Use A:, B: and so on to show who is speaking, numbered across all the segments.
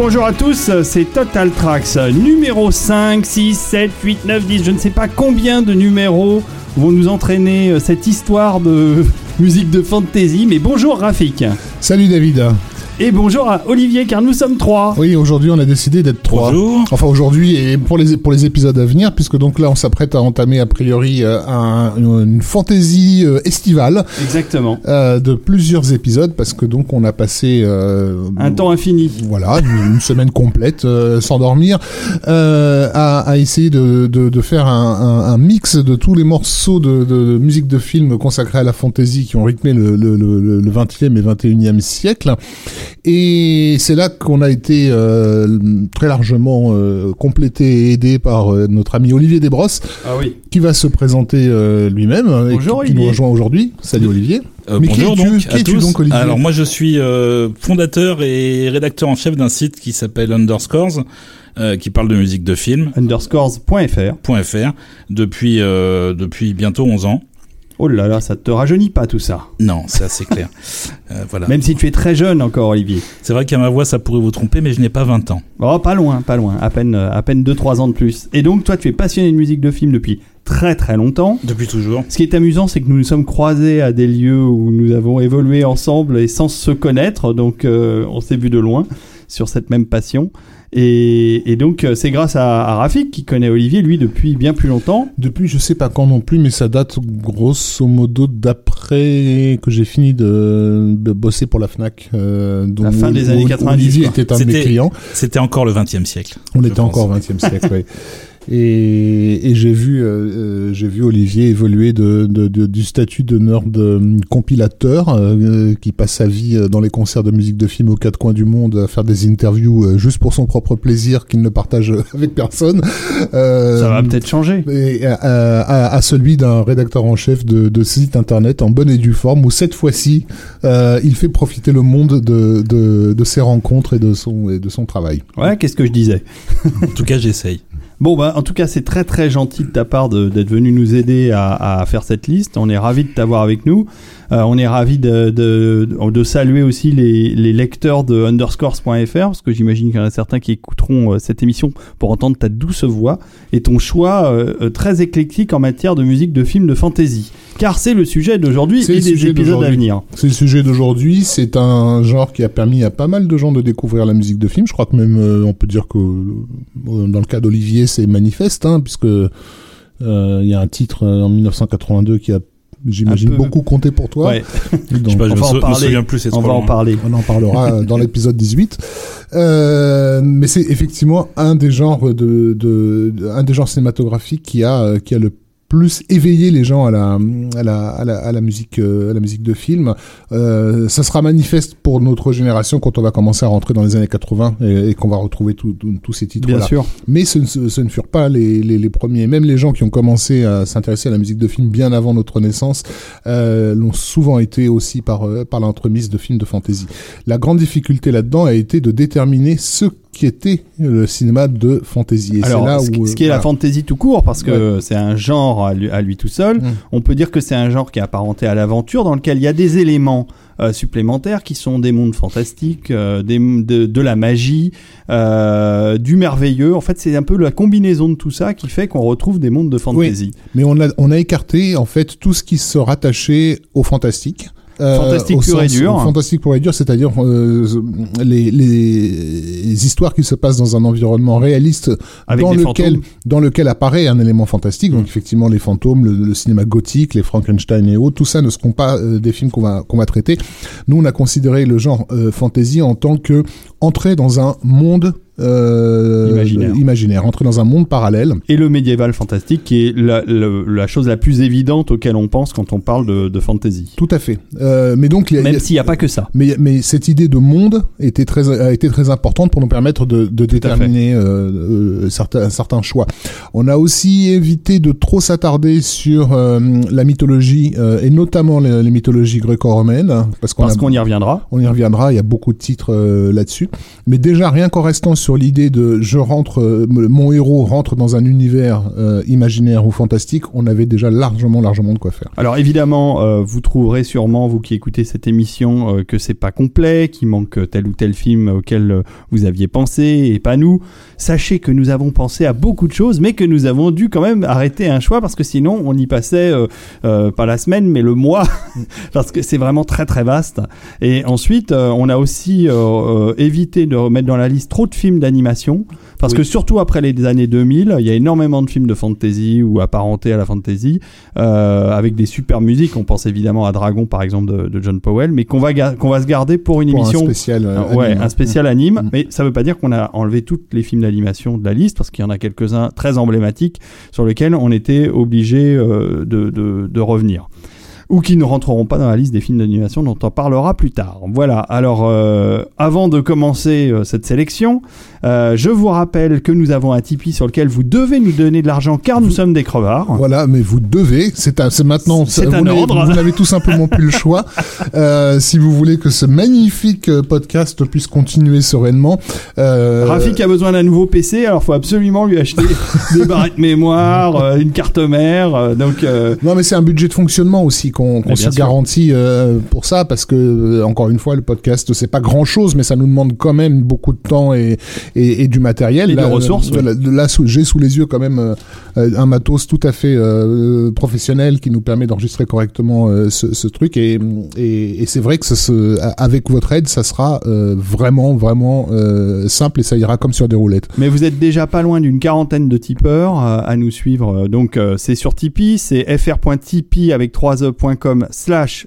A: Bonjour à tous, c'est Total Tracks, numéro 5, 6, 7, 8, 9, 10, je ne sais pas combien de numéros vont nous entraîner euh, cette histoire de musique de fantasy, mais bonjour Rafik.
B: Salut David.
A: Et bonjour à Olivier, car nous sommes trois.
B: Oui, aujourd'hui on a décidé d'être trois.
C: Bonjour.
B: Enfin aujourd'hui et pour les pour les épisodes à venir, puisque donc là on s'apprête à entamer a priori euh, un- une, fantaisie euh, estivale
A: Exactement.
B: euh, de plusieurs épisodes, parce que donc on a passé euh,
A: Un temps infini.
B: voilà une, une semaine complète euh, sans dormir euh, à, à essayer de, de, de faire un, un, un mix de tous les morceaux de, de, de musique de film consacrés à la fantaisie qui ont rythmé le, le, le, le 20e et 21e siècle. Et c'est là qu'on a été euh, très largement euh, complété et aidé par euh, notre ami Olivier Desbrosses,
A: Ah oui.
B: qui va se présenter euh, lui-même et
A: Bonjour,
B: qui, qui nous
A: Olivier.
B: rejoint aujourd'hui. Salut Olivier.
C: Euh,
B: Mais qui
C: bonjour
B: es-tu
C: donc
B: Qui
C: à
B: es-tu
C: tous.
B: donc, Olivier?
C: Alors moi je suis euh, fondateur et rédacteur en chef d'un site qui s'appelle Underscores, euh, qui parle de musique de film.
A: Underscores.fr.
C: .fr depuis euh, depuis bientôt 11 ans.
A: Oh là là, ça te rajeunit pas tout ça.
C: Non, c'est assez clair. Euh, voilà.
A: Même si tu es très jeune encore, Olivier.
C: C'est vrai qu'à ma voix ça pourrait vous tromper, mais je n'ai pas 20 ans.
A: Oh, pas loin, pas loin. À peine, euh, à peine 2-3 ans de plus. Et donc, toi, tu es passionné de musique de film depuis très très longtemps.
C: Depuis toujours.
A: Ce qui est amusant, c'est que nous nous sommes croisés à des lieux où nous avons évolué ensemble et sans se connaître, donc euh, on s'est vu de loin sur cette même passion. Et, et donc euh, c'est grâce à, à Rafik qui connaît Olivier, lui, depuis bien plus longtemps.
B: Depuis, je sais pas quand non plus, mais ça date grosso modo d'après que j'ai fini de, de bosser pour la Fnac. Euh, dont
A: La fin des années
B: où
A: 90,
B: Olivier
A: quoi.
B: était un de mes
C: C'était-
B: clients.
C: C'était encore le 20e siècle.
B: On était
C: pense.
B: encore au XXe siècle, oui. Et, et j'ai vu, euh, euh, j'ai vu Olivier évoluer de, de, de- du statut de nerd euh, compilateur euh, qui passe sa vie euh, dans les concerts de musique de film aux quatre coins du monde à faire des interviews euh, juste pour son propre plaisir qu'il ne partage avec personne. Euh,
A: Ça va peut-être changer.
B: et à, à- à celui d'un rédacteur en chef de, de site internet en bonne et due forme où cette fois-ci euh, il fait profiter le monde de, de, de ses rencontres et de son, et de son travail.
A: Ouais, qu'est-ce que je disais?
C: En tout cas, j'essaye.
A: Bon, bah, en tout cas, c'est très très gentil de ta part d'être venu nous aider à, à faire cette liste. On est ravis de t'avoir avec nous. Euh, on est ravis de, de, de saluer aussi les, les lecteurs de underscores.fr, parce que j'imagine qu'il y en a certains qui écouteront euh, cette émission pour entendre ta douce voix et ton choix euh, très éclectique en matière de musique de film de fantasy. Car c'est le sujet d'aujourd'hui et des épisodes à venir.
B: C'est le sujet d'aujourd'hui. C'est un genre qui a permis à pas mal de gens de découvrir la musique de film. Je crois que même on peut dire que dans le cas d'Olivier, c'est manifeste, hein, puisque il y a un titre en 1982 qui a, j'imagine,
A: peu-
B: beaucoup compté pour toi.
A: Ouais,
B: Donc,
C: Je sais pas, je
A: on
C: me,
A: va en
C: me
A: parler.
C: souviens plus. c'est
A: on va en parler.
B: On en parlera dans l'épisode 18. Euh, mais c'est effectivement un des genres de, de, de- un des genres cinématographiques qui a euh, qui a le plus éveillé les gens à la à la à la, à la musique euh, à la musique de film. Euh, ça sera manifeste pour notre génération quand on va commencer à rentrer dans les années 80 et, et qu'on va retrouver tous ces titres
A: Bien sûr.
B: Mais ce, ne- ce ne furent pas les, les, les premiers. Même les gens qui ont commencé à s'intéresser à la musique de film bien avant notre naissance euh, l'ont souvent été aussi par, euh, par l'entremise de films de fantasy. La grande difficulté là-dedans a été de déterminer ce qui était le cinéma de fantasy. Et
A: Alors,
B: là
A: ce, qui-
B: où,
A: ce qui est la fantasy tout court, parce que c'est un genre à lui, à lui tout seul,
B: Mm.
A: on peut dire que c'est un genre qui est apparenté à l'aventure, dans lequel il y a des éléments euh, supplémentaires qui sont des mondes fantastiques, euh, des, de, de la magie, euh, du merveilleux. En fait, c'est un peu la combinaison de tout ça qui fait qu'on retrouve des mondes de fantasy.
B: Mais on a, on a écarté en fait tout ce qui se rattachait au fantastique. Euh,
A: Fantastique pur et dur.
B: Fantastique pur et dur, c'est-à-dire euh, les, les, les histoires qui se passent dans un environnement réaliste
A: Avec
B: dans lequel,
A: fantômes.
B: dans lequel apparaît un élément fantastique. Donc
A: Mm.
B: effectivement, les fantômes, le, le cinéma gothique, les Frankenstein et autres, tout ça ne seront pas euh, des films qu'on va qu'on va traiter. Nous, on a considéré le genre fantasy en tant que entrer dans un monde euh,
A: Imaginaire.
B: imaginaire, entrer dans un monde parallèle.
A: Et le médiéval fantastique, qui est la, la- la chose la plus évidente auquel on pense quand on parle de, de fantasy.
B: Tout à fait. Euh, mais donc, y a-
A: Même s'il n'y a pas que ça.
B: Mais, mais cette idée de monde était très, a été très importante pour nous permettre de, de déterminer euh, certains, certains choix. On a aussi évité de trop s'attarder sur la mythologie et notamment les, les mythologies gréco-romaines parce qu'on
A: Parce qu'on y reviendra.
B: on y reviendra. Il y a beaucoup de titres là-dessus. Mais déjà rien qu'en restant sur sur l'idée de je rentre, euh, mon héros rentre dans un univers euh, imaginaire ou fantastique, on avait déjà largement, largement de quoi faire.
A: Alors évidemment, euh, vous trouverez sûrement, vous qui écoutez cette émission, euh, que c'est pas complet, qu'il manque tel ou tel film auquel vous aviez pensé et pas nous. Sachez que nous avons pensé à beaucoup de choses, mais que nous avons dû quand même arrêter un choix parce que sinon on y passait pas la semaine, mais le mois, parce que c'est vraiment très très vaste. Et ensuite, on a aussi évité de remettre dans la liste trop de films d'animation, parce
B: Oui.
A: que surtout après les années 2000, il y a énormément de films de fantasy ou apparentés à la fantasy, euh, avec des super musiques. On pense évidemment à Dragon par exemple de, de John Powell, mais qu'on va, qu'on va se garder pour une
B: Pour un
A: émission
B: spécial. euh,
A: ouais,
B: anime.
A: un spécial anime,
B: Mm.
A: mais ça veut pas dire qu'on a enlevé tous les films d'animation de la liste, parce qu'il y en a quelques-uns très emblématiques sur lesquels on était obligé euh, de, de, de revenir. Ou qui ne rentreront pas dans la liste des films d'animation dont on parlera plus tard. Voilà, alors euh, avant de commencer euh, cette sélection, euh, je vous rappelle que nous avons un Tipeee sur lequel vous devez nous donner de l'argent car nous sommes des crevards.
B: Voilà, mais vous devez, c'est maintenant,
A: C'est un ordre.
B: Vous n'avez tout simplement plus le choix. Euh, si vous voulez que ce magnifique euh, podcast puisse continuer sereinement, euh,
A: Rafik a besoin d'un nouveau PC, alors faut absolument lui acheter des barrettes mémoire, une carte mère, donc euh,
B: Non, mais c'est un budget de fonctionnement aussi qu'on
A: bien
B: se garantit euh, pour ça, parce que euh, encore une fois, le podcast c'est pas grand chose, mais ça nous demande quand même beaucoup de temps et, et, et du matériel.
A: Et de
B: Là,
A: ressources,
B: euh, Là, là, sous- j'ai sous les yeux quand même un matos tout à fait professionnel qui nous permet d'enregistrer correctement ce, ce truc. Et, et, c'est vrai que avec votre aide, ça sera vraiment, vraiment simple et ça ira comme sur des roulettes.
A: Mais vous êtes déjà pas loin d'une quarantaine de tipeurs à nous suivre. Donc c'est sur Tipeee, c'est fr.tipeee avec 3e.com slash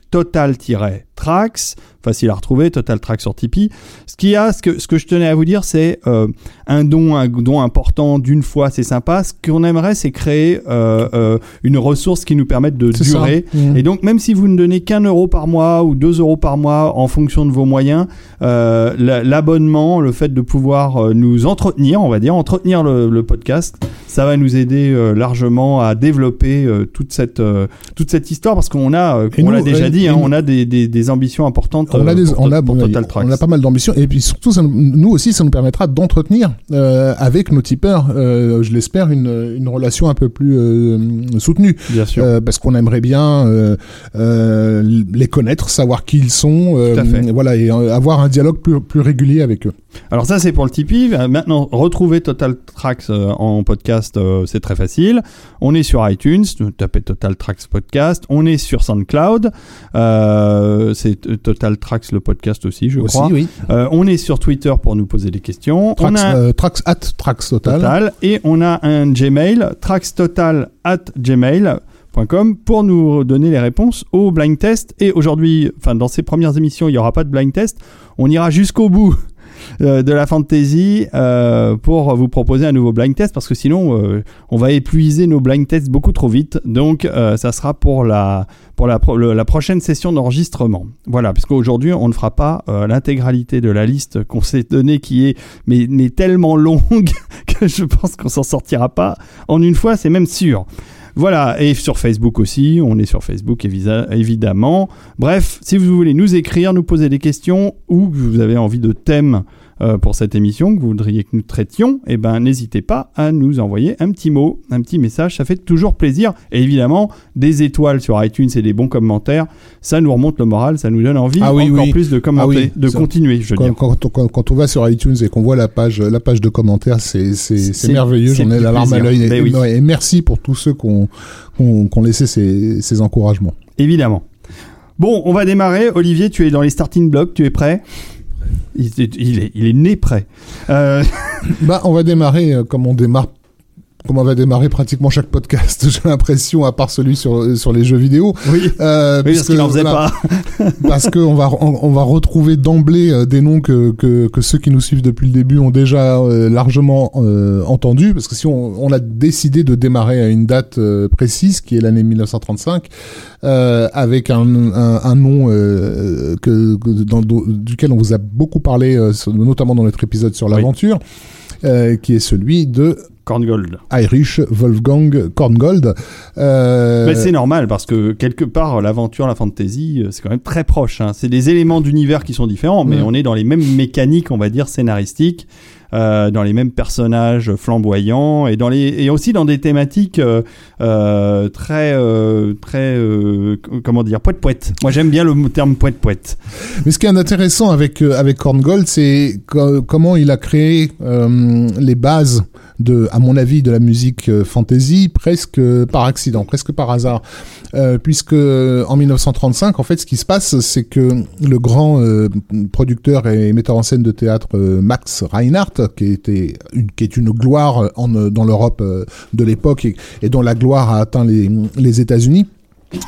A: total-tracks. Facile à retrouver, Total Tracks sur Tipeee. Ce qu'il y a, ce que, ce que je tenais à vous dire, c'est euh, un don, un don important d'une fois, c'est sympa. Ce qu'on aimerait, c'est créer euh, euh, une ressource qui nous permette de durer.
B: Mmh.
A: Et donc, même si vous ne donnez qu'un euro par mois ou deux euros par mois en fonction de vos moyens, la- l'abonnement, le fait de pouvoir nous entretenir, on va dire, entretenir le, le podcast, ça va nous aider largement à développer toute cette toute cette histoire parce qu'on a, on l'a déjà dit, hein, on a des, des, des ambitions importantes.
B: On a,
A: euh,
B: des,
A: pour,
B: on, a,
A: pour
B: bon,
A: Total Tracks.
B: on a pas mal d'ambitions et puis surtout ça, nous- aussi ça nous permettra d'entretenir euh, avec nos tipeurs euh, je l'espère une, une relation un peu plus euh, soutenue
A: Bien sûr.
B: Parce qu'on aimerait bien les connaître savoir qui ils sont voilà et avoir un dialogue plus, plus régulier avec eux
A: Alors ça c'est pour le Tipeee. Maintenant, retrouver Total Tracks en podcast, c'est très facile. On est sur iTunes, tapez Total Tracks Podcast. On est sur SoundCloud, euh, c'est Total Tracks le podcast aussi, je
B: aussi
A: crois.
B: oui
A: Euh, on est sur Twitter pour nous poser des questions.
B: Trax,
A: on a un
B: euh, Trax at Trax Total,
A: Total et on a un Gmail, trackstotal at gmail.com pour nous donner les réponses au blind test. Et aujourd'hui, enfin dans ces premières émissions, il n'y aura pas de blind test. On ira jusqu'au bout de la fantasy euh, pour vous proposer un nouveau blind test parce que sinon euh, on va épuiser nos blind tests beaucoup trop vite. Donc euh, ça sera pour la pour la, pro- la prochaine session d'enregistrement. Voilà, puisqu'aujourd'hui on ne fera pas euh, l'intégralité de la liste qu'on s'est donnée qui est mais, mais tellement longue que je pense qu'on s'en sortira pas en une fois, c'est même sûr. Voilà, et sur Facebook aussi, on est sur Facebook évidemment. Bref, si vous voulez nous écrire, nous poser des questions ou que vous avez envie de thèmes euh, pour cette émission que vous voudriez que nous traitions, eh ben n'hésitez pas à nous envoyer un petit mot, un petit message, ça fait toujours plaisir. Et évidemment, des étoiles sur iTunes et des bons commentaires, ça nous remonte le moral, ça nous donne envie
B: Ah oui,
A: encore
B: oui.
A: plus de commenter,
B: Ah oui,
A: de
B: ça-
A: continuer, je
B: quand, quand, quand- quand on va sur iTunes et qu'on voit la page, la page de commentaires, c'est merveilleux. J'en ai la larme à l'œil. Et,
A: Ben
B: et- merci pour tous ceux ont, qui ont laissé ces, ces encouragements.
A: Évidemment. Bon, on va démarrer. Olivier, tu es dans les starting blocks, tu es prêt? Il, est- né prêt. Euh,
B: Bah, on va démarrer euh, comme on démarre. Comme on va démarrer pratiquement chaque podcast, j'ai l'impression, à part celui sur, sur les jeux vidéo.
A: oui,
B: Euh,
A: oui parce qu'il faisait
B: voilà,
A: pas.
B: parce qu'on va, on, on va retrouver d'emblée euh, des noms que, que, que ceux qui nous suivent depuis le début ont déjà euh, largement euh, entendus. Parce que si on, on a décidé de démarrer à une date euh, précise, qui est l'année 1935, euh, avec un, un, un nom euh, que, que- dans, duquel on vous a beaucoup parlé, euh, notamment dans notre épisode sur
A: Oui.
B: Euh, qui est celui de
A: Korngold.
B: Irish Wolfgang Korngold. Euh,
A: Mais c'est normal parce que quelque part, l'aventure, la fantasy, euh, c'est quand même très proche. hein. C'est des éléments d'univers qui sont différents, mais on est dans les mêmes mécaniques, on va dire, scénaristiques. Euh, dans les mêmes personnages flamboyants et aussi dans des thématiques euh, euh, très très comment dire poète poète. Moi j'aime bien le terme poète poète.
B: Mais ce qui est intéressant avec avec Korngold, c'est co- comment il a créé les bases de, à mon avis, de la musique euh, fantasy presque euh, par accident, presque par hasard, Euh, puisque en 1935, en fait, ce qui se passe, c'est que le grand producteur et metteur en scène de théâtre Max Reinhardt, qui était une, qui est une gloire dans l'Europe de l'époque et, dont la gloire a atteint les États-Unis.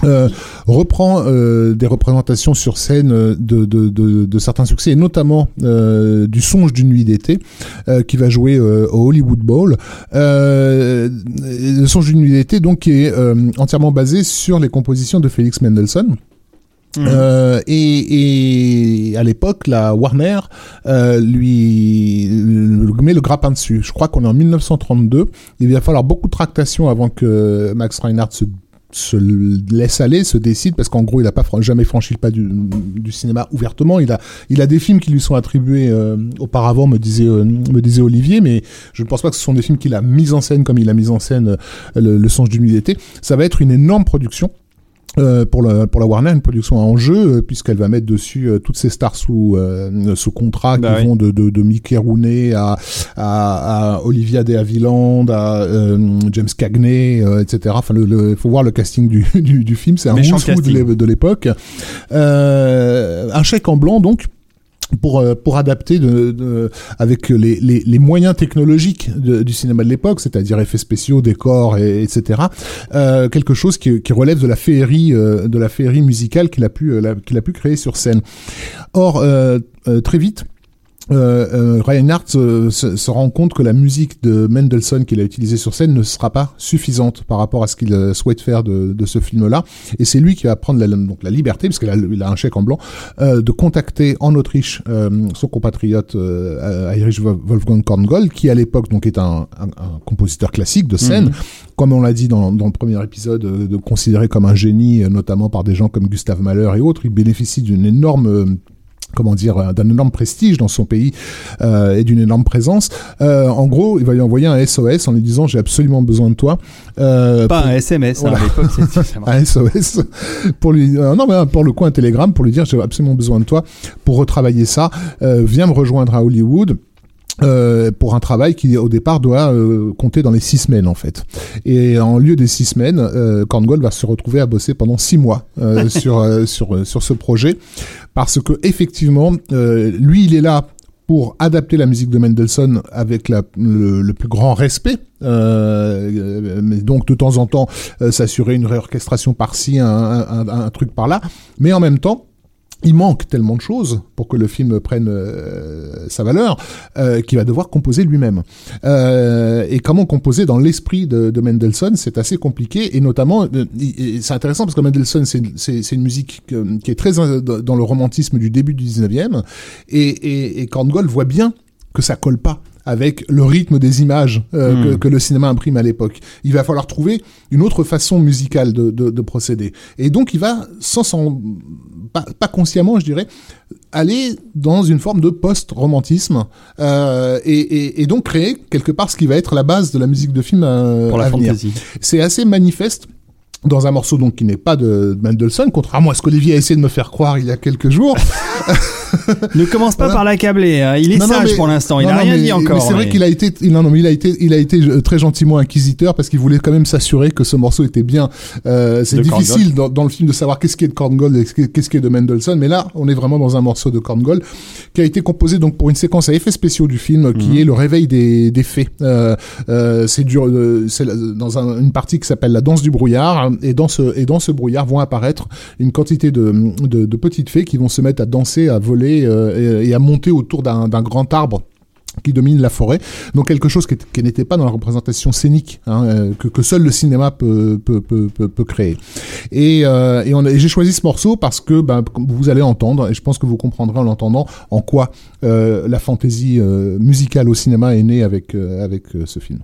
B: Euh, reprend euh, des représentations sur scène euh, de, de, de, de certains succès, et notamment euh, du Songe d'une nuit d'été, euh, qui va jouer euh, au Hollywood Bowl. Euh, le Songe d'une nuit d'été, donc, qui est euh, entièrement basé sur les compositions de Félix Mendelssohn. Euh, et, et à l'époque, la Warner euh, lui lui met le grappin dessus. Je crois qu'on est en 1932. Il va falloir beaucoup de tractations avant que Max Reinhardt se se laisse aller, se décide, parce qu'en gros, il n'a pas jamais franchi le pas du, du cinéma ouvertement. Il a, il a des films qui lui sont attribués euh, auparavant, me disait, euh, me disait Olivier, mais je ne pense pas que ce sont des films qu'il a mis en scène comme il a mis en scène euh, le, le Songe d'une nuit d'été. Ça va être une énorme production. Euh, pour, la, pour la Warner, une production à enjeu, euh, puisqu'elle va mettre dessus euh, toutes ces stars sous, euh, sous contrat
A: Bah
B: qui
A: oui.
B: vont de, de, de Mickey Rooney à, à, à Olivia de Havilland, à euh, James Cagney, euh, etc. Enfin, le, le, faut voir le casting du, du, du film, c'est un who's who de l'époque. Euh, un chèque en blanc, donc, pour euh, pour adapter de, de avec les, les, les moyens technologiques de- du cinéma de l'époque, c'est-à-dire effets spéciaux, décors, et, etc. Euh, quelque chose qui, qui relève de la féerie euh, de la féerie musicale qu'il a pu euh, qu'il a pu créer sur scène. Or euh, très vite. Euh, euh, Reinhardt euh, se, se rend compte que la musique de Mendelssohn qu'il a utilisée sur scène ne sera pas suffisante par rapport à ce qu'il euh, souhaite faire de, de ce film-là. Et c'est lui qui va prendre la, donc la liberté, parce qu'il a, il a un chèque en blanc, euh, de contacter en Autriche euh, son compatriote euh, Heinrich Wolfgang Korngold, qui à l'époque donc est un, un, un compositeur classique de scène,
A: Mhm.
B: comme on l'a dit dans, dans le premier épisode, euh, de considéré comme un génie, notamment par des gens comme Gustave Mahler et autres. Il bénéficie d'une énorme euh, comment dire, euh, d'un énorme prestige dans son pays euh, et d'une énorme présence. Euh, en gros, il va lui envoyer un SOS en lui disant j'ai absolument besoin de toi. Euh,
A: Pas
B: pour-
A: un SMS, hein,
B: Voilà.
A: à l'époque
B: un SOS pour lui euh, non mais pour le coup un télégramme pour lui dire j'ai absolument besoin de toi pour retravailler ça euh, viens me rejoindre à Hollywood euh, pour un travail qui au départ doit euh, compter dans les six semaines en fait. Et en lieu des six semaines euh, Korngold va se retrouver à bosser pendant six mois euh, sur euh, sur euh, sur ce projet. Parce que effectivement euh, lui il est là pour adapter la musique de Mendelssohn avec la, le, le plus grand respect, euh, euh, mais donc de temps en temps euh, s'assurer une réorchestration par-ci, un, un, un- un truc par-là, mais en même temps, il manque tellement de choses pour que le film prenne euh, sa valeur euh, qu'il va devoir composer lui-même. Euh, et comment composer dans l'esprit de, de Mendelssohn, c'est assez compliqué et notamment euh, c'est intéressant parce que Mendelssohn c'est une musique que- qui est très euh, dans le romantisme du début du 19e et et, et Korngold voit bien que ça colle pas avec le rythme des images euh,
A: Hmm.
B: que, que le cinéma imprime à l'époque. Il va falloir trouver une autre façon musicale de, de, de procéder. Et donc il va, sans s'en pas, pas consciemment, je dirais, aller dans une forme de post-romantisme euh, et, et, et donc créer quelque part ce qui va être la base de la musique de film euh,
A: pour la
B: à venir.
A: fantasy.
B: C'est assez manifeste dans un morceau donc qui n'est pas de Mendelssohn, contrairement à ce qu'Olivier a essayé de me faire croire il y a quelques jours.
A: Ne commence pas
B: Voilà.
A: par l'accabler. hein. Il est
B: Non, non,
A: sage
B: mais-
A: pour l'instant. Il n'a rien
B: mais-
A: dit encore.
B: Mais c'est vrai
A: mais-
B: qu'il a été, il, non, non, mais il a été, il a été euh, très gentiment inquisiteur parce qu'il voulait quand même s'assurer que ce morceau était bien. Euh, c'est difficile dans, dans le film de savoir qu'est-ce qui est de Korngold et qu'est-ce qui est de Mendelssohn, mais là, on est vraiment dans un morceau de Korngold qui a été composé donc pour une séquence à effets spéciaux du film qui
A: Mhm.
B: est le réveil des, des fées. Euh, euh, c'est dur, euh, c'est dans un- une partie qui s'appelle la danse du brouillard et dans ce et dans ce brouillard vont apparaître une quantité de, de, petites fées qui vont se mettre à danser, à voler euh, et, à monter autour d'un grand arbre qui domine la forêt, donc quelque chose qui, n'était pas dans la représentation scénique hein, euh, que, seul le cinéma peut, peut, peut, peut, créer. Et, euh, et, et j'ai choisi ce morceau parce que ben, vous allez entendre, et je pense que vous comprendrez en l'entendant, en quoi euh, la fantaisie musicale au cinéma est née avec, avec ce film.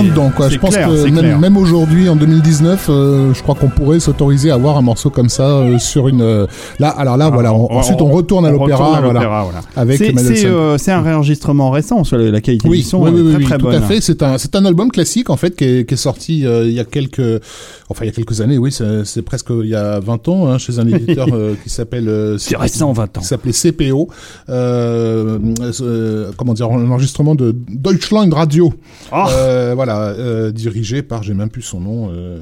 B: Plein dedans. Quoi. Je pense
A: clair,
B: que même, aujourd'hui, en 2019, euh, je crois qu'on pourrait s'autoriser à voir un morceau comme ça euh, sur une. euh, Là, alors là, voilà. on- ensuite, on retourne à
A: on
B: l'opéra, voilà,
A: l'opéra, voilà.
B: avec
A: C'est- euh, un réenregistrement récent sur la la qualité
B: Oui,
A: du son
B: oui, oui, oui,
A: très
B: oui,
A: très
B: tout
A: bonne.
B: à fait. C'est un, c'est un album classique en fait qui est, qui est sorti euh, il y a quelques, enfin il y a quelques années. Oui, c'est presque il y a 20 ans hein, chez un éditeur euh, qui s'appelle. euh,
A: C'est récent, 20 ans.
B: qui s'appelait CPO, euh, euh, comment dire, un enregistrement de Deutschland Radio. Euh, voilà, euh, dirigé par, j'ai même plus son nom, euh,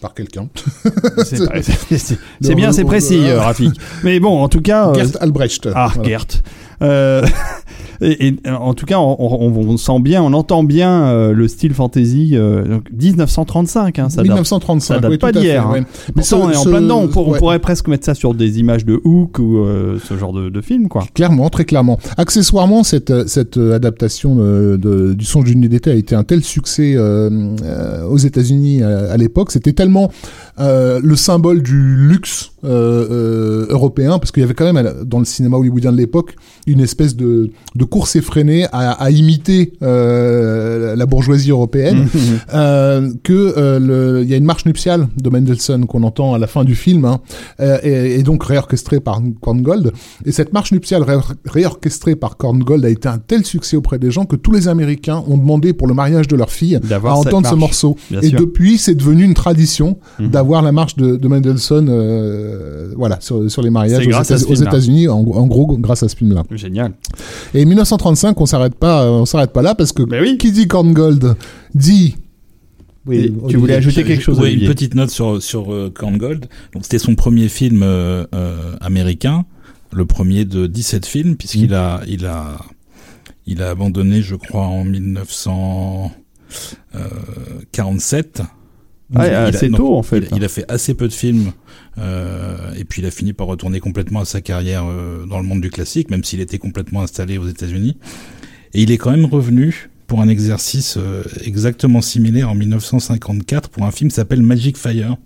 B: par quelqu'un.
A: C'est bien, c'est précis,
B: euh,
A: Rafik. Mais bon, en tout cas.
B: Gert Albrecht.
A: Ah,
B: Voilà.
A: Gert. Et, et, euh, en tout cas, on, on- on sent bien, on entend bien euh, le style fantasy. euh, donc 1935, hein, ça date,
B: 1935,
A: ça date
B: oui,
A: pas d'hier, hein.
B: ouais.
A: Pourtant, on est en plein dedans. On, pour- on
B: ouais.
A: pourrait presque mettre ça sur des images de Hook ou euh, ce genre de, de film, quoi.
B: Clairement, très clairement. Accessoirement, cette, euh, cette euh, adaptation de, de- du son d'une d'été a été un tel succès aux États-Unis à, à l'époque. C'était tellement euh, le symbole du luxe euh, euh, européen, parce qu'il y avait quand même dans le cinéma hollywoodien de l'époque une espèce de, de course effrénée à, à imiter euh, la bourgeoisie européenne. euh, que euh, il y a une marche nuptiale de Mendelssohn qu'on entend à la fin du film, hein, euh, et, et donc réorchestrée par Korngold. Et cette marche nuptiale ré- réorchestrée par Korngold a été un tel succès auprès des gens que tous les Américains ont demandé pour le mariage de leur fille
A: D'avoir
B: à entendre ce morceau.
A: Bien
B: et
A: sûr.
B: depuis, c'est devenu une tradition
A: Mhm.
B: d'avoir la marche de, de Mendelssohn, euh, voilà, sur, sur les mariages aux, États-. États-Unis, en, en gros grâce à ce film-là.
A: Génial.
B: Et 1935, on s'arrête pas, on s'arrête pas là parce que
A: Ben oui.
B: qui dit Korngold dit.
A: Et tu voulais ajouter quelque chose,
C: Oui, une petite note sur sur euh, Korngold. Donc c'était son premier film euh, euh, américain, le premier de 17 films puisqu'il a il a il a abandonné je crois en 1947.
A: Ah,
C: a-
A: assez
C: non,
A: tôt, en fait.
C: Il, il a fait assez peu de films euh, et puis il a fini par retourner complètement à sa carrière euh, dans le monde du classique, même s'il était complètement installé aux États-Unis. Et il est quand même revenu pour un exercice euh, exactement similaire en 1954 pour un film qui s'appelle Magic Fire,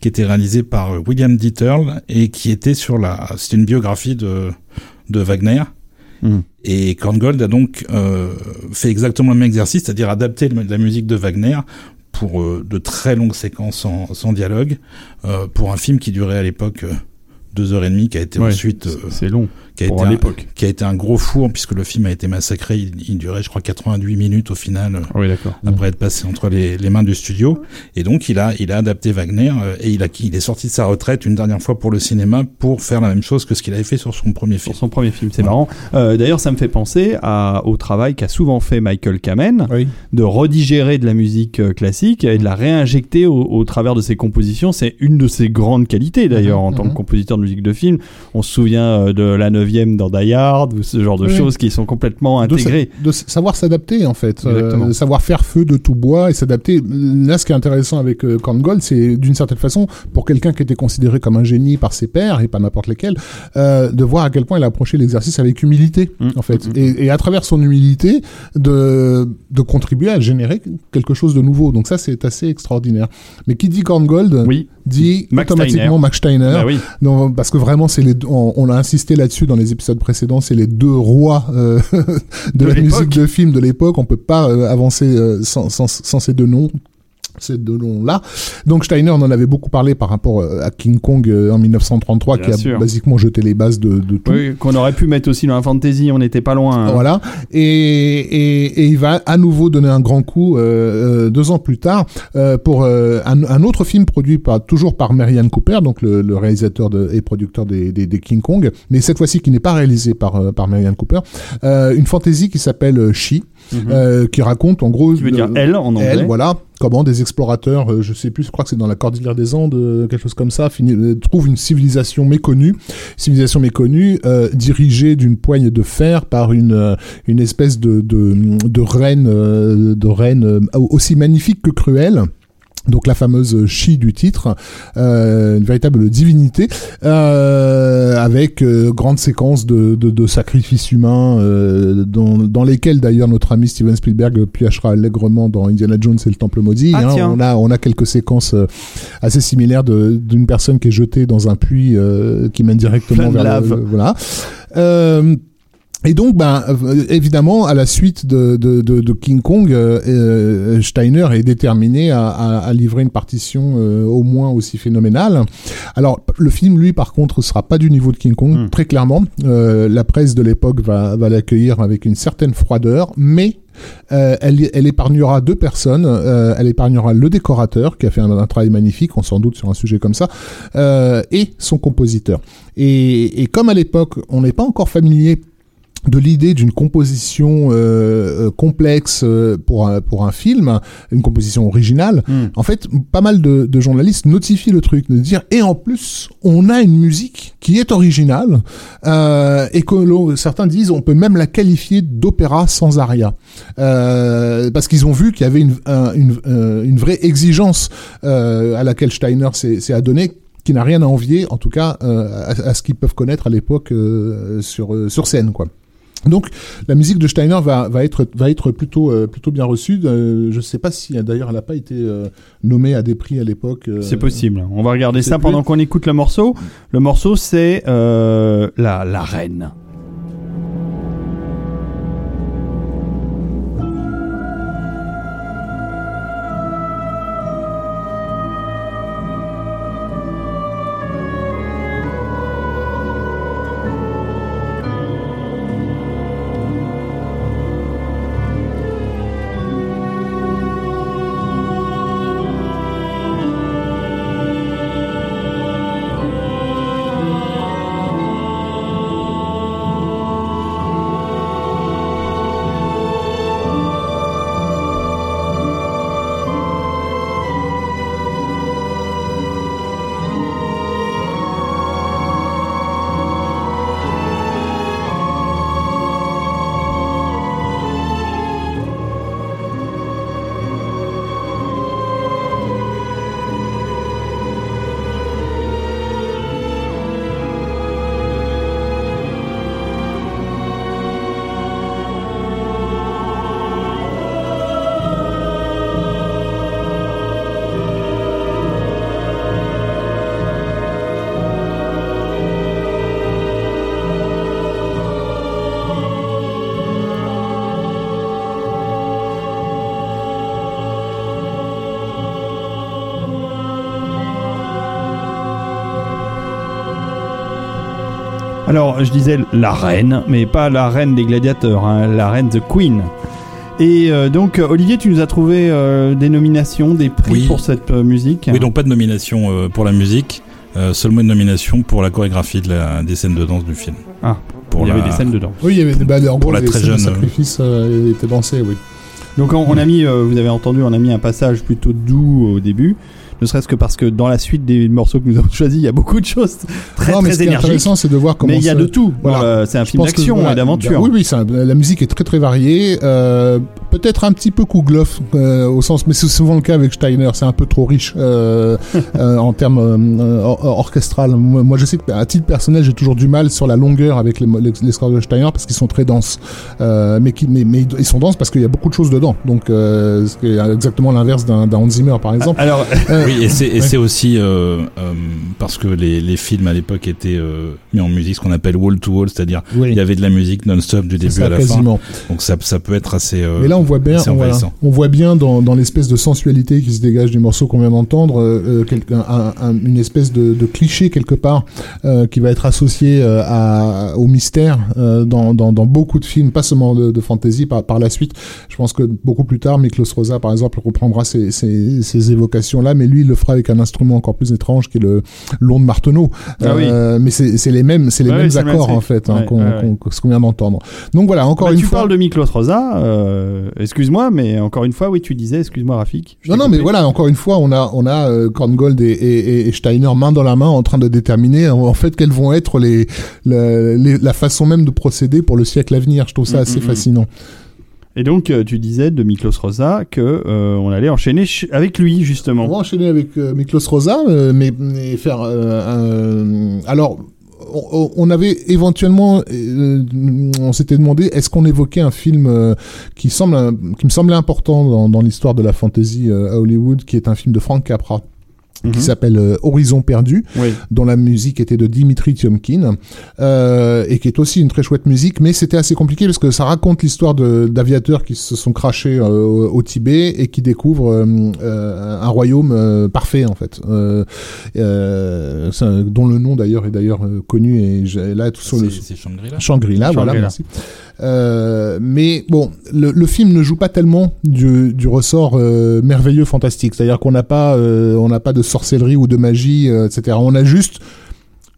C: qui était réalisé par William Dieterle et qui était sur la, c'était une biographie de de Wagner.
A: Mhm.
C: Et Korngold a donc fait exactement le même exercice, c'est-à-dire adapter la musique de Wagner pour euh, de très longues séquences sans, sans dialogue, euh, pour un film qui durait à l'époque euh, deux heures et demie, qui a été
A: Ouais,
C: ensuite,
A: C'est long
C: qui a
A: pour
C: été un,
A: l'époque.
C: qui a été un gros four puisque le film a été massacré. Il, il durait, je crois, 88 minutes au final. euh,
A: Ah Oui, d'accord.
C: après être passé entre les, les mains du studio. Et donc, il a, il a adapté Wagner euh, et il, a, il est sorti de sa retraite une dernière fois pour le cinéma pour faire la même chose que ce qu'il avait fait sur son premier film.
A: Sur son premier film, c'est marrant. Euh, D'ailleurs, ça me fait penser à, au travail qu'a souvent fait Michael Kamen,
B: Oui.
A: de redigérer de la musique classique et de la réinjecter au, au travers de ses compositions. C'est une de ses grandes qualités d'ailleurs
B: Mhm,
A: en tant
B: mhm.
A: que compositeur de musique de film. On se souvient de la dans Die Hard ou ce genre de
B: Oui.
A: choses qui sont complètement
B: de, sa-
A: intégrées.
B: de savoir s'adapter en fait, euh, savoir faire feu de tout bois et s'adapter. Là, ce qui est intéressant avec euh, Korngold, c'est d'une certaine façon pour quelqu'un qui était considéré comme un génie par ses pairs et pas n'importe lesquels, euh, de voir à quel point il a approché l'exercice avec humilité
A: Mm,
B: en fait,
A: mm, mm.
B: et, et à travers son humilité de de contribuer à générer quelque chose de nouveau. Donc ça, c'est assez extraordinaire. Mais qui dit Korngold
A: Oui,
B: dit
A: Max
B: automatiquement
A: Steiner.
B: Max Steiner.
A: bah oui.
B: Parce que vraiment, c'est les on, on a insisté là-dessus dans les épisodes précédents, c'est les deux rois euh, de,
A: De
B: la musique de film de l'époque. On peut pas euh, avancer euh, sans, sans, sans ces deux noms. Ces deux noms-là. Donc Steiner en avait beaucoup parlé par rapport euh, à King Kong euh, en 1933,
A: Bien
B: qui a
A: sûr.
B: basiquement jeté les bases de, de tout.
A: Oui, qu'on aurait pu mettre aussi dans la fantasy, on n'était pas loin. hein.
B: Voilà. Et, et, et il va à nouveau donner un grand coup euh, euh, deux ans plus tard euh, pour euh, un, un autre film produit par, toujours par Marianne Cooper, donc le, le réalisateur de, et producteur des, des, des King Kong, mais cette fois-ci qui n'est pas réalisé par, par Marianne Cooper. Euh, une fantaisie qui s'appelle euh,
A: Mhm.
B: euh, qui raconte en gros...
A: Qui veut dire
B: le-
A: elle en anglais.
B: elle, voilà. Comment des explorateurs, euh, je sais plus, je crois que c'est dans la Cordillère des Andes, euh, quelque chose comme ça, euh, trouvent une civilisation méconnue, civilisation méconnue, dirigée d'une poigne de fer par une une espèce de de, de reine, de reine aussi magnifique que cruelle. Donc la fameuse chi du titre, euh, une véritable divinité, euh, avec euh, grande séquence de, de, de sacrifices humains, euh, dans, dans lesquels d'ailleurs notre ami Steven Spielberg piochera allègrement dans Indiana Jones et le Temple maudit.
A: Ah,
B: hein. on a on a quelques séquences euh, assez similaires d'une personne qui est jetée dans un puits euh, qui mène directement
A: Plein de
B: vers
A: lave.
B: le, voilà. Et donc, ben, euh, évidemment, à la suite de, de, de, de King Kong, euh, euh, Steiner est déterminé à, à, à livrer une partition euh, au moins aussi phénoménale. Alors, le film, lui, par contre, sera pas du niveau de King Kong,
A: Hmm.
B: très clairement. Euh, la presse de l'époque va, va l'accueillir avec une certaine froideur, mais euh, elle, elle épargnera deux personnes. Euh, elle épargnera le décorateur qui a fait un, un travail magnifique, on s'en doute sur un sujet comme ça, euh, et son compositeur. Et, et comme à l'époque, on n'est pas encore familier de l'idée d'une composition euh, euh, complexe euh, pour un, pour un film, une composition originale,
A: Hmm.
B: en fait, pas mal de, de journalistes notifient le truc, de dire et en plus, on a une musique qui est originale euh, et que certains disent on peut même la qualifier d'opéra sans aria, euh, parce qu'ils ont vu qu'il y avait une, un- une, euh, une vraie exigence euh, à laquelle Steiner s'est s'est adonné qui n'a rien à envier, en tout cas, euh, à, à ce qu'ils peuvent connaître à l'époque euh, sur, euh, sur scène, quoi. Donc la musique de Steiner va, va être va être plutôt euh, plutôt bien reçue. Euh, je sais pas si d'ailleurs elle n'a pas été euh, nommée à des prix à l'époque.
A: C'est possible. On va regarder ça
B: plus-
A: pendant qu'on écoute le morceau. Le morceau, c'est la, la reine. Alors, je disais la reine, mais pas la reine des gladiateurs, hein, la reine The Queen. Et euh, donc, Olivier, tu nous as trouvé euh, des nominations, des prix
C: Oui.
A: pour cette euh, musique.
C: Oui, donc pas de nomination euh, pour la musique, euh, seulement une nomination pour la chorégraphie de la, des scènes de danse du film.
A: Ah,
C: pour
A: il y
C: la,
A: avait des scènes dedans.
B: Oui, il y avait des bah, en gros,
C: la
B: les
C: très
B: scènes de
C: jeune,
B: sacrifice euh, étaient dansées, oui.
A: Donc, on, on a mis, euh, vous avez entendu, on a mis un passage plutôt doux au début. Ne serait-ce que parce que dans la suite des morceaux que nous avons choisis, il y a beaucoup de choses très
B: non, mais ce
A: très
B: qui est intéressant, c'est de voir comment
A: Mais il y a de tout.
B: Voilà.
A: C'est un film d'action
B: voilà,
A: et d'aventure.
B: bah oui, oui, c'est un- la musique est très très variée. Euh, Peut-être un petit peu Kougloff euh, au sens, mais c'est souvent le cas avec Steiner. C'est un peu trop riche euh, en termes or- orchestral. Moi, moi, je sais qu'à titre personnel, j'ai toujours du mal sur la longueur avec les, les, les scores de Steiner parce qu'ils sont très denses. Mais, qui, mais, mais ils sont denses parce qu'il y a beaucoup de choses dedans. Donc, euh, ce qui est exactement l'inverse d'un Hans Zimmer, par exemple.
A: Alors,
C: Oui, et c'est c'est aussi euh, euh, parce que les, les films à l'époque étaient euh, mis en musique, ce qu'on appelle wall to wall, c'est-à-dire
B: Oui.
C: il y avait de la musique non-stop du début
B: ça,
C: à la
B: quasiment.
C: fin. Donc ça, ça peut être assez. euh,
B: Mais là, on voit bien, on, voilà,
C: envahissant.
B: on voit bien dans, dans l'espèce de sensualité qui se dégage du morceau qu'on vient d'entendre, euh, euh, un- un- une espèce de, de cliché quelque part euh, qui va être associé euh, à, au mystère euh, dans, dans, dans beaucoup de films, pas seulement de, de fantasy par, par la suite. Je pense que beaucoup plus tard, Miklos Rosa, par exemple, reprendra ces, ces, ces évocations-là, mais lui, il le fera avec un instrument encore plus étrange qui est le long de marteneau.
A: Ah oui.
B: Euh, Mais c'est les mêmes, c'est les
A: Ouais,
B: mêmes
A: oui, même
B: accords en fait hein,
A: Ouais,
B: qu'on
A: ouais,
B: vient d'entendre. Donc voilà, encore
A: Bah,
B: une
A: tu
B: fois.
A: parles de Miklos Rosa, euh, excuse-moi, mais encore une fois, oui, tu disais, excuse-moi Rafik.
B: Non, non, mais voilà, encore une fois, on a, on a euh, Korngold et, et, et Steiner main dans la main en train de déterminer en, fait quelles vont être les- la façon même de procéder pour le siècle à venir. Je trouve ça
A: Mm,
B: assez
A: mm, mm.
B: fascinant.
A: Et donc, euh, tu disais de Miklos Rosa que euh, on allait enchaîner ch- avec lui,
B: On
A: justement.
B: va enchaîner avec euh, Miklos Rosa, euh, mais, faire un- alors. On on avait éventuellement, on s'était demandé, est-ce qu'on évoquait un film qui semble, qui me semblait important dans, l'histoire de la fantasy à Hollywood, qui est un film de Frank Capra,
A: Mhm.
B: qui s'appelle euh, Horizon perdu,
A: Oui.
B: dont la musique était de Dimitri Tiomkin, euh, et qui est aussi une très chouette musique, mais c'était assez compliqué parce que ça raconte l'histoire d'aviateurs qui se sont crashés euh, au, au Tibet et qui découvrent euh, euh, un royaume euh, parfait en fait, euh, euh, ça- dont le nom d'ailleurs est d'ailleurs connu et là tout sur le
C: Shangri-La.
B: Shangri-La, voilà, merci. Euh, mais bon, le, le film ne joue pas tellement du, du ressort euh, merveilleux, fantastique. C'est-à-dire qu'on n'a pas, euh, on n'a pas de sorcellerie ou de magie, euh, etc. On a juste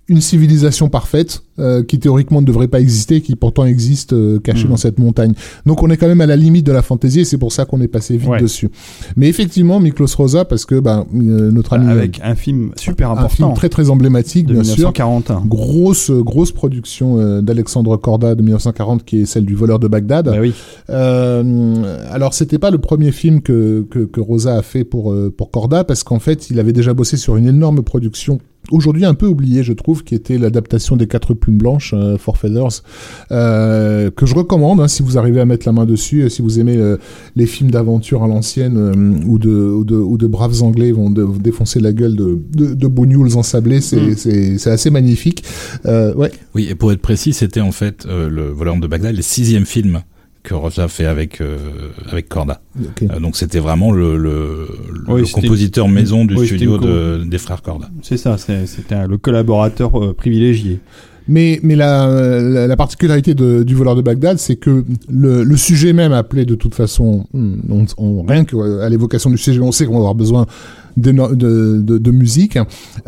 B: une civilisation parfaite euh, qui théoriquement ne devrait pas exister, qui pourtant existe euh, cachée
A: Mhm.
B: dans cette montagne. Donc on est quand même à la limite de la fantaisie et c'est pour ça qu'on est passé vite
A: Ouais.
B: dessus. Mais effectivement, Miklos Rosa, parce que ben, euh, notre ami
A: Avec un film super
B: un film
A: important
B: très très emblématique,
A: de
B: bien sûr.
A: 1941.
B: Grosse grosse production euh, d'Alexandre Corda de 1940 qui est celle du voleur de Bagdad.
A: Bah oui.
B: Euh, alors c'était pas le premier film que, que, que Rosa a fait pour euh, pour Corda parce qu'en fait il avait déjà bossé sur une énorme production aujourd'hui un peu oubliée je trouve qui était l'adaptation des Quatre Plumes Blanches euh, Four Feathers euh, que je recommande hein, si vous arrivez à mettre la main dessus euh, si vous aimez euh, les films d'aventure à l'ancienne ou de ou de ou de braves Anglais vont de- défoncer la gueule de de, de bougnoules ensablés c'est
A: Mm.
B: c'est assez magnifique ouais
C: Oui, et pour être précis, c'était en fait le voleur de Bagdad, le sixième film que Roja fait avec euh, avec Corda. Euh, donc c'était vraiment le, le,
A: Oui,
C: le
A: c'était
C: compositeur maison du
A: oui,
C: studio de, des frères Corda.
A: C'est ça, c'était un- le collaborateur euh, privilégié.
B: Mais, mais la, la, la particularité de, du voleur de Bagdad, c'est que le, le sujet même appelé de toute façon, hmm, on, on- rien qu'à l'évocation du sujet, on sait qu'on va avoir besoin de, de, de, de musique,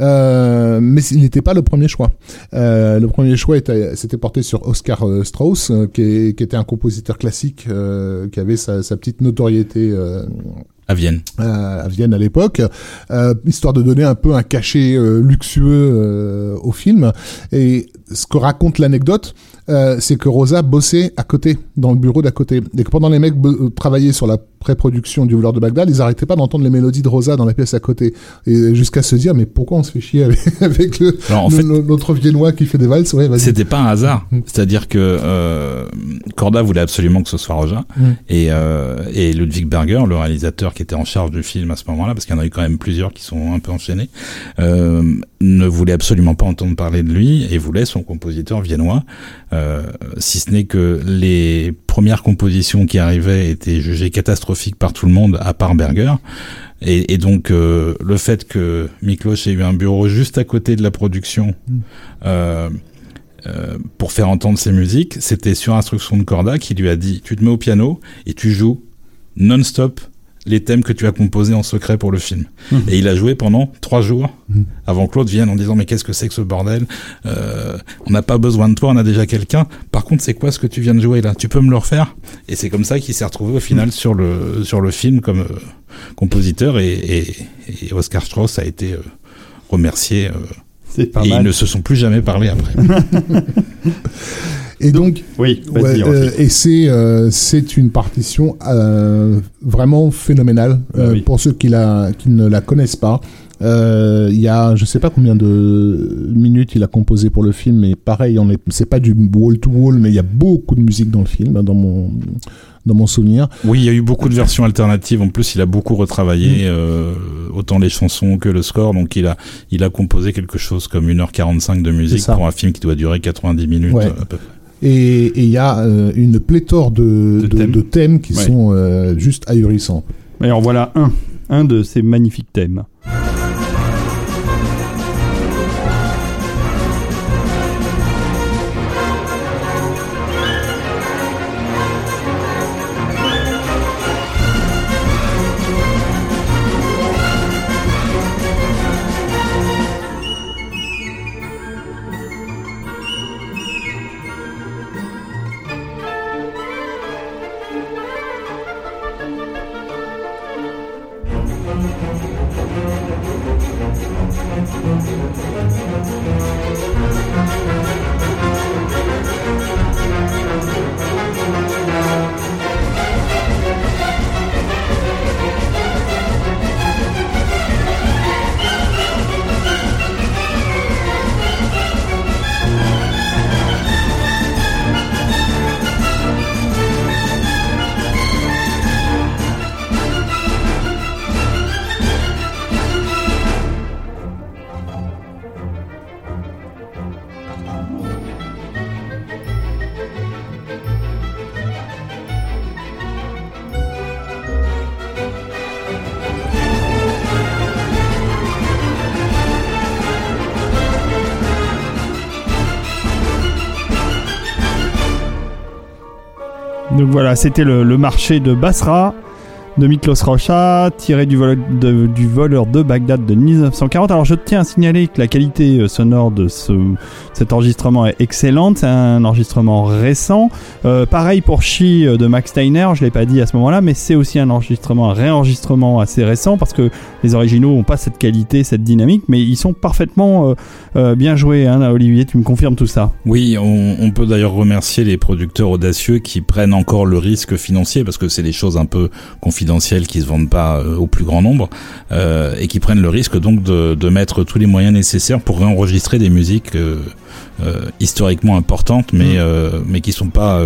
B: euh, mais il n'était pas le premier choix. Euh, le premier choix était, s'était porté sur Oscar euh, Strauss, euh, qui, est- qui était un compositeur classique, euh, qui avait sa, sa petite notoriété euh,
C: À Vienne.
B: à à Vienne à l'époque, euh, histoire de donner un peu un cachet euh, luxueux euh, au film. Et ce que raconte l'anecdote, euh, c'est que Rosa bossait à côté, dans le bureau d'à côté. Et que pendant les mecs euh, travaillaient sur la pré-production du voleur de Bagdad, ils arrêtaient pas d'entendre les mélodies de Rosa dans la pièce à côté. Et jusqu'à se dire, mais pourquoi on se fait chier avec, avec le,
C: Alors en
B: le-
C: fait,
B: notre viennois qui fait des valses? Ouais, vas-y.
C: C'était pas un hasard.
B: Mm.
C: C'est-à-dire que euh, Corda voulait absolument que ce soit Roja.
B: Mm.
C: Et, euh, et Ludwig Berger, le réalisateur qui était en charge du film à ce moment-là, parce qu'il y en a eu quand même plusieurs qui sont un peu enchaînés, euh, ne voulait absolument pas entendre parler de lui et voulait son compositeur viennois. Euh, si ce n'est que les premières compositions qui arrivaient étaient jugées catastrophiques par tout le monde, à part Berger. Et, et donc euh, le fait que Miklos ait eu un bureau juste à côté de la production euh, euh, pour faire entendre ses musiques, c'était sur instruction de Corda qui lui a dit tu te mets au piano et tu joues non-stop les thèmes que tu as composés en secret pour le film.
A: Mhm.
C: Et il a joué pendant trois jours
B: Mhm.
C: avant que Claude vienne en disant mais qu'est-ce que c'est que ce bordel? Euh, On n'a pas besoin de toi, on a déjà quelqu'un. Par contre, c'est quoi ce que tu viens de jouer là? Tu peux me le refaire? Et c'est comme ça qu'il s'est retrouvé au final sur le sur le film comme euh, compositeur et, et, et Oscar Strauss a été euh, remercié. euh,
A: pas
C: et
A: mal.
C: ils ne se sont plus jamais parlé après.
B: Et donc,
A: Oui,
B: Ouais, euh, et c'est euh, c'est une partition euh, vraiment phénoménale
A: Ah
B: euh,
A: oui.
B: pour ceux qui la qui ne la connaissent pas. Euh, Il y a, je sais pas combien de minutes il a composé pour le film, mais pareil, on est, c'est pas du wall to wall, mais il y a beaucoup de musique dans le film, hein, dans mon dans mon souvenir.
C: Oui, il y a eu beaucoup de versions alternatives. En plus, il a beaucoup retravaillé,
B: Mm.
C: euh, autant les chansons que le score. Donc, il a, il a composé quelque chose comme 1h45 de musique pour un film qui doit durer 90 minutes.
B: Ouais.
C: euh, à peu près.
B: Et il y a euh, une pléthore de,
A: De
B: de,
A: thèmes.
B: de thèmes qui
A: Ouais.
B: sont euh, juste ahurissants.
A: Et en voilà un, un de ces magnifiques thèmes. Voilà, c'était le, marché de Basra de Miklos Rocha, tiré du, vol- du voleur de Bagdad de 1940. Alors je tiens à signaler que la qualité euh, sonore de ce, cet enregistrement est excellente, c'est un enregistrement récent. Euh, pareil pour She euh, de Max Steiner, je l'ai pas dit à ce moment-là, mais c'est aussi un enregistrement, un réenregistrement assez récent parce que les originaux n'ont pas cette qualité, cette dynamique, mais ils sont parfaitement bien joués. Hein, Olivier, tu me confirmes tout ça?
C: Oui, on peut d'ailleurs remercier les producteurs audacieux qui prennent encore le risque financier parce que c'est des choses un peu confidentielles qui se vendent pas euh, au plus grand nombre euh, et qui prennent le risque donc de, de mettre tous les moyens nécessaires pour réenregistrer des musiques euh, historiquement importantes mais
A: Mm.
C: euh, mais qui sont pas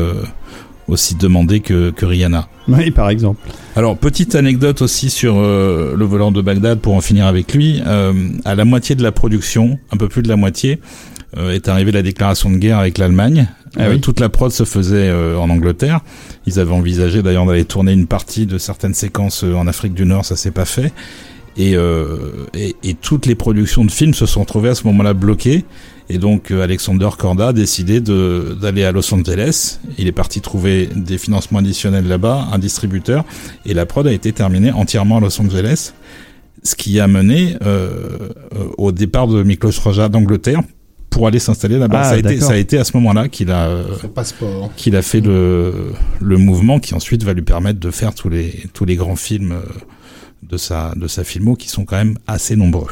C: aussi demandées que, que Rihanna.
A: Oui, par exemple.
C: Alors, petite anecdote aussi sur euh, le voleur de Bagdad pour en finir avec lui. Euh, à la moitié de la production, un peu plus de la moitié, est arrivée la déclaration de guerre avec l'Allemagne.
A: Ah
C: Euh,
A: oui.
C: Toute la prod se faisait euh, en Angleterre. Ils avaient envisagé d'ailleurs d'aller tourner une partie de certaines séquences euh, en Afrique du Nord, ça s'est pas fait. Et, euh, et, et toutes les productions de films se sont retrouvées à ce moment-là bloquées. Et donc euh, Alexander Korda a décidé d'aller à Los Angeles. Il est parti trouver des financements additionnels là-bas, un distributeur, et la prod a été terminée entièrement à Los Angeles. Ce qui a mené euh, euh, au départ de Miklos Roja d'Angleterre pour aller s'installer là-bas.
A: Ah,
C: ça, a été,
A: d'accord.
C: ça a été à ce moment-là qu'il a, qu'il a fait le, le mouvement qui ensuite va lui permettre de faire tous les, tous les grands films euh, de sa, de sa filmo qui sont quand même assez nombreux.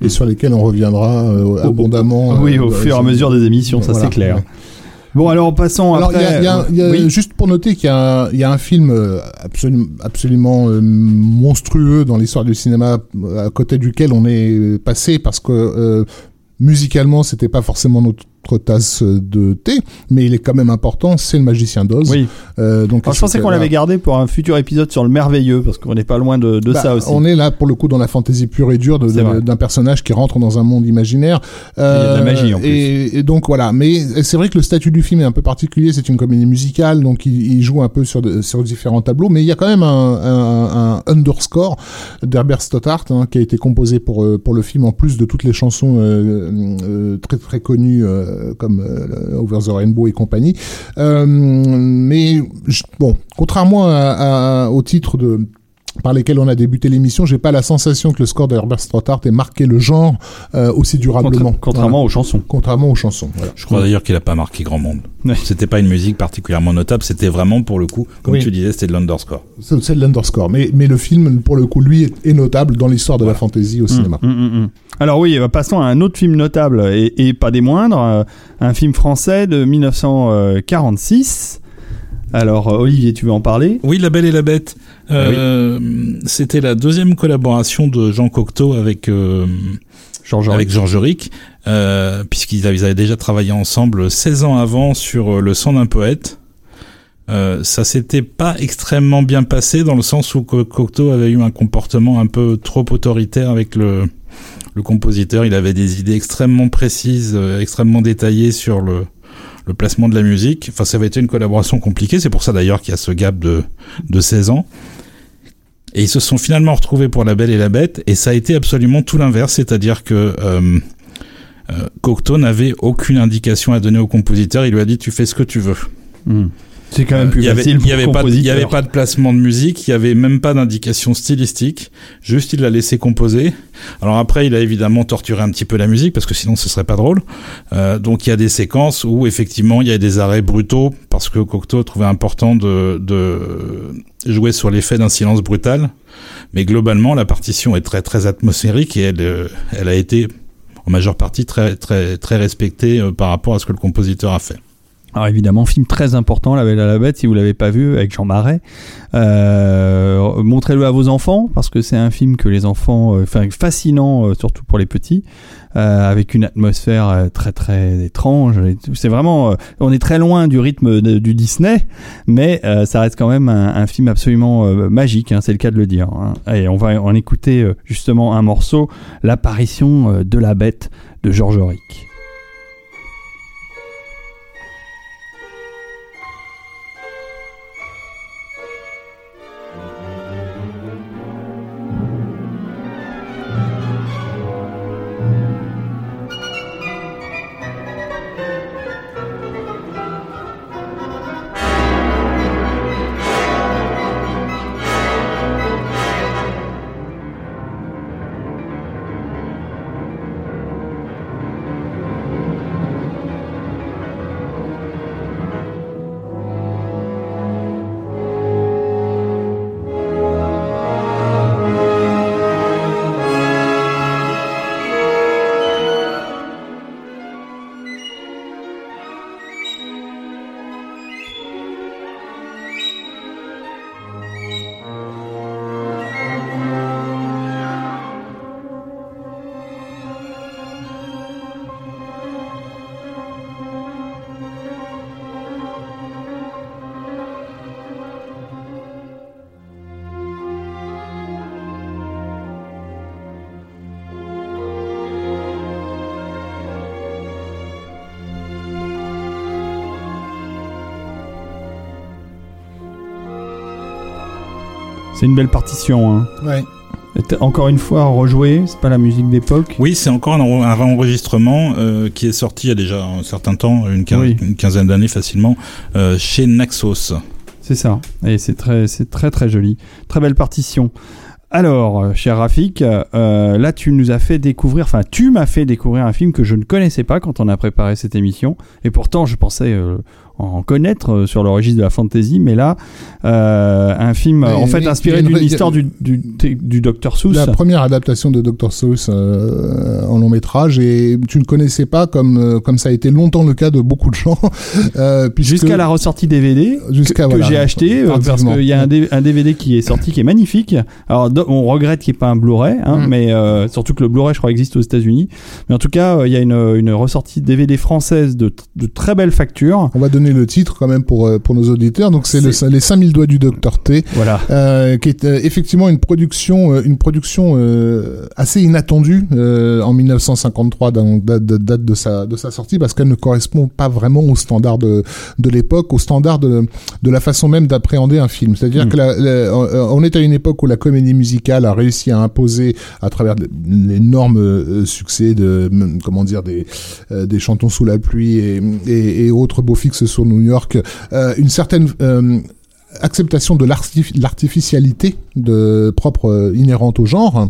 B: Et sur lesquels on reviendra euh, abondamment.
A: oui,
B: euh,
A: au fur et à mesure des émissions, ça
B: Voilà.
A: c'est clair. Bon, alors passons
B: Alors, il y
A: après.
B: a, il y a- il y a-
A: Oui.
B: juste pour noter qu'il y a, un- il y a un film euh, absolument, absolument monstrueux dans l'histoire du cinéma à côté duquel on est passé parce que euh, musicalement c'était pas forcément notre tasse de thé, mais il est quand même important. C'est le Magicien d'Oz.
A: Oui.
B: Euh, donc
A: Alors, je pensais qu'on l'avait gardé pour un futur épisode sur le merveilleux, parce qu'on n'est pas loin de, de
B: Bah,
A: ça aussi.
B: On est là pour le coup dans la fantaisie pure et dure d'un personnage qui rentre dans un monde imaginaire.
A: Il y a de la magie, en plus.
B: Et, et donc voilà. Mais c'est vrai que le statut du film est un peu particulier. C'est une comédie musicale, donc il, il joue un peu sur, de- sur différents tableaux. Mais il y a quand même un, un, un underscore d'Herbert Stothart hein, qui a été composé pour euh, pour le film en plus de toutes les chansons euh, euh, très très connues euh, comme euh, Over the Rainbow et compagnie. Euh, mais bon, contrairement au titre de par lesquels on a débuté l'émission, j'ai pas la sensation que le score de Herbert Stothart ait marqué le genre euh, aussi durablement.
A: Contra- contrairement aux chansons.
B: Contrairement aux chansons. Voilà.
C: Je crois d'ailleurs qu'il a pas marqué grand monde.
A: Ouais.
C: C'était pas une musique particulièrement notable, c'était vraiment pour le coup, comme
B: Oui.
C: tu disais, c'était de l'underscore.
B: C'est de l'underscore, mais mais le film pour le coup lui est, est notable dans l'histoire de la fantasy au cinéma.
A: Mm, mm, mm. Alors oui, euh, passons à un autre film notable et, et pas des moindres, euh, un film français de 1946 Alors, euh, Olivier, tu veux en parler?
C: Oui, La Belle et la Bête. Euh, C'était la deuxième collaboration de Jean Cocteau avec euh,
A: Georges
C: avec Georges Ric, euh, puisqu'ils avaient, déjà travaillé ensemble 16 ans avant sur euh, Le sang d'un poète. Euh, ça s'était pas extrêmement bien passé dans le sens où Co- Cocteau avait eu un comportement un peu trop autoritaire avec le, le compositeur. Il avait des idées extrêmement précises, euh, extrêmement détaillées sur le, le placement de la musique. Enfin, ça avait été une collaboration compliquée. C'est pour ça d'ailleurs qu'il y a ce gap de, de 16 ans. Et ils se sont finalement retrouvés pour La Belle et la Bête, et ça a été absolument tout l'inverse, c'est-à-dire que euh, euh, Cocteau n'avait aucune indication à donner au compositeur. Il lui a dit tu fais ce que tu veux.
A: Hmm. C'est quand même plus
C: il y avait,
A: facile
C: il y avait pas, de- avait pas placement de musique, il y avait même pas d'indication stylistique. Juste, il l'a laissé composer. Alors après, il a évidemment torturé un petit peu la musique parce que sinon, ce serait pas drôle. Euh, donc, il y a des séquences où effectivement, il y a des arrêts brutaux parce que Cocteau trouvait important de, de jouer sur l'effet d'un silence brutal. Mais globalement, la partition est très très atmosphérique et elle, euh, elle a été en majeure partie très très très respectée euh, par rapport à ce que le compositeur a fait.
A: Alors évidemment, film très important, La Belle à la Bête, si vous l'avez pas vu, avec Jean Marais. Euh, Montrez-le à vos enfants, parce que c'est un film que les enfants, euh, enfin fascinant, euh, surtout pour les petits, euh, avec une atmosphère très très étrange. C'est vraiment, on est très loin du rythme de- du Disney, mais ça reste quand même un, film absolument magique, hein, c'est le cas de le dire. hein. Et on va en écouter justement un morceau, l'apparition de la bête de Georges Auric. C'est une belle partition. Hein.
B: Ouais.
A: Encore une fois, rejoué, c'est pas la musique d'époque.
C: Oui, c'est encore un, un réenregistrement euh, qui est sorti il y a déjà un certain temps, une,
A: Oui.
C: quinzaine d'années facilement, euh, chez Naxos.
A: C'est ça. Et c'est très, c'est très très joli. Très belle partition. Alors, euh, cher Rafik, euh, là tu nous as fait découvrir, enfin tu m'as fait découvrir un film que je ne connaissais pas quand on a préparé cette émission. Et pourtant, je pensais euh, en connaître euh, sur le registre de la fantasy, mais là, euh, un film
B: Mais-
A: en fait
B: mais-
A: inspiré d'une histoire du, du, du Dr Seuss.
B: La première adaptation de Dr. Seuss euh, en long métrage et tu ne connaissais pas comme comme ça a été longtemps le cas de beaucoup de gens euh,
A: Jusqu'à la ressortie DVD que
B: voilà,
A: j'ai acheté parce qu'il y a un, DVD qui est sorti qui est magnifique. Alors on regrette qu'il n'y ait pas un Blu-ray, hein,
B: Mm.
A: mais surtout que le Blu-ray je crois existe aux États-Unis. Mais en tout cas, il y a une, une ressortie DVD française de, de très belle facture.
B: On va donner le titre quand même pour euh, pour nos auditeurs. Donc c'est le- les 5000 doigts du docteur T,
A: Voilà.
B: euh, qui est euh, effectivement une production une production euh, assez inattendue euh, en 1953, donc date, de sa de sa sortie, parce qu'elle ne correspond pas vraiment aux standards de de l'époque, aux standards de de la façon même d'appréhender un film. C'est-à-dire
A: Mm.
B: que la- la- on on est à une époque où la comédie musicale a réussi à imposer à travers l'énorme succès de mm, comment dire des des chantons sous la pluie et, et, et autres beaux fixes sur New York, euh, une certaine euh, acceptation de l'artificialité de propre euh, inhérente au genre,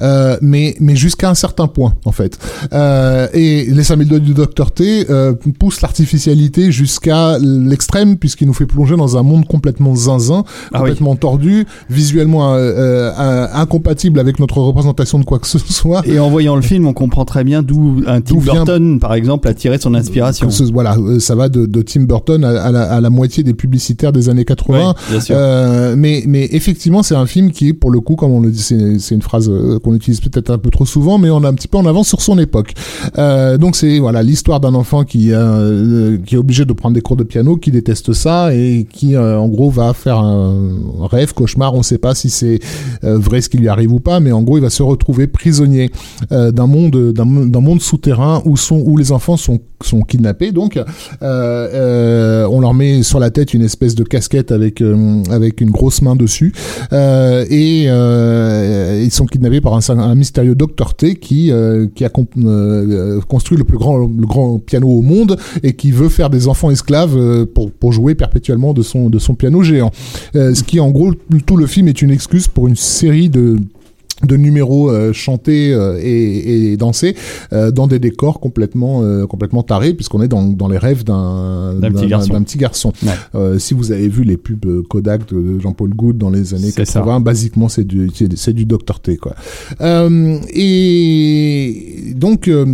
B: euh, mais mais jusqu'à un certain point en fait. Euh, et les 5000 doigts du Docteur T euh, poussent l'artificialité jusqu'à l'extrême puisqu'il nous fait plonger dans un monde complètement zinzin,
A: Ah
B: complètement tordu, visuellement euh, euh, incompatible avec notre représentation de quoi que ce soit.
A: Et en voyant le film, on comprend très bien d'où un Tim
B: vient-
A: Burton, par exemple, a tiré son inspiration.
B: Ce- voilà, ça va de, de Tim Burton à, à la, à la moitié des publicitaires des années 80.
A: Ouais, bien sûr.
B: Euh, mais, mais effectivement, c'est un film qui est, pour le coup, comme on le dit, c'est une phrase euh, qu'on utilise peut-être un peu trop souvent, mais on est un petit peu en avance sur son époque. Euh, donc c'est voilà l'histoire d'un enfant qui euh, qui est obligé de prendre des cours de piano, qui déteste ça et qui en gros va faire un rêve, cauchemar. On ne sait pas si c'est vrai ce qui lui arrive ou pas, mais en gros il va se retrouver prisonnier d'un monde d'un monde souterrain où sont où les enfants sont sont kidnappés. Donc on leur met sur la tête une espèce de casquette avec euh, avec une grosse main dessus euh, et euh, ils sont kidnappés par un, mystérieux docteur T qui qui a construit le plus grand le grand piano au monde et qui veut faire des enfants esclaves pour pour jouer perpétuellement de son de son piano géant. Ce qui en gros tout le film est une excuse pour une série de de numéros euh, chantés euh, et, et dansés euh, dans des décors complètement euh, complètement tarés puisqu'on est dans, dans les rêves d'un
A: D'un petit garçon.
B: petit garçon.
A: Ouais.
B: Euh, si vous avez vu les pubs euh, Kodak de Jean-Paul Goud dans les années
A: C'est
B: 80, basiquement c'est du c'est du Dr T quoi. Euh, et donc euh,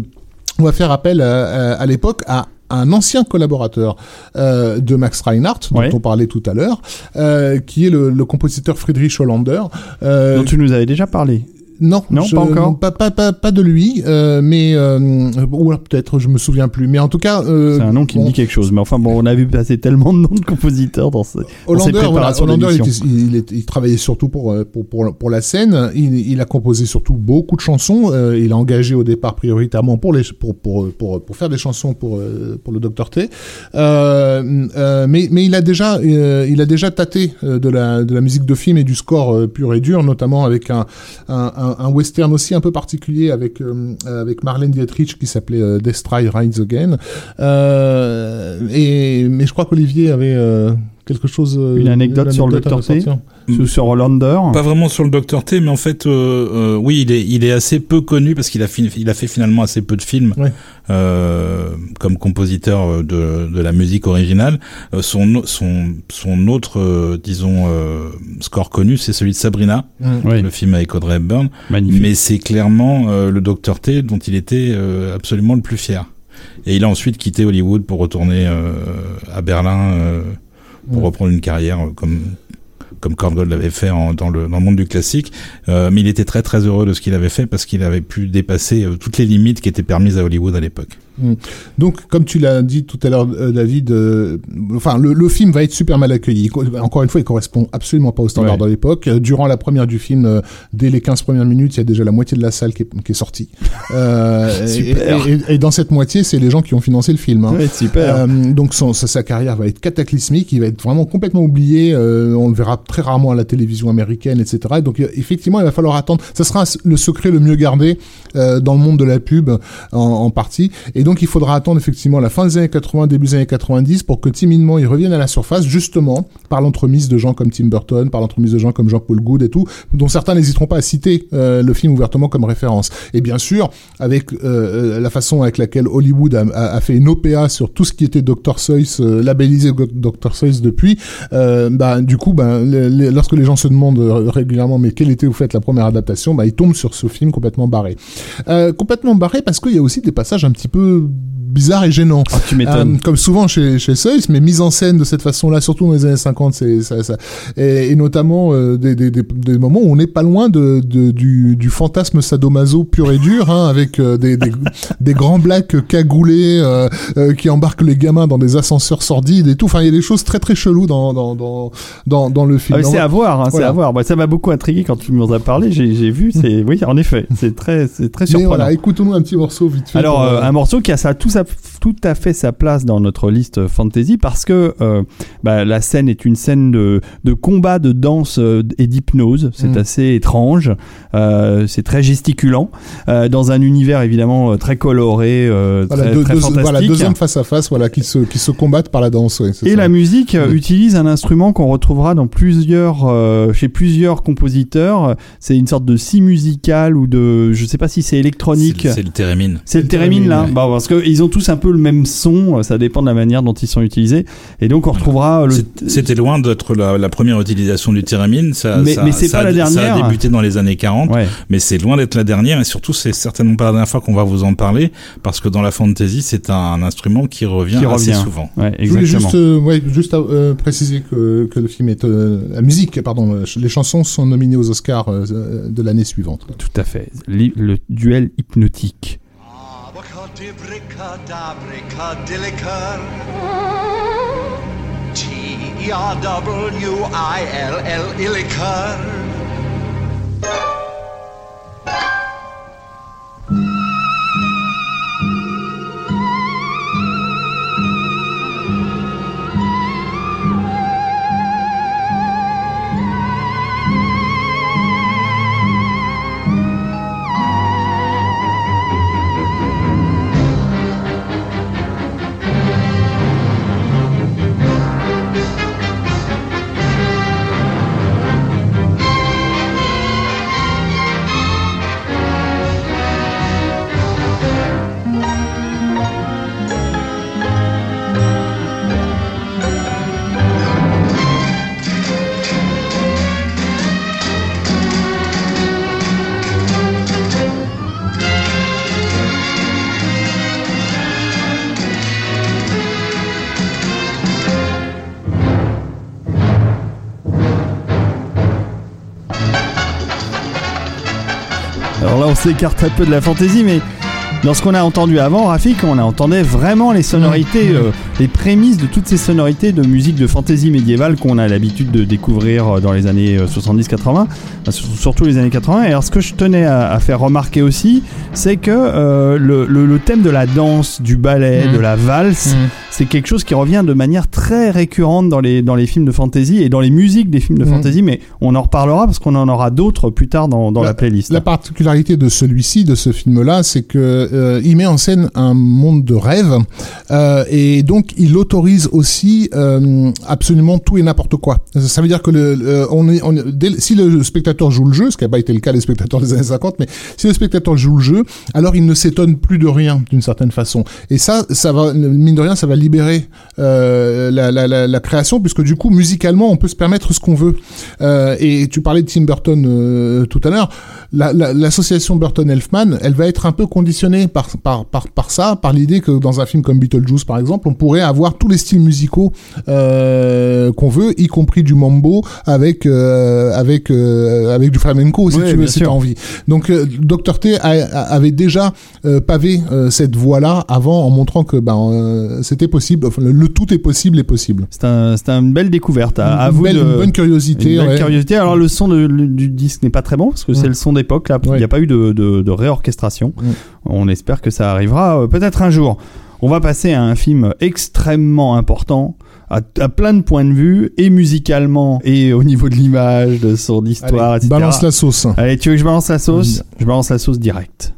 B: on va faire appel à, à- à l'époque à un ancien collaborateur euh, de Max Reinhardt, dont
A: Ouais.
B: on parlait tout à l'heure, euh, qui est le, le compositeur Friedrich Hollander. Euh,
A: dont tu nous avais déjà parlé.
B: Non,
A: Non,
B: je-
A: pas encore
B: Pas, pas, pas, pas de lui, euh, mais euh, ou alors peut-être, je me souviens plus. Mais en tout cas, euh,
A: C'est un nom qui me dit quelque chose. Mais enfin, bon, on a vu passer tellement de noms de compositeurs dans ce.
B: Hollander, voilà,
A: préparations
B: Hollander, il, travaillait surtout pour, euh, pour, pour, pour la scène. Il, il a composé surtout beaucoup de chansons. Euh, il a engagé au départ prioritairement pour, les, pour, pour, pour, pour faire des chansons pour, euh, pour le Dr T. Mais, mais il a déjà, il a déjà tâté de la, de la musique de film et du score pur et dur, notamment avec un, un, un, un western aussi un peu particulier avec, euh, avec Marlène Dietrich qui s'appelait euh, Destroy Rise Again. Euh, et, mais je crois qu'Olivier avait quelque chose.
A: Une anecdote sur le
B: à
A: Dr. Sur- Sur Hollander.
C: Pas vraiment sur le Dr T, mais en fait, euh, euh, oui, il est, il est assez peu connu parce qu'il a, fi- il a fait finalement assez peu de films
B: Ouais.
C: euh, comme compositeur euh, de, de la musique originale. Euh, son, son, son autre, euh, disons, euh, score connu, c'est celui de Sabrina,
B: Mm.
A: Oui,
C: le film avec Audrey Hepburn.
A: magnifique.
C: Mais c'est clairement euh, le Dr T dont il était euh, absolument le plus fier. Et il a ensuite quitté Hollywood pour retourner euh, à Berlin euh, pour
B: Ouais.
C: reprendre une carrière euh, comme comme Korngold l'avait fait dans, le, dans le monde du classique. Euh, mais il était très très heureux de ce qu'il avait fait parce qu'il avait pu dépasser euh, toutes les limites qui étaient permises à Hollywood à l'époque.
B: Donc, comme tu l'as dit tout à l'heure, euh, David, euh, enfin, le, le film va être super mal accueilli. Co- Encore une fois, il correspond absolument pas aux standards
A: Ouais.
B: de l'époque. Euh, Durant la première du film, euh, dès les 15 premières minutes, il y a déjà la moitié de la salle qui est, qui est sortie. Euh, et-
A: Super.
B: Et, et- et dans cette moitié, c'est les gens qui ont financé le film. hein.
A: Ouais, super.
B: Donc son, sa, sa carrière va être cataclysmique, il va être vraiment complètement oublié, on le verra très rarement à la télévision américaine, etc. Et donc effectivement, il va falloir attendre. Ça sera le secret le mieux gardé dans le monde de la pub en, en partie. Et donc il faudra attendre effectivement la fin des années 80, début des années 90 pour que timidement il revienne à la surface, justement par l'entremise de gens comme Tim Burton, par l'entremise de gens comme Jean-Paul Goud et tout, dont certains n'hésiteront pas à citer euh, le film ouvertement comme référence. Et bien sûr, avec euh, euh, la façon avec laquelle Hollywood a, fait une OPA sur tout ce qui était Dr. Seuss, labellisé Dr. Seuss depuis, bah, du coup, bah, lorsque les gens se demandent régulièrement mais quelle était au fait la première adaptation, bah, ils tombent sur ce film complètement barré. Complètement barré parce qu'il y a aussi des passages un petit peu bizarres et gênants.
A: Ah, tu m'étonnes.
B: Euh, comme souvent chez, chez Seuss, mais mise en scène de cette façon-là, surtout dans les années 50, c'est ça, ça. Et, et notamment euh, des, des, des, des moments où on n'est pas loin de, de- du, du fantasme sadomaso pur et dur, hein, avec euh, des, des, grands blacks cagoulés qui embarquent les gamins dans des ascenseurs sordides et tout. Enfin, il y a des choses très très cheloues dans dans dans dans, dans le
A: Ah,
B: film.
A: mais c'est à voir, hein, c'est à voir. Moi, ça m'a beaucoup intrigué quand tu m'en as parlé. J'ai vu, c'est oui, en effet, c'est très, c'est très
B: mais
A: surprenant.
B: voilà, écoutons-nous un petit morceau vite fait.
A: Alors, un morceau qui a ça, tout à, tout à fait sa place dans notre liste fantasy parce que euh, bah, la scène est une scène de, de combat, de danse euh, et d'hypnose. C'est
B: Mm.
A: assez étrange. Euh, c'est très gesticulant. euh, dans un univers évidemment très coloré, euh,
B: Voilà,
A: très,
B: deux,
A: très
B: deux-
A: fantastique.
B: voilà, deux hommes face à face, voilà, qui se, qui se combattent par la danse. ouais,
A: Et
B: ça.
A: la musique
B: Mm.
A: utilise un instrument qu'on retrouvera dans plusieurs, euh, chez plusieurs compositeurs. C'est une sorte de si musical ou de, je sais pas si c'est électronique.
C: C'est c'est le thérémine.
A: C'est le
B: le
A: thérémine là,
B: ouais.
A: bah, parce qu'ils ont tous un peu le même son, euh, ça dépend de la manière dont ils sont utilisés. Et donc on retrouvera le.
C: C'est- C'était loin d'être la, la première utilisation du thérémine. Ça,
A: Mais-
C: ça-
A: mais c'est
C: ça
A: pas
C: a-
A: la
C: Ça
A: dernière.
C: a débuté dans les années 40,
A: Ouais.
C: mais c'est loin d'être la dernière. Et surtout, c'est certainement pas la dernière fois qu'on va vous en parler, parce que dans la fantasy, c'est un, instrument qui revient
A: Qui
C: assez souvent.
A: Ouais,
B: Je voulais
A: exactement.
B: juste, euh, ouais, juste euh, préciser que, que le film est euh, la musique, pardon, euh, les chansons sont nominées aux Oscars euh, de l'année suivante.
A: Tout à fait. Le duel hypnotique.
D: Abracadibricadabricadillicar. T-E-R-W-I-L-L illicar.
A: Alors là, s'écarte un peu de la fantaisie, mais dans ce qu'on a entendu avant, Rafik, on entendait vraiment les sonorités,
B: Mmh.
A: euh, les prémices de toutes ces sonorités de musique de fantaisie médiévale qu'on a l'habitude de découvrir euh, dans les années euh, 70-80, euh, sur- surtout les années 80. Et alors, ce que je tenais à, à faire remarquer aussi, c'est que euh, le, le- le thème de la danse, du ballet,
B: Mmh.
A: de la valse, c'est quelque chose qui revient de manière très récurrente dans les, dans les films de fantasy et dans les musiques des films de
B: Mhm.
A: fantasy, mais on en reparlera parce qu'on en aura d'autres plus tard dans, dans la, playlist.
B: La particularité de celui-ci, de ce film-là, c'est que euh, il met en scène un monde de rêve euh, et donc il autorise aussi euh, absolument tout et n'importe quoi. Ça veut dire que si le spectateur joue le jeu, ce qui n'a pas été le cas des spectateurs des années 50, mais si le spectateur joue le jeu, alors il ne s'étonne plus de rien d'une certaine façon. Et ça, ça va mine de rien, ça va libérer la, création puisque du coup musicalement on peut se permettre ce qu'on veut. Et tu parlais de Tim Burton tout à l'heure. La- la- L'association Burton-Elfman, elle va être un peu conditionnée par, par, par, par ça, par l'idée que dans un film comme Beetlejuice par exemple, on pourrait avoir tous les styles musicaux euh, qu'on veut, y compris du mambo avec euh, avec euh, avec du flamenco si
A: Oui,
B: tu veux, si t'as envie. Donc Dr T a- a- avait déjà pavé cette voie-là avant en montrant que ben c'était possible, enfin, le, le tout est possible et possible.
A: C'est un, une belle découverte. À, à
B: une,
A: vous
B: belle,
A: de-
B: une bonne curiosité.
A: une belle
B: ouais.
A: curiosité. Alors le son de- le- du disque n'est pas très bon parce que c'est le son d'époque. Là, il
B: Ouais.
A: n'y a pas eu de, de- de réorchestration. On espère que ça arrivera euh, peut-être un jour. On va passer à un film extrêmement important. À, à plein de points de vue, et musicalement, et au niveau de l'image, de son histoire,
B: Allez,
A: etc.
B: balance la sauce.
A: Allez, tu veux que je balance la sauce? Je balance la sauce direct.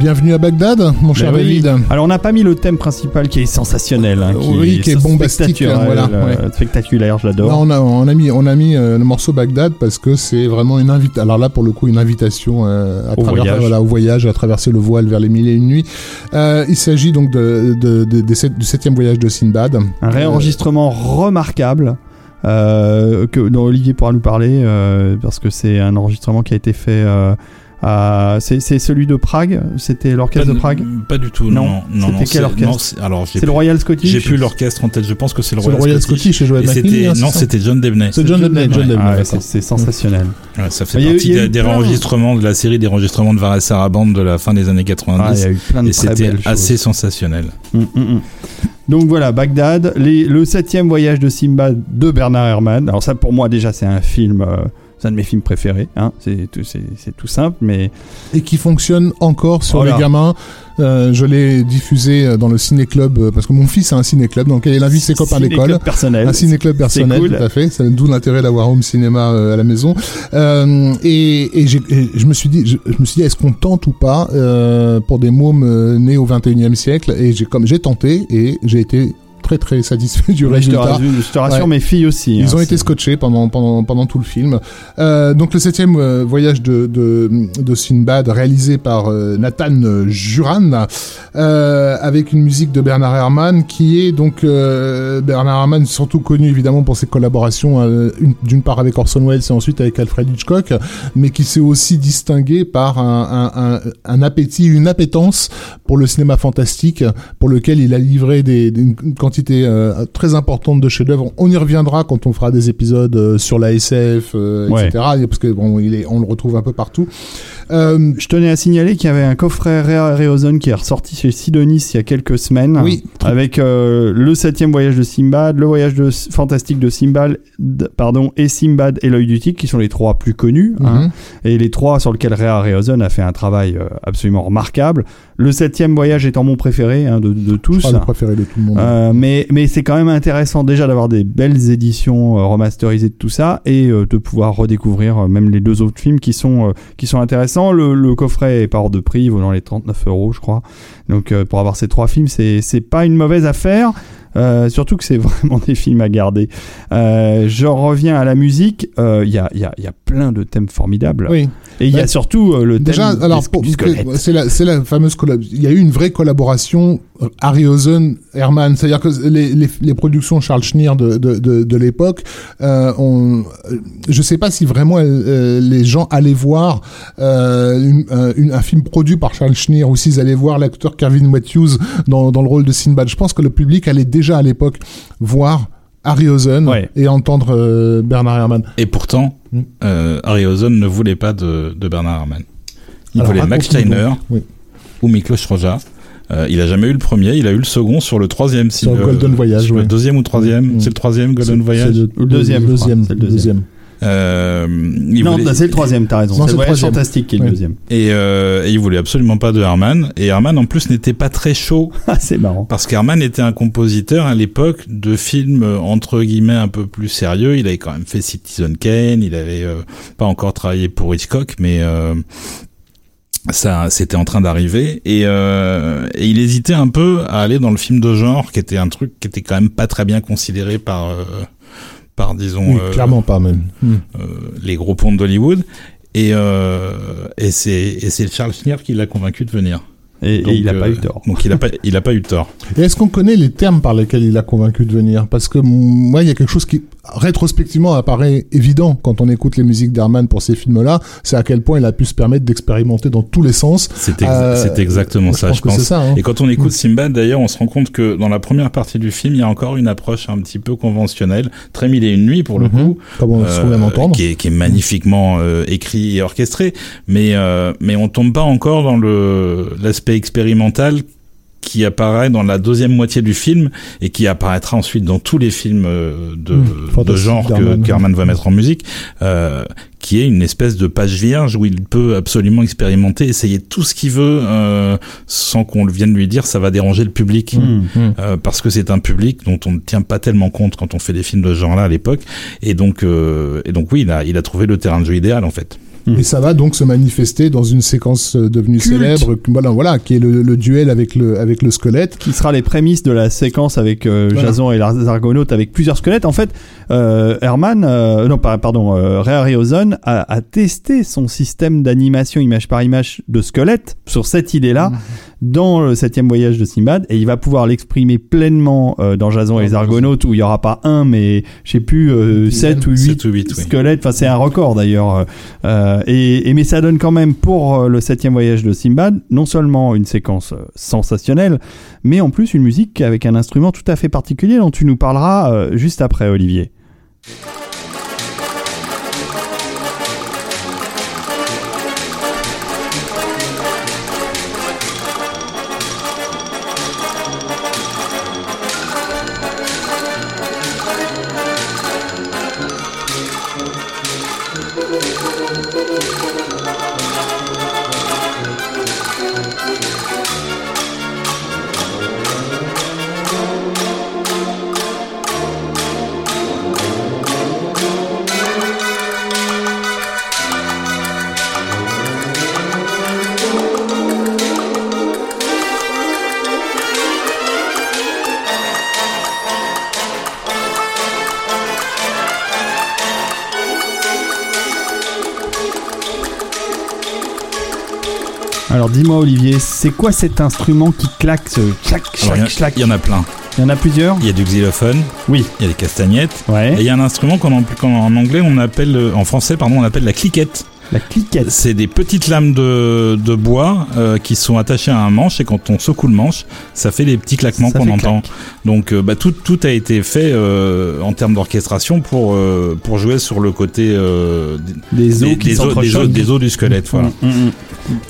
B: Bienvenue à Bagdad, mon cher
A: Ben oui.
B: David.
A: Alors on n'a pas mis le thème principal qui est sensationnel, hein, qui,
B: Oui, qui est bombastique,
A: spectaculaire,
B: voilà,
A: euh,
B: ouais.
A: spectaculaire,
B: on a, on a mis, on a mis euh, le morceau Bagdad parce que c'est vraiment une invitation. Alors là, pour le coup, une invitation euh, à
A: Au
B: travers,
A: voyage.
B: voilà, au voyage, à traverser le voile vers les mille et une nuits. Euh, il s'agit donc de, de, de- des sept- du septième voyage de Sinbad.
A: Un réenregistrement remarquable. Que dont Olivier pourra nous parler parce que c'est un enregistrement qui a été fait euh, c'est celui de Prague? C'était l'orchestre de Prague?
C: Pas du tout,
A: Non.
C: non. non, non,
A: C'était quel
C: c'est-
A: orchestre?
C: c'est- Alors, j'ai
A: c'est le Royal Scottish?
C: J'ai plus l'orchestre en tête. Je pense que c'est le
B: C'est le
C: Royal,
B: Royal Scottish et McNeely, hein, c'est
C: non, c'était John Debney.
B: C'est John Debney, John
C: Ouais.
B: Debney,
A: Ah ouais, c'est sensationnel
C: Ouais, ça fait
A: Il y a eu-
C: partie
A: eu
C: des, des enregistrements de la série des enregistrements de Varese Saraband de la fin des années
A: Ah, il
C: 90.
A: y a eu plein de
C: et c'était assez
A: choses.
C: sensationnel.
A: Mm, mm, mm. Donc voilà, Bagdad, les- le septième voyage de Simba de Bernard Herrmann. Alors ça, pour moi déjà, c'est un film, euh, c'est un de mes films préférés. Hein. C'est tout, c'est- c'est tout simple, mais
B: et qui fonctionne encore sur
A: Voilà.
B: les gamins. Euh, je l'ai diffusé euh, dans le ciné-club euh, parce que mon fils a un ciné-club lequel il invite ses copains
A: ciné-club
B: d'école.
A: personnel.
B: Un ciné-club personnel,
A: cool.
B: tout à fait. C'est d'où l'intérêt d'avoir home cinéma à la maison. Euh, et et, j'ai- et je me suis dit, je, je me suis dit, est-ce qu'on tente ou pas euh, pour des mômes nés au 21e siècle? Et j'ai comme j'ai tenté et j'ai été très très satisfait du
A: Oui, je, te
B: résultat.
A: rassure, je te rassure,
B: Ouais.
A: mes filles aussi.
B: Ils
A: hein,
B: ont été scotchés pendant pendant pendant tout le film. Euh, donc le septième euh, voyage de, de de Sinbad réalisé par euh, Nathan Juran euh, avec une musique de Bernard Herrmann qui est donc euh, Bernard Herrmann surtout connu évidemment pour ses collaborations euh, une- d'une part avec Orson Welles et ensuite avec Alfred Hitchcock, mais qui s'est aussi distingué par un, un, un, un appétit, une appétence pour le cinéma fantastique, pour lequel il a livré des, des- une quantité euh, très importante de chefs-d'œuvre. On y reviendra quand on fera des épisodes euh, sur la SF, euh,
A: Ouais.
B: etc. Parce que bon, il est, on le retrouve un peu partout. Euh,
A: Je tenais à signaler qu'il y avait un coffret Rea Reozon qui est ressorti chez Sidonis il y a quelques semaines.
B: Oui.
A: Avec euh, le septième voyage de Simbad, le voyage de, fantastique de Simbad, pardon, et Simbad et l'œil du tigre, qui sont les trois plus connus. hein.
B: mhm.
A: et les trois sur lesquels Rea Reozon a fait un travail euh, absolument remarquable. Le septième voyage étant mon préféré hein, de, de tous.
B: Pas le préféré de tout le monde.
A: Euh, mais mais c'est quand même intéressant déjà d'avoir des belles éditions euh, remasterisées de tout ça et euh, de pouvoir redécouvrir euh, même les deux autres films qui sont intéressants. Le, coffret est pas hors de prix, dans les 39 euros je crois. Donc pour avoir ces trois films, c'est pas une mauvaise affaire. Euh, surtout que c'est vraiment des films à garder. Euh, je reviens à la musique. Euh, Il y, a, y, a, y a plein de thèmes formidables.
B: oui.
A: Et il y a surtout euh, le thème
B: Déjà, alors c'est la, la fameuse. Il y a eu une vraie collaboration euh, Harryhausen Herman, c'est-à-dire que les, les, les productions Charles Schneer de, de, de, de l'époque, euh, on, euh, je sais pas si vraiment euh, les gens allaient voir euh, une, un, une- un film produit par Charles Schneer ou s'ils allaient voir l'acteur Kevin Matthews dans, dans le rôle de Sinbad. Je pense que le public allait déjà à l'époque voir Harryhausen
A: Ouais.
B: et entendre euh, Bernard Herrmann.
C: Et pourtant,
B: Mm.
C: euh, Harryhausen ne voulait pas de, de Bernard Herrmann. Il
B: Alors,
C: voulait Max Steiner.
B: Oui.
C: ou Miklos Roja. Euh, il a jamais eu le premier, il a eu le second sur le troisième. si
B: Sur
C: le-
B: Golden Voyage,
C: sur Le deuxième ou troisième
B: Mm.
C: C'est le troisième Golden Voyage
A: le deuxième,
B: deuxième.
C: Euh, il
A: Non,
C: voulait-
A: c'est le troisième, t'as raison. C'est
B: troisième.
A: fantastique qui est le
B: Ouais.
A: deuxième.
C: et, euh, et il voulait absolument pas de Herman. Et Herman en plus n'était pas très chaud
A: Ah, c'est marrant.
C: parce qu'Herman était un compositeur à l'époque de films euh, entre guillemets un peu plus sérieux. Il avait quand même fait Citizen Kane, il avait euh, pas encore travaillé pour Hitchcock, mais euh, ça c'était en train d'arriver et, euh, et il hésitait un peu à aller dans le film de genre, qui était un truc qui était quand même pas très bien considéré par euh, par disons
B: Oui,
C: euh,
B: clairement pas même. Hmm.
C: euh, les gros ponts d'Hollywood. Et, euh, et c'est et c'est Charles Schneer qui l'a convaincu de venir.
A: Et, il a pas eu tort.
C: Donc il a pas il a pas eu tort.
B: Et est-ce qu'on connaît les termes par lesquels il a convaincu de venir? Parce que moi, il y a quelque chose qui rétrospectivement apparaît évident quand on écoute les musiques d'Herman pour ces films-là, c'est à quel point il a pu se permettre d'expérimenter dans tous les sens.
C: C'est exa-
B: Euh,
C: exactement ça, je pense.
B: ça, hein.
C: Et quand on écoute Simbad, d'ailleurs, on se rend compte que dans la première partie du film, il y a encore une approche un petit peu conventionnelle, très mille et une nuits pour le
B: Mhm.
C: coup,
B: Comme on se
C: euh, qui est, qui est magnifiquement euh, écrit et orchestré, mais euh, mais on tombe pas encore dans le l'aspect expérimental qui apparaît dans la deuxième moitié du film et qui apparaîtra ensuite dans tous les films euh, de,
B: Mmh,
C: de genre que qu'Herman va mettre en musique, euh, qui est une espèce de page vierge où il peut absolument expérimenter, essayer tout ce qu'il veut euh, sans qu'on le vienne lui dire ça va déranger le public.
A: Hmm.
B: Hmm.
C: Euh, parce que c'est un public dont on ne tient pas tellement compte quand on fait des films de ce genre-là à l'époque, et donc euh, et donc oui, il a il a trouvé le terrain de jeu idéal en fait.
A: Mhm.
B: Et ça va donc se manifester dans une séquence euh, devenue
A: Culte.
B: célèbre, voilà, voilà, qui est le, le duel avec le avec le squelette.
A: qui sera les prémices de la séquence avec euh,
B: Voilà.
A: Jason et les Argonautes avec plusieurs squelettes. En fait, euh, Herman, euh, non pas- pardon, euh, Ray Harryhausen a, a testé son système d'animation image par image de squelettes sur cette idée-là dans le septième voyage de Simbad et il va pouvoir l'exprimer pleinement euh, dans Jason et les Argonautes où il y aura pas un mais je sais plus euh,
B: Une
A: sept ou
C: Sept
A: huit
C: ou huit, oui.
A: squelettes. Enfin c'est un record d'ailleurs. Euh, et, et mais ça donne quand même pour euh, le septième voyage de Simbad non seulement une séquence sensationnelle mais en plus une musique avec un instrument tout à fait particulier dont tu nous parleras juste après Olivier. C'est quoi cet instrument qui claque ce clac
C: Alors, il y
A: clac
C: Il y en a plein.
A: Il y en a plusieurs
C: Il y a du xylophone,
A: Oui.
C: il y a des castagnettes, et
A: Ouais.
C: il y a un instrument qu'en en anglais on appelle, en français pardon, on appelle la cliquette.
A: La cliquette.
C: C'est des petites lames de, de bois euh, qui sont attachées à un manche et quand on secoue le manche, ça fait des petits claquements qu'on entend. Donc euh, bah, tout, tout a été fait euh, en termes d'orchestration pour, pour jouer sur le côté des,
A: os
C: des-
A: qui
C: des os, des, os,
A: s'entrechoquent.
C: des os du squelette. Voilà.
A: Mm, mm, mm.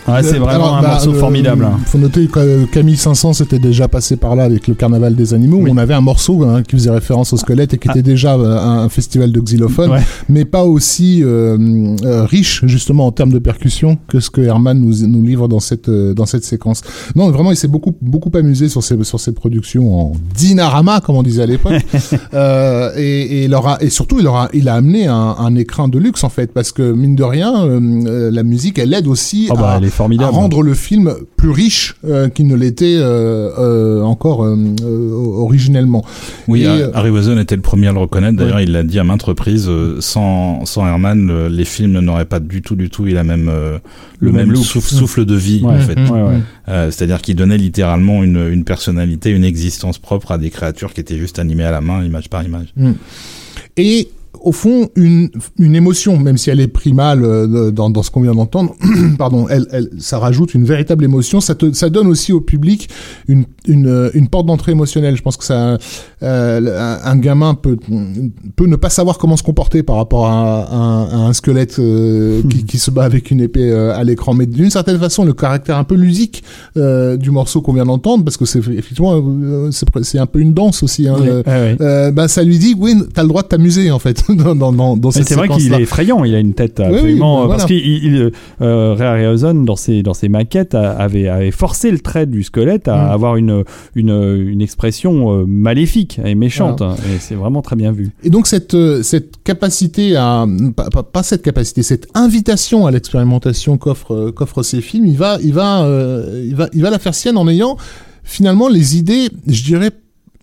A: Ouais, c'est vraiment
B: alors,
A: un
B: bah,
A: morceau
B: le-
A: formidable. hein.
B: Faut noter que euh, Camille 500 s'était déjà passé par là avec le Carnaval des animaux.
A: Oui.
B: Où on avait un morceau hein, qui faisait référence au squelette et qui
A: Ah.
B: était déjà euh, un, un festival de xylophone,
A: Ouais.
B: mais pas aussi euh, euh, riche justement en termes de percussion que ce que Herman nous, nous livre dans cette dans cette séquence. Non, vraiment, il s'est beaucoup beaucoup amusé sur ces sur ces productions en dinarama comme on disait à l'époque. Euh, et, et, il leur a- et surtout, il, leur a, il a amené un, un écran de luxe en fait, parce que mine de rien, euh, la musique, elle aide aussi
A: Oh bah,
B: à,
A: elle est
B: à
A: formidable.
B: rendre le film plus riche euh, qu'il ne l'était euh, euh, encore euh, euh, originellement.
C: Oui,
B: Et,
C: Har-
B: euh,
C: Harryhausen était le premier à le reconnaître. D'ailleurs, il l'a dit à maintes reprises. euh, sans, sans Herman, les films n'auraient pas du tout, du tout eu la même, euh, le,
A: Le même
C: souffle, souffle de vie,
A: Ouais.
C: en fait.
A: Ouais, ouais.
C: Euh, C'est-à-dire qu'il donnait littéralement une, une personnalité, une existence propre à des créatures qui étaient juste animées à la main, image par image.
B: et au fond une, une émotion, même si elle est primale euh, dans, dans ce qu'on vient d'entendre, pardon, elle, elle, ça rajoute une véritable émotion. Ça, te, ça donne aussi au public une, une, euh, une porte d'entrée émotionnelle. Je pense que ça, euh, un, gamin peut, peut ne pas savoir comment se comporter par rapport à, un- à un squelette euh, qui, qui se bat avec une épée euh, à l'écran. Mais d'une certaine façon, le caractère un peu ludique euh, du morceau qu'on vient d'entendre, parce que c'est effectivement c'est c'est un peu une danse aussi. Hein,
A: ouais.
B: euh, bah, ça lui dit oui t'as le droit de t'amuser en fait dans dans dans, dans
A: Mais
B: cette
A: c'est vrai qu'il est effrayant, il a une tête
B: oui,
A: absolument.
B: bah,
A: Parce qu'il il, euh, Ray Harryhausen, dans ses, dans ses maquettes, a- avait, avait forcé le trait du squelette à
B: Mm.
A: avoir une, une, une expression euh, maléfique et méchante. Et c'est vraiment très bien vu.
B: Et donc cette euh, cette capacité à pas, cette capacité, cette invitation à l'expérimentation euh, qu'offre ces films, il va il va euh, il va il va la faire sienne en ayant finalement les idées, je dirais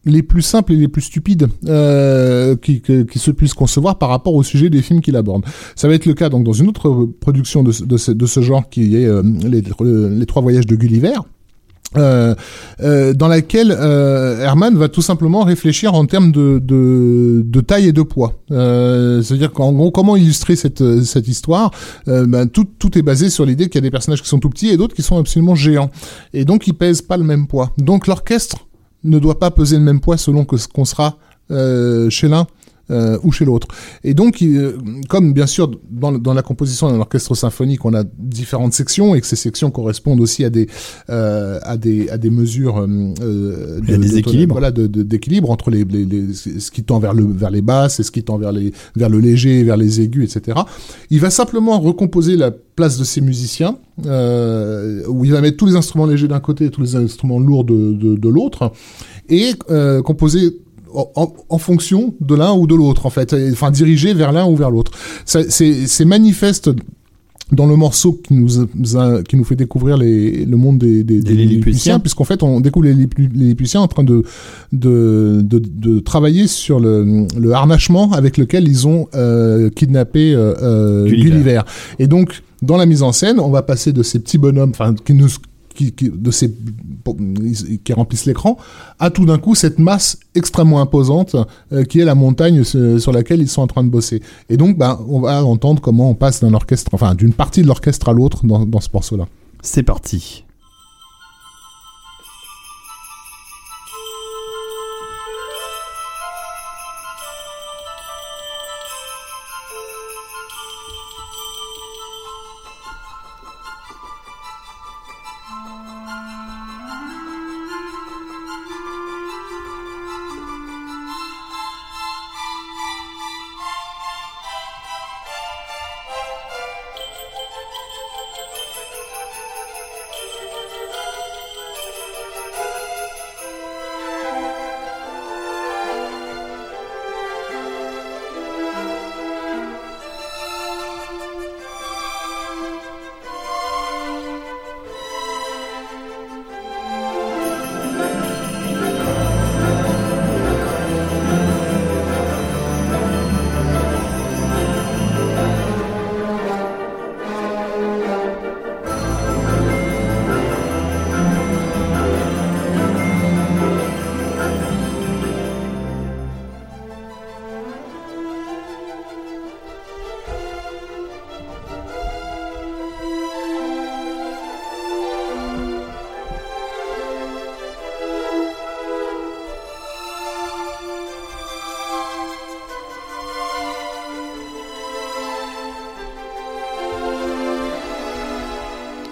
B: les plus simples et les plus stupides euh, qui, que- qui se puissent concevoir par rapport au sujet des films qu'il aborde. Ça va être le cas donc dans une autre production de, de, ce, de ce genre qui est euh, les, les trois voyages de Gulliver. Euh, euh, dans laquelle euh, Herman va tout simplement réfléchir en termes de, de, de taille et de poids. Euh, C'est-à-dire qu'en gros, comment illustrer cette, cette histoire? Euh, ben, tout, tout est basé sur l'idée qu'il y a des personnages qui sont tout petits et d'autres qui sont absolument géants. Et donc, ils pèsent pas le même poids. Donc, l'orchestre ne doit pas peser le même poids selon que ce qu'on sera euh, chez l'un euh, ou chez l'autre. Et donc, euh, comme bien sûr dans, dans la composition d'un orchestre symphonique, on a différentes sections et que ces sections correspondent aussi à des euh, à des à des mesures euh, euh,
A: Il y a des
B: de-
A: équilibres.
B: voilà, d'équilibre entre les, les, les- ce qui tend vers le vers les basses et ce qui tend vers les vers le léger, vers les aigus, etc. Il va simplement recomposer la place de ces musiciens, euh, où il va mettre tous les instruments légers d'un côté et tous les instruments lourds de, de, de l'autre, et euh, composer en, fonction de l'un ou de l'autre, en fait, enfin dirigé vers l'un ou vers l'autre. C'est manifeste dans le morceau qui nous a- qui nous fait découvrir les, le monde des, des,
A: Des Lilliputiens.
B: puisqu'en fait on découvre les, Lillipu- les Lilliputiens en train de de, de, de travailler sur le, le harnachement avec lequel ils ont euh, kidnappé euh, euh,
A: Gulliver.
B: Gulliver. Et donc dans la mise en scène, on va passer de ces petits bonhommes, enfin qui nous qui, remplissent l'écran, à tout d'un coup cette masse extrêmement imposante euh, qui est la montagne euh, sur laquelle ils sont en train de bosser. Et donc, ben, on va entendre comment on passe enfin d'une partie de l'orchestre à l'autre dans, dans ce morceau-là.
A: C'est parti.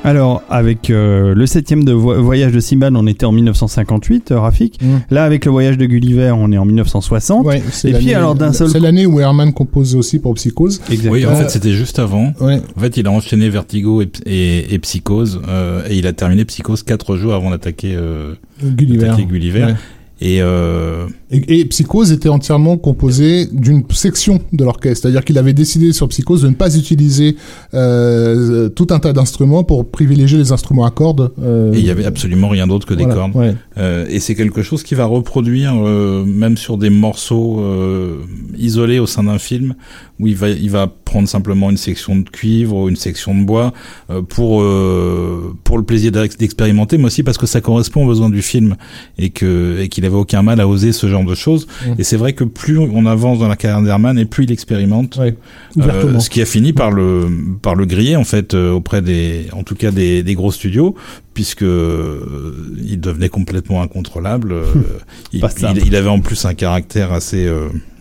A: Alors, avec euh, le septième de vo- voyage de Simbad, on était en 1958, euh, Rafik.
B: Mm.
A: Là, avec le voyage de Gulliver, on est en 1960.
B: Ouais, c'est
A: Et puis,
B: l'année-
A: alors, d'un seul
B: C'est l'année où Herman compose aussi pour Psychose.
A: Exactement.
C: Oui, en
B: Euh,
C: fait, c'était juste avant.
B: Ouais.
C: En fait, il a enchaîné Vertigo et, et, et Psychose, euh, et il a terminé Psychose quatre jours avant d'attaquer euh,
B: Gulliver.
C: d'attaquer Gulliver.
B: Ouais.
C: Et euh,
B: Et, et Psychose était entièrement composé d'une section de l'orchestre, c'est-à-dire qu'il avait décidé sur Psychose de ne pas utiliser euh, tout un tas d'instruments pour privilégier les instruments à cordes. euh,
C: et il y avait absolument rien d'autre que des
B: voilà,
C: cordes.
B: ouais.
C: Euh, et c'est quelque chose qui va reproduire euh, même sur des morceaux euh, isolés au sein d'un film où il va il va prendre simplement une section de cuivre ou une section de bois euh, pour euh, pour le plaisir d'ex- d'expérimenter mais aussi parce que ça correspond aux besoins du film et que et qu'il avait aucun mal à oser ce genre de choses.
B: Mm.
C: et c'est vrai que plus on avance dans la carrière d'Herman et plus il expérimente
B: Ouais,
C: euh, ce qui a fini par le par le griller en fait euh, auprès des en tout cas des, des gros studios puisque euh, il devenait complètement incontrôlable euh, il, avait en plus un caractère assez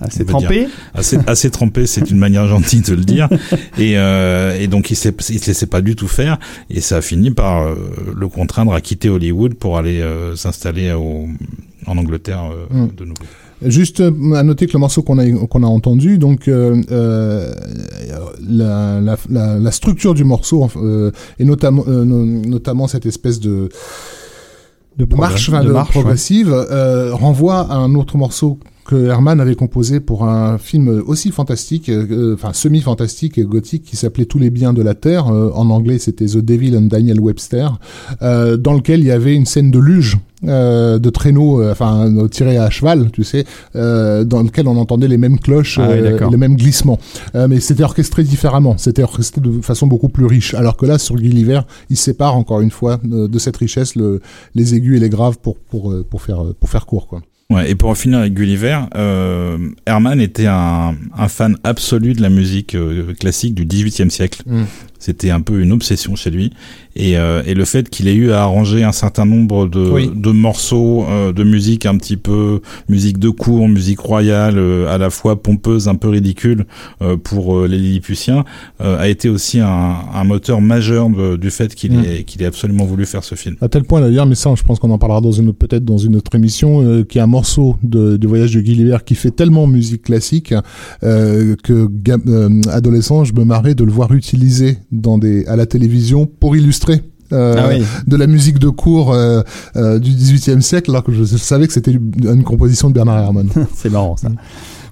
A: Assez trempé.
C: assez assez trempé c'est une manière gentille de le dire. Et et donc il il se laissait pas du tout faire. Et ça a fini par le contraindre à quitter Hollywood pour aller s'installer au en Angleterre euh,
B: Mm.
C: de nouveau.
B: Juste euh, à noter que le morceau qu'on a qu'on a entendu, donc euh, euh, la, la, la, la structure du morceau euh, et notamment euh, no- notamment cette espèce de marche,
A: de
B: de
A: marche,
B: progressive euh, renvoie à un autre morceau que Herman avait composé pour un film aussi fantastique, euh, enfin semi-fantastique et gothique qui s'appelait Tous les biens de la terre. Euh, en anglais, c'était The Devil and Daniel Webster, euh, dans lequel il y avait une scène de luge. euh, de traîneau, euh, enfin tiré à cheval, tu sais, euh, dans lequel on entendait les mêmes cloches,
A: Ah oui,
B: euh, les mêmes glissements, Euh, mais c'était orchestré différemment, c'était orchestré de façon beaucoup plus riche. Alors que là, sur Gulliver, il sépare encore une fois de, de cette richesse le, les aigus et les graves pour pour pour faire pour faire court quoi.
C: Ouais, et pour en finir avec Gulliver, euh, Herman était un, fan absolu de la musique euh, classique du XVIIIe siècle.
B: Mm.
C: C'était un peu une obsession chez lui. Et, euh, et le fait qu'il ait eu à arranger un certain nombre de,
B: Oui.
C: de morceaux euh, de musique un petit peu musique de cour, musique royale, euh, à la fois pompeuse, un peu ridicule euh, pour euh, les Lilliputiens, euh, a été aussi un, un moteur majeur de- du fait qu'il
B: Mm.
C: ait, qu'il ait absolument voulu faire ce film.
B: À tel point d'ailleurs, mais ça, je pense qu'on en parlera dans une autre- peut-être dans une autre émission, euh, qui est un morceau de, du voyage de Gulliver qui fait tellement musique classique euh, que euh, adolescent, je me marrais de le voir utilisé dans des à la télévision pour illustrer. euh,
A: Ah oui.
B: de la musique de cours euh, euh, du XVIIIe siècle, alors que je savais que c'était une composition de Bernard Herrmann.
A: C'est marrant ça.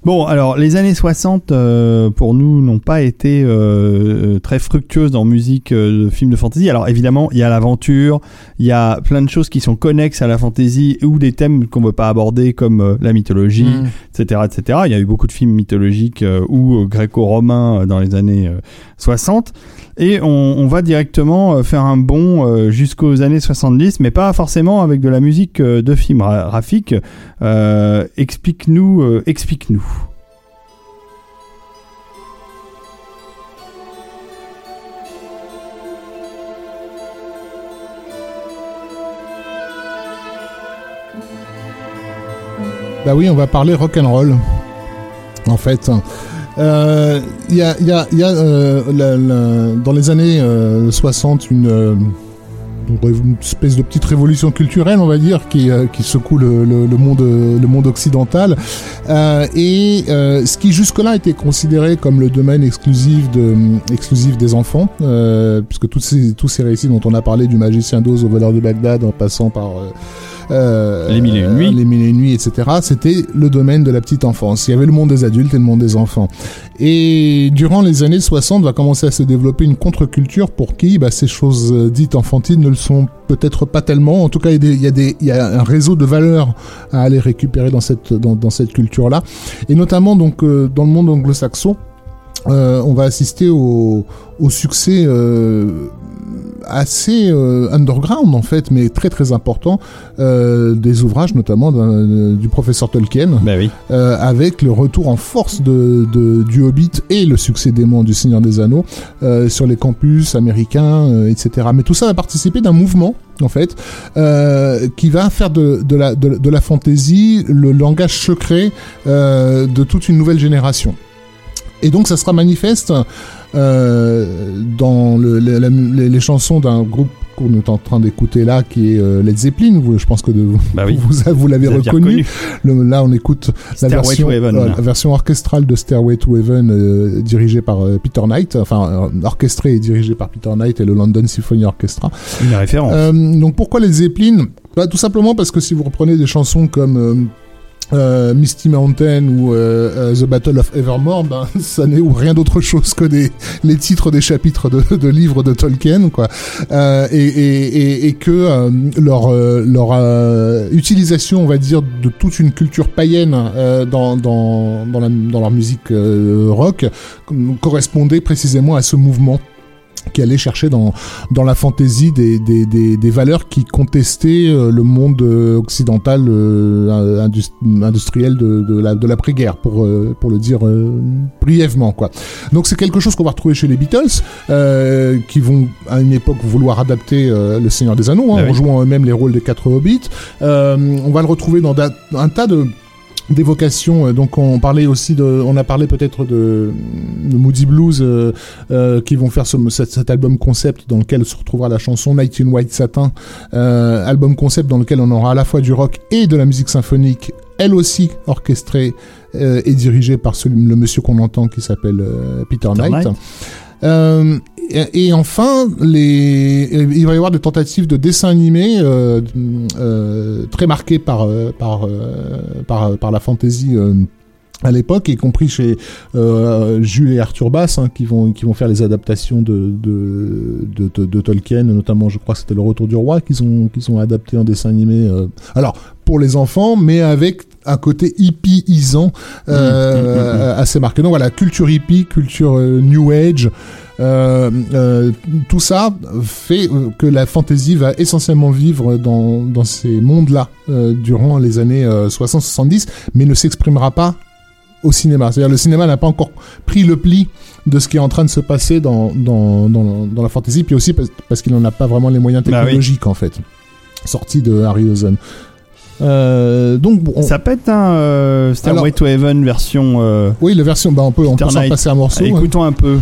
A: Bon, alors les années 60 euh, pour nous n'ont pas été euh, très fructueuses dans musique de films de fantasy. Alors évidemment, il y a l'aventure, il y a plein de choses qui sont connexes à la fantasy ou des thèmes qu'on veut pas aborder comme la mythologie,
B: Mm.
A: etc., etc. Il y a eu beaucoup de films mythologiques ou gréco-romains dans les années 60. Et on, va directement euh, faire un bond euh, jusqu'aux années 70, mais pas forcément avec de la musique euh, de film. Euh, explique-nous, explique-nous.
B: Bah oui, on va parler rock and roll. En fait, Euh, il y a, il y a, il y a euh, dans les années euh, 60 une, euh, une espèce de petite révolution culturelle, on va dire, qui, euh, secoue le, monde, le monde occidental. Euh, et ce qui jusque-là était considéré comme le domaine exclusif, de, exclusif des enfants, puisque tous ces, tous récits dont on a parlé, du magicien d'Oz au voleur de Bagdad, en passant par... euh,
A: Les Mille et une nuits.
B: les mille et une nuits, etc. C'était le domaine de la petite enfance. Il y avait le monde des adultes et le monde des enfants. Et durant les années 60, va commencer à se développer une contre-culture pour qui bah, ces choses euh, dites enfantines ne le sont peut-être pas tellement. En tout cas, il y a, des, il y a, des- il y a un réseau de valeurs à aller récupérer dans cette, dans, dans cette culture-là. Et notamment donc euh, dans le monde anglo-saxon, euh, on va assister au, au succès euh, assez euh, underground en fait, mais très très important euh, des ouvrages notamment d'un- du professeur Tolkien,
A: Bah oui.
B: euh, avec le retour en force de, de- du Hobbit et le succès dément du Seigneur des Anneaux euh, sur les campus américains, euh, etc. Mais tout ça va participer d'un mouvement en fait euh, qui va faire de, de la de, de la fantasy le langage secret euh, de toute une nouvelle génération. Et donc ça sera manifeste euh, dans le- le- la- les, les chansons d'un groupe qu'on est en train d'écouter là, qui est euh, Led Zeppelin. Vous, je pense que de,
A: Bah oui.
B: vous, vous l'avez reconnu. Le- là, on écoute la version,
A: to Heaven.
B: euh, la version orchestrale de Stairway to Heaven, euh, dirigée par euh, Peter Knight, enfin euh, orchestrée et dirigée par Peter Knight et le London Symphony Orchestra.
A: Une référence.
B: Euh, donc pourquoi les Zeppelin? Bah, Tout simplement parce que si vous reprenez des chansons comme euh, Misty Mountain ou euh, euh, The Battle of Evermore, ben, ça n'est rien d'autre chose que des, les titres des chapitres de, de livres de Tolkien, quoi. Euh, et, et, et, que euh, leur, euh, leur utilisation, on va dire, de toute une culture païenne dans, dans, dans, la, dans leur musique rock correspondait précisément à ce mouvement qui allait chercher dans, dans la fantaisie des, des, des, des valeurs qui contestaient euh, le monde euh, occidental euh, indus- industriel de, de la de l'après-guerre pour euh, pour le dire euh, brièvement quoi. Donc c'est quelque chose qu'on va retrouver chez les Beatles euh, qui vont à une époque vouloir adapter euh, le Seigneur des Anneaux hein,
A: Ah oui.
B: en jouant eux-mêmes les rôles des quatre hobbits. Euh, on va le retrouver dans da- un tas de d'évocations euh, donc on parlait aussi de on a parlé peut-être de, de Moody Blues euh, euh, qui vont faire ce, cet, cet album concept dans lequel se retrouvera la chanson Night in White Satin, euh, album concept dans lequel on aura à la fois du rock et de la musique symphonique, elle aussi orchestrée et dirigée par ce- le monsieur qu'on entend qui s'appelle Peter,
A: Peter
B: Knight.
A: Knight.
B: Euh, et, enfin, les, il va y avoir des tentatives de dessin animé euh, euh, très marquées par, euh, euh, la fantaisie euh, à l'époque, y compris chez euh, Jules et Arthur Bass, hein, qui vont faire les adaptations de Tolkien, notamment, je crois que c'était Le Retour du Roi qu'ils ont adapté en dessin animé. euh, alors pour les enfants, mais avec un côté hippieisant euh, assez marqué. Donc voilà, culture hippie, culture euh, New Age. Euh, euh, tout ça fait euh, que la fantasy va essentiellement vivre dans, dans ces mondes-là euh, durant les années euh, 60-70, mais ne s'exprimera pas au cinéma. C'est-à-dire le cinéma n'a pas encore pris le pli de ce qui est en train de se passer dans, dans, dans, dans la fantasy, puis aussi parce, parce qu'il n'en a pas vraiment les moyens
A: Bah oui.
B: technologiques en fait, sorti de Harryhausen. Euh, donc bon, on-
A: Ça peut être un euh, Stairway
B: Alors-
A: to Heaven version. euh,
B: oui, la version, bah on peut, on peut s'en passer un morceau. hein.
A: écoutons un peu.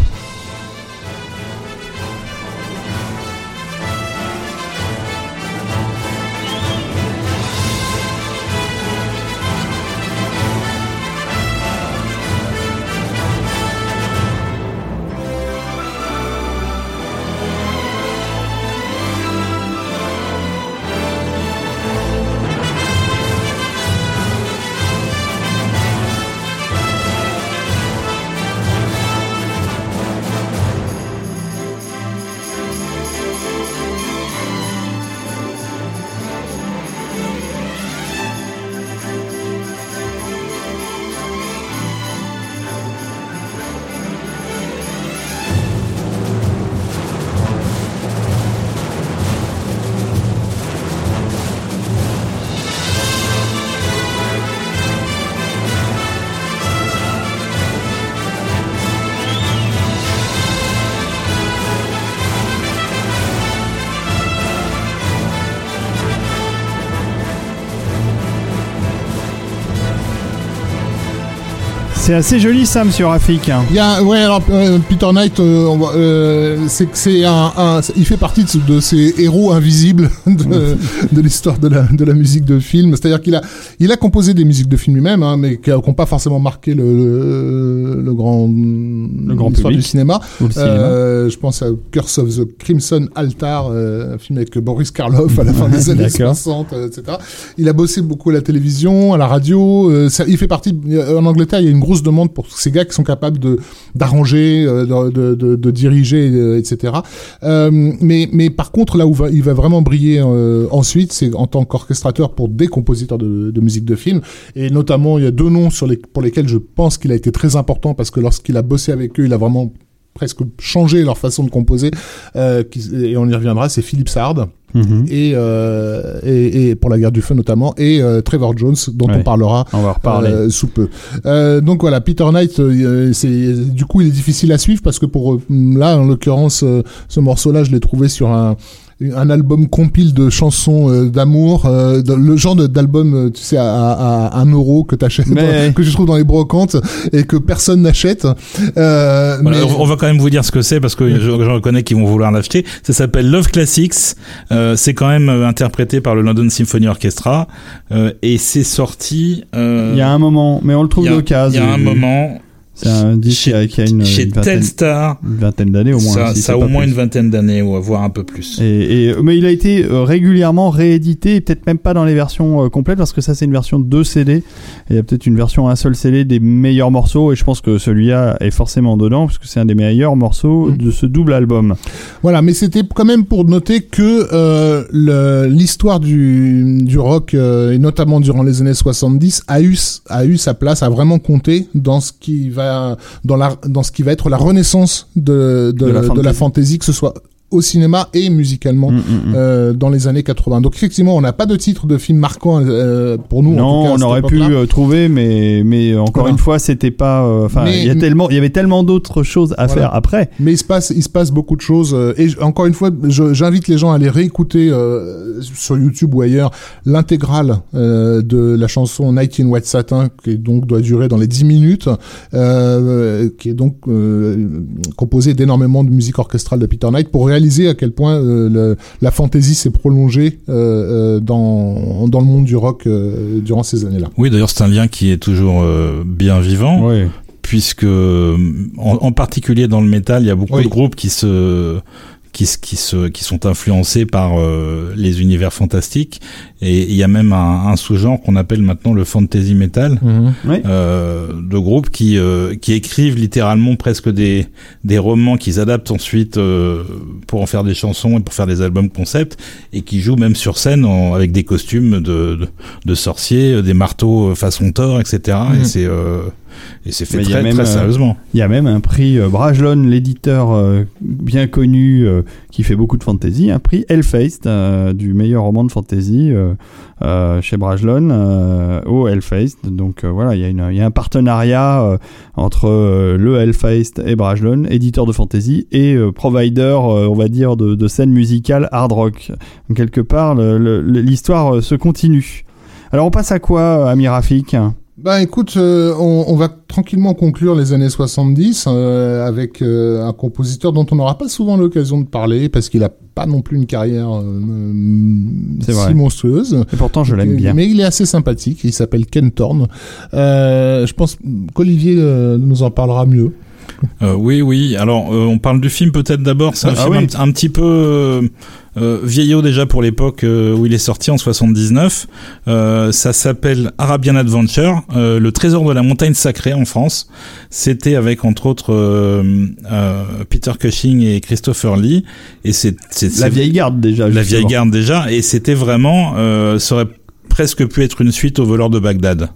A: C'est assez joli ça, monsieur Rafik.
B: Il y a, ouais, alors euh, Peter Knight, euh, euh, c'est un, un- il fait partie de, ce- de ces héros invisibles de, de l'histoire de la, de la musique de film. C'est-à-dire qu'il a, il a composé des musiques de film lui-même, hein, mais qui n'ont pas forcément marqué le, le, le grand, le
A: grand public.
B: du cinéma.
A: Ou le cinéma.
B: Euh, je pense à Curse of the Crimson Altar, euh, un film avec Boris Karloff à la fin des années
A: D'accord.
B: 60, euh, etc. Il a bossé beaucoup à la télévision, à la radio. euh, ça, il fait partie. euh, En Angleterre, il y a une grosse demande pour ces gars qui sont capables de d'arranger, euh, de, de, diriger, euh, etc. Euh, mais mais par contre, là où il va vraiment briller ensuite, c'est en tant qu'orchestrateur pour des compositeurs de, de musique de film. Et notamment, il y a deux noms pour lesquels je pense qu'il a été très important parce que lorsqu'il a bossé avec eux, il a vraiment presque changé leur façon de composer. Et on y reviendra. C'est Philippe Sard
A: Mhm.
B: et, euh, et, et pour la guerre du feu notamment et euh, Trevor Jones dont
A: Ouais.
B: on parlera
A: On va reparler.
B: euh, sous peu. Euh, donc voilà, Peter Knight, euh, c'est du coup il est difficile à suivre parce que pour euh, là en l'occurrence euh, ce morceau-là je l'ai trouvé sur un un album compile de chansons euh, d'amour, euh, le genre de- d'album, euh, tu sais, à, à, à un euro que t'achètes,
A: Mais-
B: que je trouve dans les brocantes et que personne n'achète. Euh,
C: Voilà,
B: mais-
C: on va quand même vous dire ce que c'est parce que je, je reconnais qu'ils vont vouloir l'acheter. Ça s'appelle Love Classics. Euh, c'est quand même interprété par le London Symphony Orchestra euh, et c'est sorti. euh,
A: Il y a un moment, mais on le trouve d'occasion.
C: Il y a un moment
A: C'est un disque qui a, qui a une,
C: chez
A: une vingtaine,
C: Telstar.
A: une vingtaine d'années au moins.
C: ça
A: si
C: ça a au moins
A: plus.
C: une vingtaine d'années ou voire un peu plus.
A: Et, et- mais il a été euh, régulièrement réédité, et peut-être même pas dans les versions euh, complètes, parce que ça c'est une version 2 CD. Et il y a peut-être une version un seul CD des meilleurs morceaux, et je pense que celui-là est forcément dedans, parce que c'est un des meilleurs morceaux
B: Mm.
A: de ce double album.
B: Voilà, mais c'était quand même pour noter que euh, l'histoire du, du rock, euh, et notamment durant les années 70, a eu, a eu sa place, a vraiment compté dans ce qui va, dans la, dans ce qui va être la renaissance de, de,
A: De la
B: de la
A: fantasy,
B: que ce soit au cinéma et musicalement.
A: Mm, mm, mm.
B: euh, dans les années 80. Donc effectivement, on n'a pas de titre de film marquant euh, pour nous. en tout cas,
A: non, on aurait pu euh, trouver, mais mais encore
B: Voilà.
A: une fois, c'était pas. euh, Enfin, il y a tellement, il y avait tellement d'autres choses à
B: Voilà.
A: faire après.
B: Mais il se passe, il se passe beaucoup de choses. euh, Et encore une fois, j'invite les gens à aller réécouter euh, sur YouTube ou ailleurs l'intégrale euh, de la chanson Night in White Satin, qui donc doit durer dans les 10 minutes, euh, qui est donc euh, composée d'énormément de musique orchestrale de Peter Knight pour réaliser à quel point euh, le- la fantasy s'est prolongée euh, euh, dans dans le monde du rock durant ces années-là.
C: Oui, d'ailleurs, c'est un lien qui est toujours bien vivant.
A: Oui.
C: puisque en, en particulier dans le métal, il y a beaucoup
B: Oui.
C: de groupes qui se qui, se- qui, se, qui sont influencés par euh, les univers fantastiques et il y a même un, un sous-genre qu'on appelle maintenant le fantasy metal
A: Oui.
C: euh, de groupes qui euh, qui écrivent littéralement presque des des romans qu'ils adaptent ensuite euh, pour en faire des chansons et pour faire des albums concept et qui jouent même sur scène en- avec des costumes de de, de sorciers, euh, des marteaux euh, façon Thor, etc.
B: Mhm.
C: Et c'est euh, et c'est fait
A: Mais il y a
C: très
A: même,
C: très sérieusement.
A: Il y a même un prix euh, Brajlon, l'éditeur euh, bien connu euh, qui fait beaucoup de fantasy, un prix Hellfest euh, du meilleur roman de fantasy chez Brajlon au Hellfest. Donc voilà, il y, a une- il y a un partenariat entre le Hellfest et Brajlon, éditeur de fantasy et provider, on va dire, de, de scène musicale hard rock. Donc, quelque part, l'histoire se continue. Alors on passe à quoi, Ami Rafik?
B: Bah écoute, euh, on, on va tranquillement conclure les années 70 euh, avec euh, un compositeur dont on n'aura pas souvent l'occasion de parler parce qu'il a pas non plus une carrière euh, si
A: vrai.
B: monstrueuse.
A: Et pourtant, je l'aime bien.
B: Mais il est assez sympathique. Il s'appelle Ken Thorne. Euh, je pense qu'Olivier euh, nous en parlera mieux.
C: Euh, oui, oui. Alors, euh, on parle du film peut-être d'abord. C'est un
A: Ah
C: film
A: oui.
C: un, un petit peu euh, euh, vieillot déjà pour l'époque euh, où il est sorti en 79. Euh, ça s'appelle Arabian Adventure, euh, le trésor de la montagne sacrée en France. C'était avec entre autres euh, Peter Cushing et Christopher Lee. Et c'est
A: La vieille garde déjà.
C: la
A: justement.
C: vieille garde déjà. Et c'était vraiment, euh, ça aurait presque pu être une suite au voleur de Bagdad.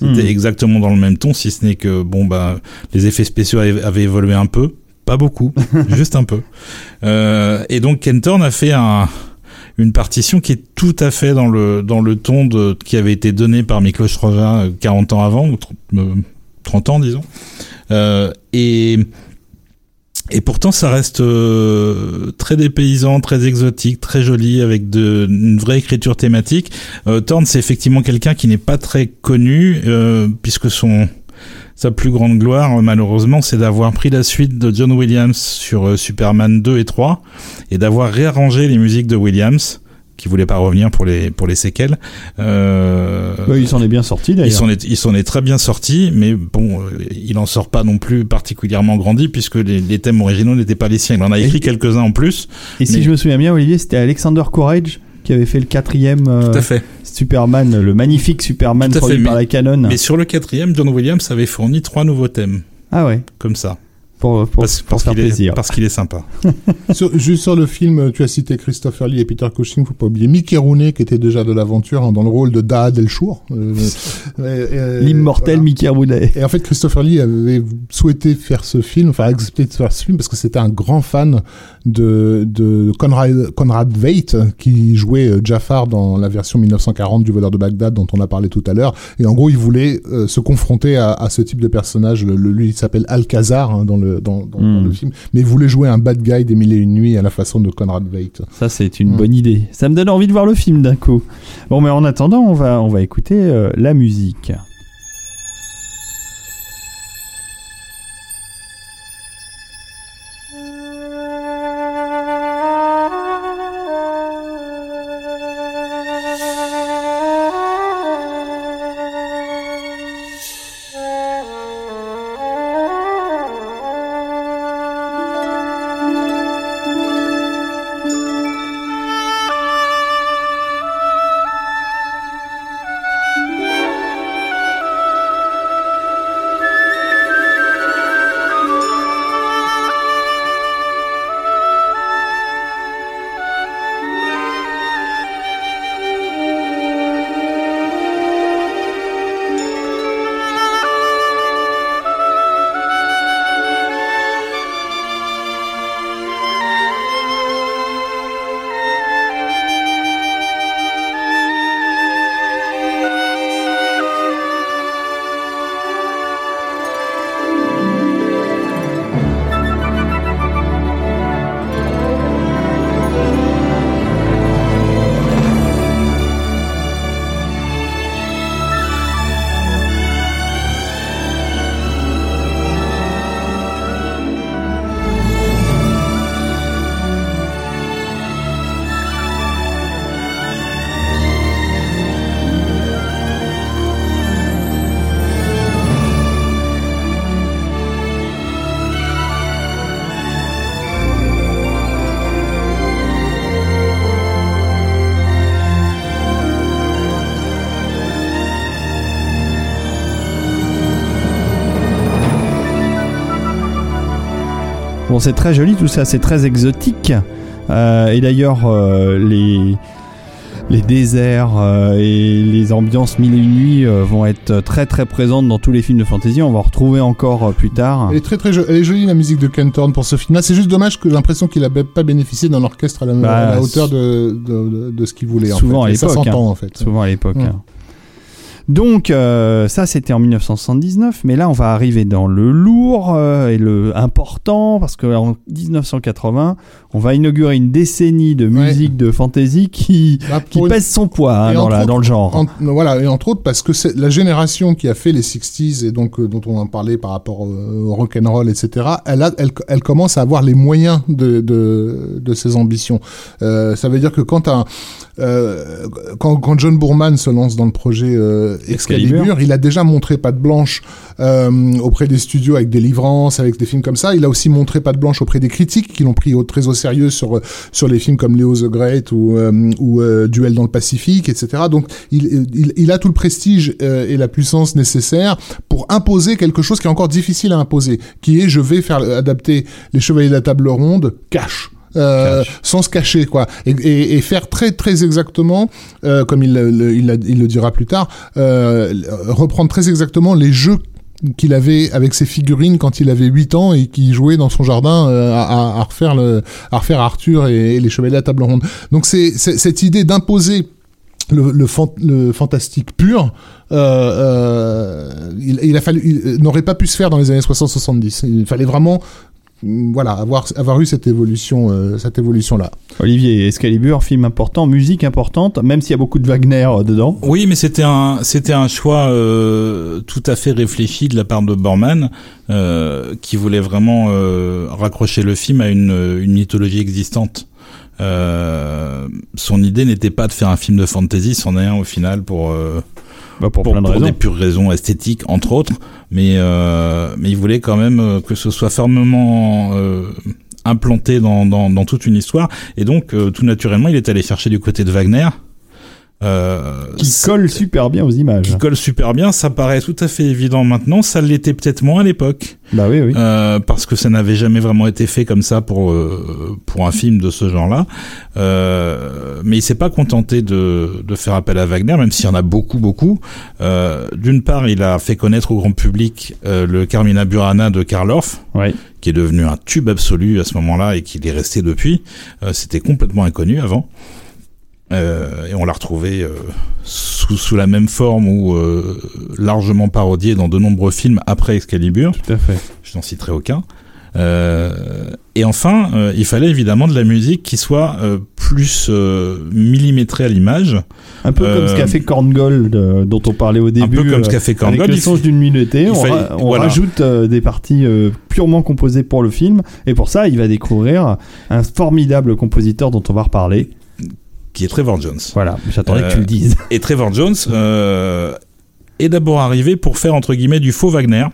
C: C'était
A: Hmm.
C: exactement dans le même ton, si ce n'est que bon bah les effets spéciaux avaient, avaient évolué un peu, pas beaucoup, juste un peu. Euh, et donc Ken Thorne a fait un une partition qui est tout à fait dans le dans le ton de qui avait été donné par Miklos Roja euh, 40 ans avant ou 30, euh, 30 ans disons. Et et pourtant, ça reste très dépaysant, très exotique, très joli, avec de, une vraie écriture thématique. Euh, c'est effectivement quelqu'un qui n'est pas très connu, puisque son sa plus grande gloire, euh, malheureusement, c'est d'avoir pris la suite de John Williams sur euh, Superman 2 et 3 et d'avoir réarrangé les musiques de Williams qui voulait pas revenir pour les pour les séquelles. Euh,
A: Bah, il s'en est bien sorti
C: il
A: d'ailleurs.
C: s'en est, il s'en est très bien sorti, mais bon, euh, il en sort pas non plus particulièrement grandi puisque les, les thèmes originaux n'étaient pas les siens. Il en a écrit quelques-uns en plus.
A: Et si je me souviens bien, Olivier, c'était Alexander Courage qui avait fait le quatrième euh,
C: Tout à fait.
A: Superman, le magnifique Superman
C: Tout à
A: produit
C: fait,
A: par
C: mais-
A: la Canon.
C: Mais sur le quatrième, John Williams avait fourni trois nouveaux thèmes,
A: Ah ouais,
C: comme ça,
A: pour, pour,
C: parce,
A: pour
C: parce
A: faire
C: qu'il est,
A: plaisir.
C: parce qu'il est sympa.
B: Sur- juste sur le film, tu as cité Christopher Lee et Peter Cushing, faut pas oublier Mickey Rooney qui était déjà de l'aventure hein, dans le rôle de Daad El Shour. Euh, euh, euh,
A: L'immortel
B: voilà.
A: Mickey Rooney.
B: Et en fait, Christopher Lee avait souhaité faire ce film, enfin accepté de faire ce film parce que c'était un grand fan de, de Conrad, Conrad Veidt qui jouait euh, Jafar dans la version 1940 du voleur de Bagdad dont on a parlé tout à l'heure. Et en gros, il voulait euh, se confronter à, à ce type de personnage. Le, le- lui, il s'appelle Alcazar hein, dans, le, dans, dans, dans
A: Hmm.
B: le film. Mais il voulait jouer un bad guy des mille et une nuits à la façon de Conrad Veidt.
A: Ça, c'est une
B: Mm.
A: bonne idée. Ça me donne envie de voir le film d'un coup. Bon, mais en attendant, on va, on va écouter euh, la musique. C'est très joli tout ça, c'est très exotique. Euh, et d'ailleurs, euh, les, les déserts euh, et les ambiances mille et une nuits vont être très très présentes dans tous les films de fantasy. On va en retrouver encore plus tard.
B: Elle est très très jo- elle est jolie la musique de Ken Thorne pour ce film-là. C'est juste dommage que j'ai l'impression qu'il a be- pas bénéficié d'un orchestre à la,
A: Bah,
B: à la hauteur de, de, de, de ce qu'il voulait. en
A: souvent
B: fait.
A: à l'époque,
B: s'entend
A: hein.
B: en fait.
A: souvent à l'époque. Hein. Donc euh, ça c'était en 1979, mais là on va arriver dans le lourd euh, et le important parce qu'en 1980 on va inaugurer une décennie de
B: Ouais.
A: musique de fantasy qui,
B: Bah,
A: qui
B: une-
A: pèse son poids hein, dans, la,
B: autres-
A: dans le genre.
B: En- voilà, et entre autres parce que c'est la génération qui a fait les 60s et donc euh, dont on en parlait par rapport euh, au rock and roll, etc. Elle, a, elle, elle commence à avoir les moyens de, de, de ses ambitions. Euh, ça veut dire que quand un euh, quand, quand John Boorman se lance dans le projet euh, Excalibur, il a déjà montré patte blanche euh, auprès des studios avec Délivrance, avec des films comme ça. Il a aussi montré patte blanche auprès des critiques qui l'ont pris au, très au sérieux sur sur les films comme Leo the Great ou euh, ou euh, Duel dans le Pacifique, etc. Donc il il, il a tout le prestige euh, et la puissance nécessaire pour imposer quelque chose qui est encore difficile à imposer, qui est je vais faire adapter les Chevaliers de la Table Ronde cash. Euh, sans se cacher quoi. Et, et, et faire très très exactement euh, comme il, le- il, il le dira plus tard euh, reprendre très exactement les jeux qu'il avait avec ses figurines quand il avait 8 ans et qui jouait dans son jardin euh, à, à- refaire le à refaire Arthur et, et les chevaliers à table ronde. Donc c'est cette idée d'imposer le, le, fan- le fantastique pur, euh, euh, il, il a fallu, il n'aurait pas pu se faire dans les années 60-70. Il fallait vraiment voilà, avoir avoir eu cette évolution, euh, cette évolution là.
A: Olivier, Excalibur, film important, musique importante, même s'il y a beaucoup de Wagner euh, dedans.
C: Oui, mais c'était un c'était un choix euh, tout à fait réfléchi de la part de Borman, euh, qui voulait vraiment euh, raccrocher le film à une, une mythologie existante. Euh, son idée n'était pas de faire un film de fantasy, c'en est un au final pour euh,
A: Bah, pour,
C: pour,
A: plein de
C: pour
A: raisons.
C: des pures raisons esthétiques entre autres, mais euh, mais il voulait quand même euh, que ce soit fermement euh, implanté dans, dans dans toute une histoire, et donc euh, tout naturellement il est allé chercher du côté de Wagner. Euh,
A: Qui colle super bien aux images.
C: qui colle super bien, ça paraît tout à fait évident maintenant, ça l'était peut-être moins à l'époque,
A: Bah oui, oui.
C: euh, parce que ça n'avait jamais vraiment été fait comme ça pour euh, pour un film de ce genre-là. Euh, mais il s'est pas contenté de de faire appel à Wagner, même s'il y en a beaucoup beaucoup. Euh, D'une part, il a fait connaître au grand public euh, le Carmina Burana de Karl Orff,
A: Ouais.
C: qui est devenu un tube absolu à ce moment-là et qui est resté depuis. Euh, C'était complètement inconnu avant. Euh, et on l'a retrouvé euh, sous, sous la même forme ou euh, largement parodié dans de nombreux films après Excalibur.
A: Tout à fait.
C: Je n'en citerai aucun. Et enfin, il fallait évidemment de la musique qui soit plus millimétrée à l'image.
A: Un peu comme ce qu'a fait Korngold, dont on parlait au début.
C: peu comme ce qu'a fait Korngold,
A: Avec le
C: f-
A: d'une minutée, on,
C: fallait-
A: ra- on
C: voilà.
A: rajoute des parties purement composées pour le film. Et pour ça, il va découvrir un formidable compositeur dont on va reparler.
C: Qui est Trevor Jones.
A: Voilà, j'attendais
C: Euh,
A: que tu le dises.
C: Et Trevor Jones euh, est d'abord arrivé pour faire entre guillemets du faux Wagner.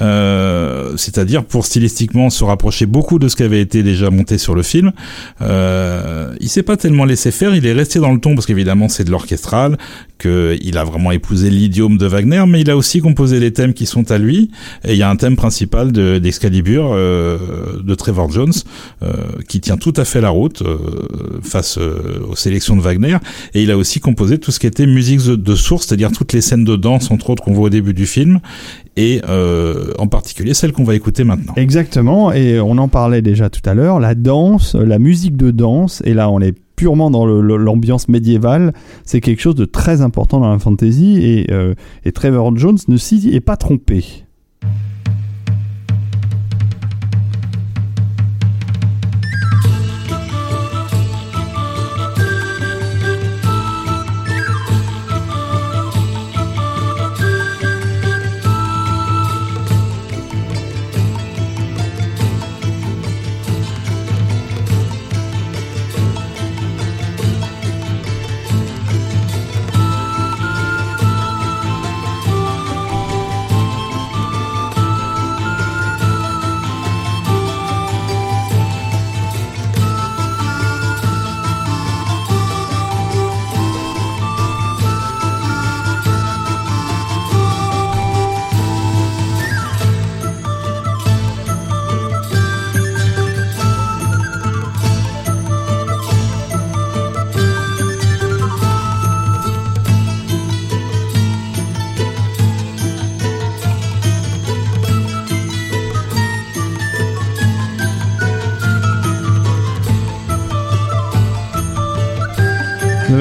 C: Euh, c'est-à-dire pour stylistiquement se rapprocher beaucoup de ce qui avait été déjà monté sur le film. Euh, il s'est pas tellement laissé faire, il est resté dans le ton parce qu'évidemment c'est de l'orchestral, qu'il a vraiment épousé l'idiome de Wagner, mais il a aussi composé les thèmes qui sont à lui. Et il y a un thème principal de- d'Excalibur euh, de Trevor Jones euh, qui tient tout à fait la route euh, face aux sélections de Wagner. Et il a aussi composé tout ce qui était musique de, de source, c'est-à-dire toutes les scènes de danse entre autres qu'on voit au début du film, et euh, en particulier celle qu'on va écouter maintenant.
A: Exactement, et on en parlait déjà tout à l'heure, la danse, la musique de danse, et là on est purement dans l'ambiance médiévale, c'est quelque chose de très important dans la fantasy, et, euh, et Trevor Jones ne s'y est pas trompé.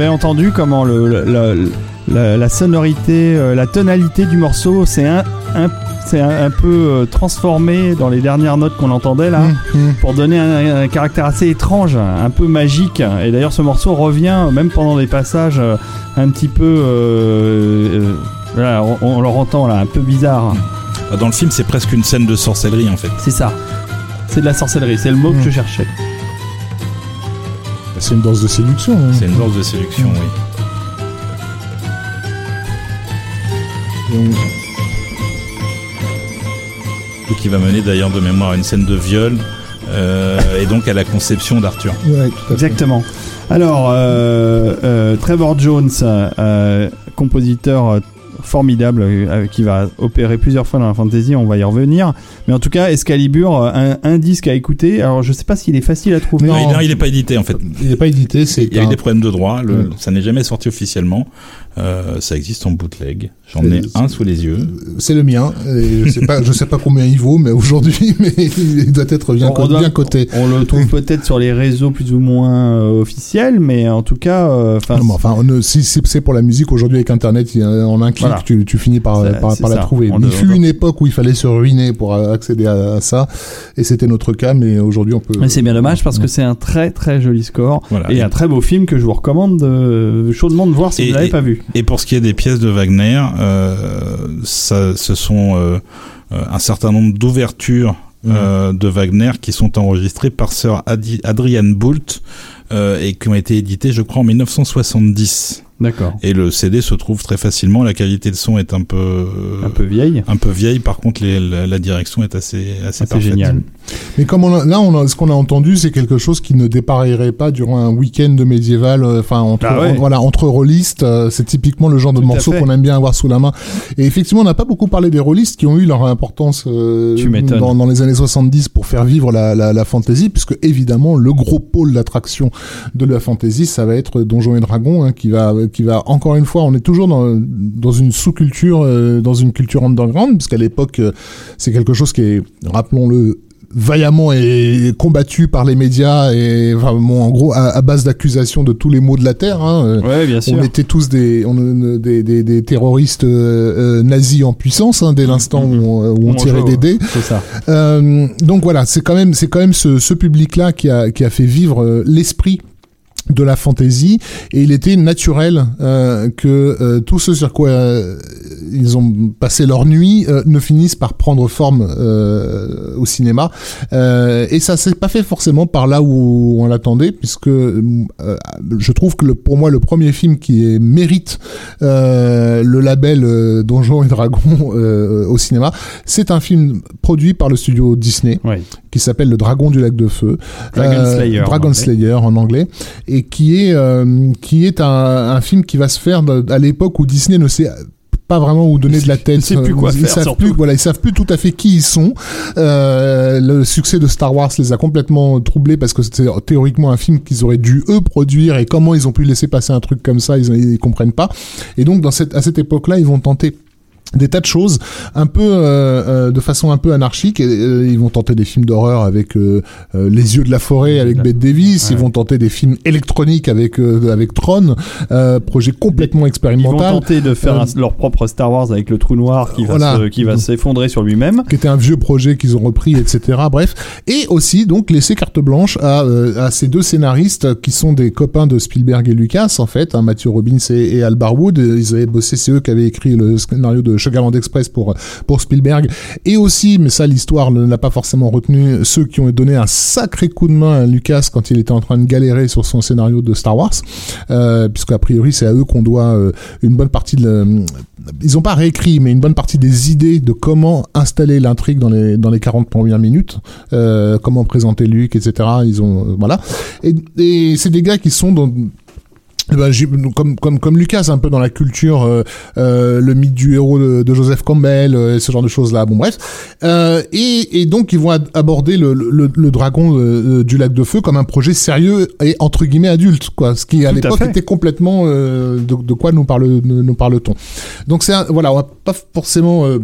A: Avez entendu comment le, le- le- la, la sonorité, euh, la tonalité du morceau s'est un, un, c'est un, un peu euh, transformé dans les dernières notes qu'on entendait là.
B: Hum,
A: pour donner un, un caractère assez étrange, un peu magique. Et d'ailleurs, ce morceau revient même pendant des passages euh, un petit peu. euh, euh, voilà, on, on le entend là, un peu bizarre.
C: Dans le film, c'est presque une scène de sorcellerie en fait.
A: C'est ça. C'est de la sorcellerie, c'est le mot que je cherchais.
B: C'est une danse de séduction. hein.
C: C'est une danse de séduction, oui.
B: Donc,
C: Qui va mener d'ailleurs de mémoire à une scène de viol euh, et donc à la conception d'Arthur.
B: ouais, tout à fait.
A: Exactement. Alors, euh, euh, Trevor Jones, euh, compositeur euh, formidable euh, qui va opérer plusieurs fois dans la fantasy, on va y revenir. Mais en tout cas, Excalibur, euh, un, un disque à écouter. Alors, je sais pas s'il est facile à trouver.
B: Non.
C: Non, il n'est pas édité en fait.
B: Il n'est pas édité, c'est
C: Il y a eu des problèmes de droit, le-
B: Ouais.
C: ça n'est jamais sorti officiellement. Euh, ça existe en bootleg. J'en ai un sous les yeux.
B: c'est le mien. Et je sais pas, je sais pas combien il vaut, mais aujourd'hui, mais il doit être bien,
A: On
B: co-
A: doit-
B: bien coté.
A: On le trouve peut-être sur les réseaux plus ou moins euh, officiels, mais en tout cas, euh, enfin,
B: Non, mais enfin, si si c'est pour la musique aujourd'hui avec Internet, en un clic,
A: Voilà.
B: tu, tu finis par, par, la trouver.
A: On
B: il fut
A: on
B: une époque où il fallait se ruiner pour euh, accéder à, à ça, et c'était notre cas, mais aujourd'hui on peut.
A: Mais c'est bien dommage parce que c'est un très très joli score
C: Voilà.
A: et un très beau film que je vous recommande de, chaudement de voir si
C: Et-
A: vous l'avez pas vu.
C: Et pour ce qui est des pièces de Wagner, ça, ce sont euh, euh, un certain nombre d'ouvertures euh, de Wagner qui sont enregistrées par sœur Adi- Adrienne Boult euh, et qui ont été éditées, je crois, en 1970.
A: D'accord.
C: Et le CD se trouve très facilement. La qualité de son est un peu euh,
A: Un peu vieille.
C: un peu vieille. Par contre, les- la, la direction est assez assez
A: Ah, C'est
C: parfaite.
A: génial.
B: Mais comme on a- là, on a, ce qu'on a entendu, c'est quelque chose qui ne dépareillerait pas durant un week-end de médiéval. euh, Enfin, entre
A: Ah ouais.
B: voilà, entre rôlistes, euh, c'est typiquement le genre de
A: Tout
B: morceau qu'on aime bien avoir sous la main. Et effectivement, on n'a pas beaucoup parlé des rôlistes qui ont eu leur importance euh,
A: Tu m'étonnes.
B: dans, dans les années 70 pour faire vivre la, la, la fantasy, puisque évidemment, le gros pôle d'attraction de la fantasy, ça va être Donjons et Dragons, hein, qui va, qui va encore une fois, on est toujours dans, une sous-culture, euh, dans une culture underground, puisqu'à l'époque, euh, c'est quelque chose qui est, rappelons-le, vaillamment et combattu par les médias et vraiment en gros à, à base d'accusations de tous les maux de la terre. Hein. Euh,
A: Ouais, bien sûr.
B: On était tous des, on, euh, des, des, des terroristes euh, nazis en puissance hein, dès l'instant où on, où on
A: Mmh. On
B: tirait
A: joue,
B: des dés.
A: C'est ça.
B: Euh, donc voilà, c'est quand même, c'est quand même ce, ce public-là qui a, qui a fait vivre l'esprit de la fantaisie et il était naturel euh, que euh, tout ce sur quoi euh, ils ont passé leur nuit euh, ne finissent par prendre forme au cinéma et ça s'est pas fait forcément par là où on l'attendait puisque je trouve que le, pour moi le premier film qui est- mérite le label Donjons et Dragons au cinéma c'est un film produit par le studio Disney qui s'appelle Le Dragon du Lac de Feu.
A: Dragon Slayer, en
B: Dragon
A: anglais.
B: Slayer en anglais. Et qui est, euh, qui est un, un film qui va se faire à l'époque où Disney ne sait pas vraiment où donner de la tête.
A: Ils savent plus quoi
B: ils
A: faire,
B: savent
A: surtout.
B: plus, voilà, ils savent plus tout à fait qui ils sont. Euh, le succès de Star Wars les a complètement troublés parce que c'était théoriquement un film qu'ils auraient dû eux produire et comment ils ont pu laisser passer un truc comme ça, ils, ils comprennent pas. Et donc dans cette, à cette époque-là, ils vont tenter des tas de choses un peu euh, euh, de façon un peu anarchique et, euh, ils vont tenter des films d'horreur avec euh, euh, les yeux de la forêt avec Bette Davis ils vont tenter des films électroniques avec euh, avec Tron euh, projet complètement
A: Ils vont
B: expérimental
A: tenter de faire un- leur propre Star Wars avec le trou noir qui va
B: Voilà.
A: se- qui va s'effondrer sur lui-même.
B: qui était un vieux projet qu'ils ont repris, etc. Bref, et aussi donc laisser carte blanche à, à ces deux scénaristes qui sont des copains de Spielberg et Lucas en fait, hein, Matthew Robbins et, et Al Barwood. Ils avaient bossé, c'est eux qui avaient écrit le scénario de Sugarland Express pour pour Spielberg, et aussi, mais ça l'histoire ne l'a pas forcément retenu, ceux qui ont donné un sacré coup de main à Lucas quand il était en train de galérer sur son scénario de Star Wars, euh, puisque a priori c'est à eux qu'on doit euh, une bonne partie de ils ont pas réécrit, mais une bonne partie des idées de comment installer l'intrigue dans les dans les 40 premières minutes, euh, comment présenter Luke, etc. Ils ont euh, voilà. Et, et c'est des gars qui sont dans ben, j'ai- comme comme comme Lucas un peu dans la culture euh, euh, le mythe du héros de, de Joseph Campbell euh, ce genre de choses là bon bref. Euh, et, et donc ils vont aborder le, le, le dragon euh, du lac de feu comme un projet sérieux et entre guillemets adulte quoi. Ce qui à l'époque était complètement euh, de, de quoi nous parle nous, nous parle-t-on. Donc c'est voilà on va pas forcément euh,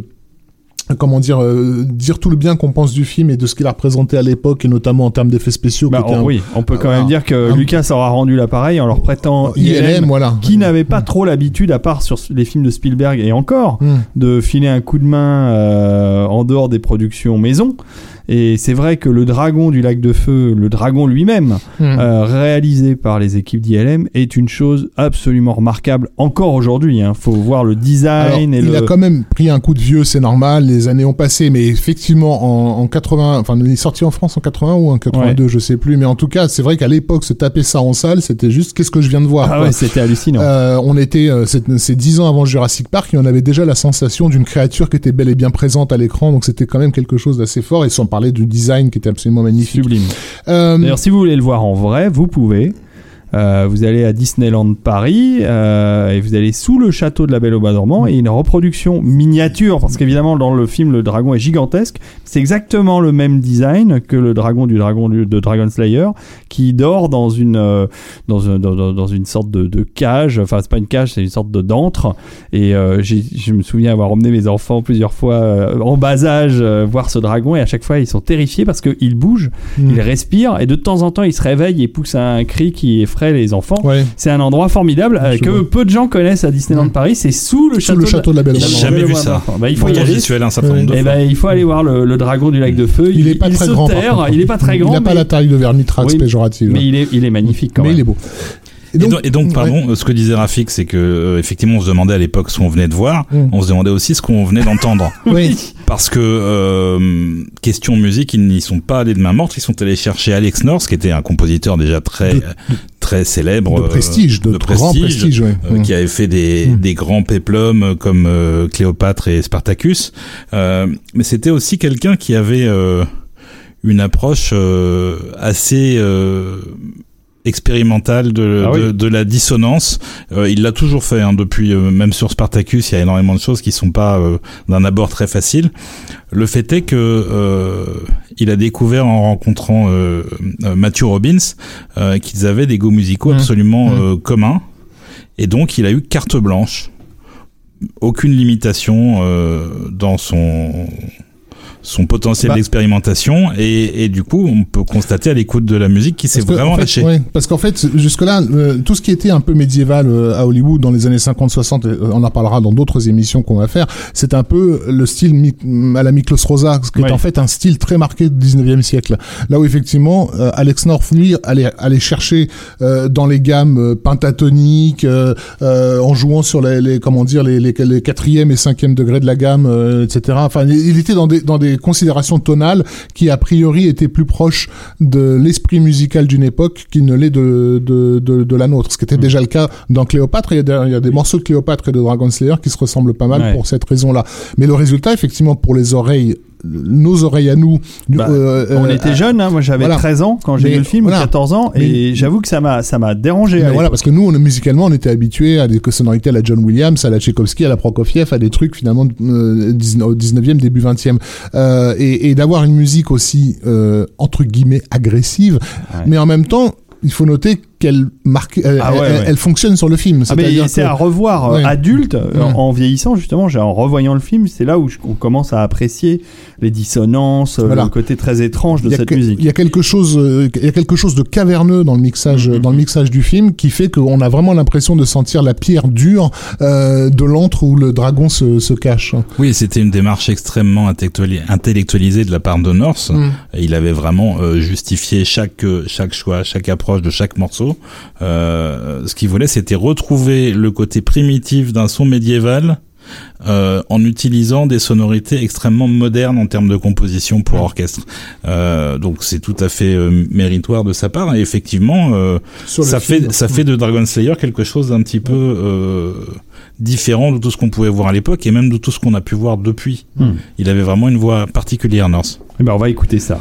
B: comment dire euh, dire tout le bien qu'on pense du film et de ce qu'il a représenté à l'époque et notamment en termes d'effets spéciaux
A: Bah, on-
B: un-
A: oui, on peut quand
B: Voilà.
A: même dire que
B: Un-
A: Lucas aura rendu l'appareil en leur prêtant
B: ILM,
A: ILM,
B: voilà
A: qui n'avait pas trop l'habitude, à part sur les films de Spielberg et encore,
B: Hmm.
A: de filer un coup de main euh, en dehors des productions maison. Et c'est vrai que le dragon du lac de feu, le dragon lui-même,
B: Hmm.
A: euh, réalisé par les équipes d'ILM, est une chose absolument remarquable encore aujourd'hui. Il faut voir le
B: Alors,
A: design et
B: il
A: le.
B: a quand même pris un coup de vieux, c'est normal, les années ont passé, mais effectivement, en, en 80, enfin, il est sorti en France en 80 ou en 82, je sais plus, mais en tout cas, c'est vrai qu'à l'époque, se taper ça en salle, c'était juste, qu'est-ce que je viens de voir,
A: Ah ouais, c'était hallucinant.
B: Euh, on était, euh, c'est c'est dix ans avant Jurassic Park et on avait déjà la sensation d'une créature qui était bel et bien présente à l'écran, donc c'était quand même quelque chose d'assez fort et sans parler du design qui était absolument magnifique.
A: Sublime.
B: Euh,
A: D'ailleurs, si vous voulez le voir en vrai, vous pouvez. Euh, vous allez à Disneyland Paris euh, et vous allez sous le château de la Belle au Bois dormant et une reproduction miniature parce qu'évidemment dans le film le dragon est gigantesque. C'est exactement le même design que le dragon du dragon du- de Dragon Slayer qui dort dans une euh, dans, un- dans, dans- dans une sorte de, de cage. Enfin c'est pas une cage c'est une sorte de d'antre et je me souviens avoir emmené mes enfants plusieurs fois en bas âge voir ce dragon et à chaque fois ils sont terrifiés parce qu'il bouge
B: hmm.
A: il respire et de temps en temps il se réveille et pousse un cri qui effraie les enfants.
B: Ouais.
A: C'est un endroit formidable euh, que peu de gens connaissent à Disneyland
B: Mm.
A: Paris. C'est sous le
B: Sous
A: château,
B: le château de la Belle
C: J'ai jamais vu ça.
A: Bah, il faut y aller.
C: j'y suis allé un certain nombre de
A: Eh ben, il faut aller voir le, le dragon du lac de feu.
B: Il est pas très
A: se
B: grand. par
A: terre.
B: contre.
A: Il est pas très grand.
B: Il n'a pas
A: mais-
B: la taille de Vernitrax
A: Oui,
B: péjorative.
A: Mais il est, il est magnifique quand
B: Mais
A: même.
B: il est beau.
C: Et donc, et donc,
B: ouais.
C: pardon, ce que disait Rafik, c'est que euh, effectivement, on se demandait à l'époque ce qu'on venait de voir,
B: Mm.
C: on se demandait aussi ce qu'on venait d'entendre.
B: Oui.
C: Parce que euh, question musique, ils n'y sont pas allés de main morte, ils sont allés chercher Alex North, qui était un compositeur déjà très
B: De-
C: très célèbre,
B: De
C: euh,
B: prestige, de, grand prestige, ouais.
C: euh,
B: Mm.
C: qui avait fait des,
B: Mm.
C: des grands péplums comme euh, Cléopâtre et Spartacus. Euh, mais c'était aussi quelqu'un qui avait euh, une approche euh, assez euh, expérimentale de,
A: Ah oui.
C: de, de la dissonance. Euh, il l'a toujours fait hein, depuis, euh, même sur Spartacus, il y a énormément de choses qui sont pas euh, d'un abord très facile. Le fait est que euh, il a découvert en rencontrant euh, Matthew Robbins euh, qu'ils avaient des goûts musicaux
B: Mm.
C: absolument
B: Mm.
C: euh, communs. Et donc, il a eu carte blanche. Aucune limitation euh, dans son son potentiel
B: Bah.
C: d'expérimentation et, et du coup on peut constater à l'écoute de la musique qu'il s'est vraiment
B: en fait,
C: lâché.
B: ouais, parce qu'en fait, jusque-là, euh, tout ce qui était un peu médiéval euh, à Hollywood dans les années 50-60, euh, on en parlera dans d'autres émissions qu'on va faire, c'est un peu le style mi- à la Miklos Rosa, ce qui
A: Ouais.
B: est en fait un style très marqué du 19e siècle. Là où effectivement, euh, Alex North, lui, allait, allait chercher euh, dans les gammes euh, pentatoniques, euh, euh, en jouant sur les, les comment dire, les, les, les quatrième et cinquième degrés de la gamme, euh, etc. Enfin, il il était dans des, dans des considérations tonales qui, a priori, étaient plus proches de l'esprit musical d'une époque qu'il ne l'est de, de, de, de la nôtre. Ce qui était déjà le cas dans Cléopâtre. Il y, a des, il y a des morceaux de Cléopâtre et de Dragon Slayer qui se ressemblent pas mal
A: Ouais.
B: pour cette raison-là. Mais le résultat, effectivement, pour les oreilles, nos oreilles à nous,
A: Bah,
B: euh,
A: On
B: euh,
A: était jeunes, hein. moi j'avais
B: voilà.
A: 13 ans quand j'ai vu le film,
B: voilà.
A: 14 ans, et j'avoue que ça m'a ça m'a dérangé.
B: Voilà, parce que nous, on, musicalement, on était habitués à des sonorités à la John Williams, à la Tchaïkovsky, à la Prokofiev, à des trucs finalement euh, 19 au 19e, début 20e. Euh, et et d'avoir une musique aussi, euh, entre guillemets, agressive,
A: Ouais.
B: mais en même temps, il faut noter qu'elle marque, elle,
A: Ah ouais,
B: elle-
A: ouais.
B: elle fonctionne sur le film.
A: Ah c'est
B: que-
A: à revoir euh,
B: Ouais.
A: adulte euh,
B: Ouais.
A: en, en vieillissant justement en revoyant le film c'est là où je- on commence à apprécier les dissonances euh,
B: Voilà.
A: le côté très étrange de cette
B: que-
A: musique
B: il y a quelque chose, euh, il y a quelque chose de caverneux dans le mixage,
A: Mhm.
B: dans le mixage du film, qui fait qu'on a vraiment l'impression de sentir la pierre dure euh, de l'antre où le dragon se, se cache.
C: Oui, c'était une démarche extrêmement intellectuali- intellectualisée de la part de North.
B: Mm.
C: Il avait vraiment euh, justifié chaque euh, chaque choix, chaque approche de chaque morceau. Euh, ce qu'il voulait, c'était retrouver le côté primitif d'un son médiéval. euh, en utilisant des sonorités extrêmement modernes en termes de composition pour orchestre. Euh, donc c'est tout à fait euh, méritoire de sa part et effectivement ça
B: film.
C: fait ça fait de Dragon Slayer quelque chose d'un petit peu différent de tout ce qu'on pouvait voir à l'époque et même de tout ce qu'on a pu voir depuis.
A: Hmm.
C: Il avait vraiment une voix particulière, North.
A: Eh ben, on va écouter ça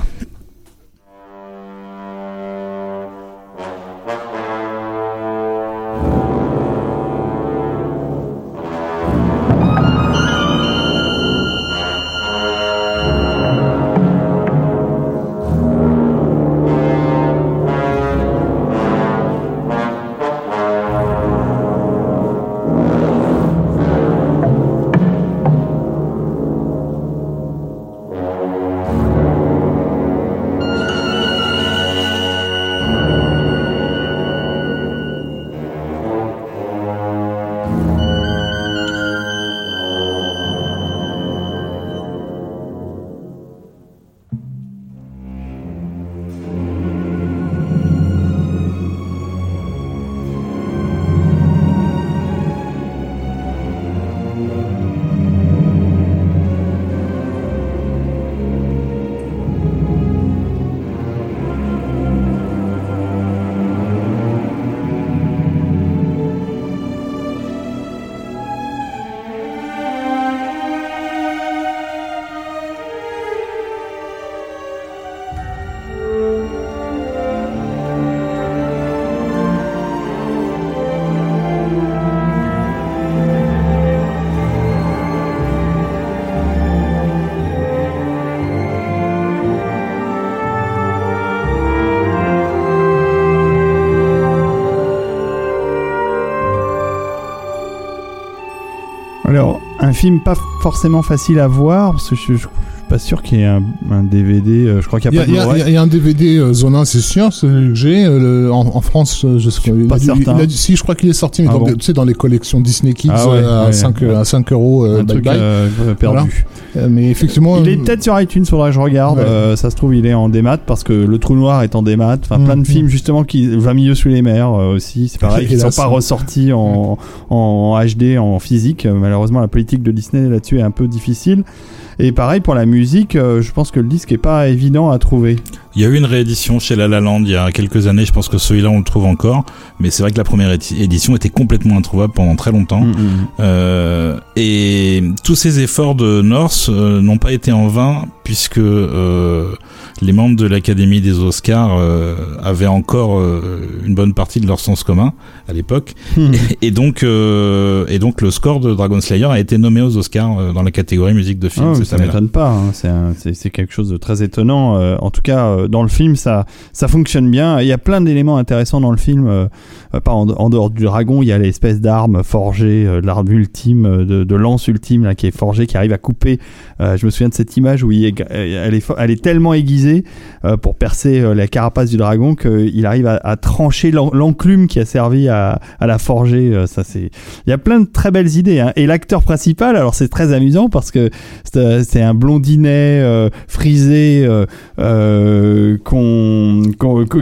A: film pas forcément facile à voir, parce que je, je pas sûr qu'il y ait un, un DVD. euh, je crois qu'il
B: Il
A: n'y
B: y,
A: a,
B: a-
A: pas
B: il
A: de
B: y
A: Blu-ray.
B: il y a un DVD euh, Zona, c'est sûr, celui que j'ai. euh, en, en France, euh, je sais
A: suis
B: il
A: pas
B: dû-
A: certain.
B: il dû- si, je crois qu'il est sorti, mais
A: Ah
B: dans,
A: bon
B: tu sais, dans les collections Disney Kids
A: Ah ouais,
B: euh, à,
A: ouais,
B: 5,
A: ouais.
B: à 5 euros, euh,
A: un
B: bye
A: truc
B: bye.
A: perdu.
B: Euh, mais effectivement.
A: Il
B: euh,
A: est peut-être sur iTunes, faudra que je regarde.
B: Ouais.
A: Euh, ça se trouve, il est en démat parce que Le Trou Noir est en démat. Enfin, plein de
B: Mhm.
A: films justement qui va milieu sous les mers euh, aussi. C'est pareil, qui sont pas ressortis en, en HD, en physique. Euh, Malheureusement, la politique de Disney là-dessus est un peu difficile. Et pareil pour la musique, euh, je pense que le disque est pas évident à trouver.
C: Il y a eu une réédition chez La La Land il y a quelques années, je pense que celui-là on le trouve encore, mais c'est vrai que la première édi- édition était complètement introuvable pendant très longtemps.
A: Mhm.
C: Euh, et tous ces efforts de North euh, n'ont pas été en vain puisque euh, les membres de l'Académie des Oscars avaient encore une bonne partie de leur sens commun à l'époque.
A: Mhm.
C: Et donc, et donc le score de Dragon Slayer a été nommé aux Oscars dans la catégorie musique de film
A: Ah, ça m'étonne pas. hein. C'est un- C'est c'est quelque chose de très étonnant. Euh, en tout cas, euh, dans le film, ça, ça fonctionne bien. Il y a plein d'éléments intéressants dans le film. Euh, pas en, en dehors du dragon, il y a l'espèce d'arme forgée, l'arme ultime, de, de lance ultime là, qui est forgée, qui arrive à couper. Je me souviens de cette image où il est, elle, est, fo- elle est tellement aiguisée pour percer la carapace du dragon qu'il arrive à, à trancher l'en- l'enclume qui a servi à, à la forger. Ça, c'est. Il y a plein de très belles idées. hein. Et l'acteur principal, alors c'est très amusant parce que c'est c'est un blondinet euh, frisé euh, euh, qu'on,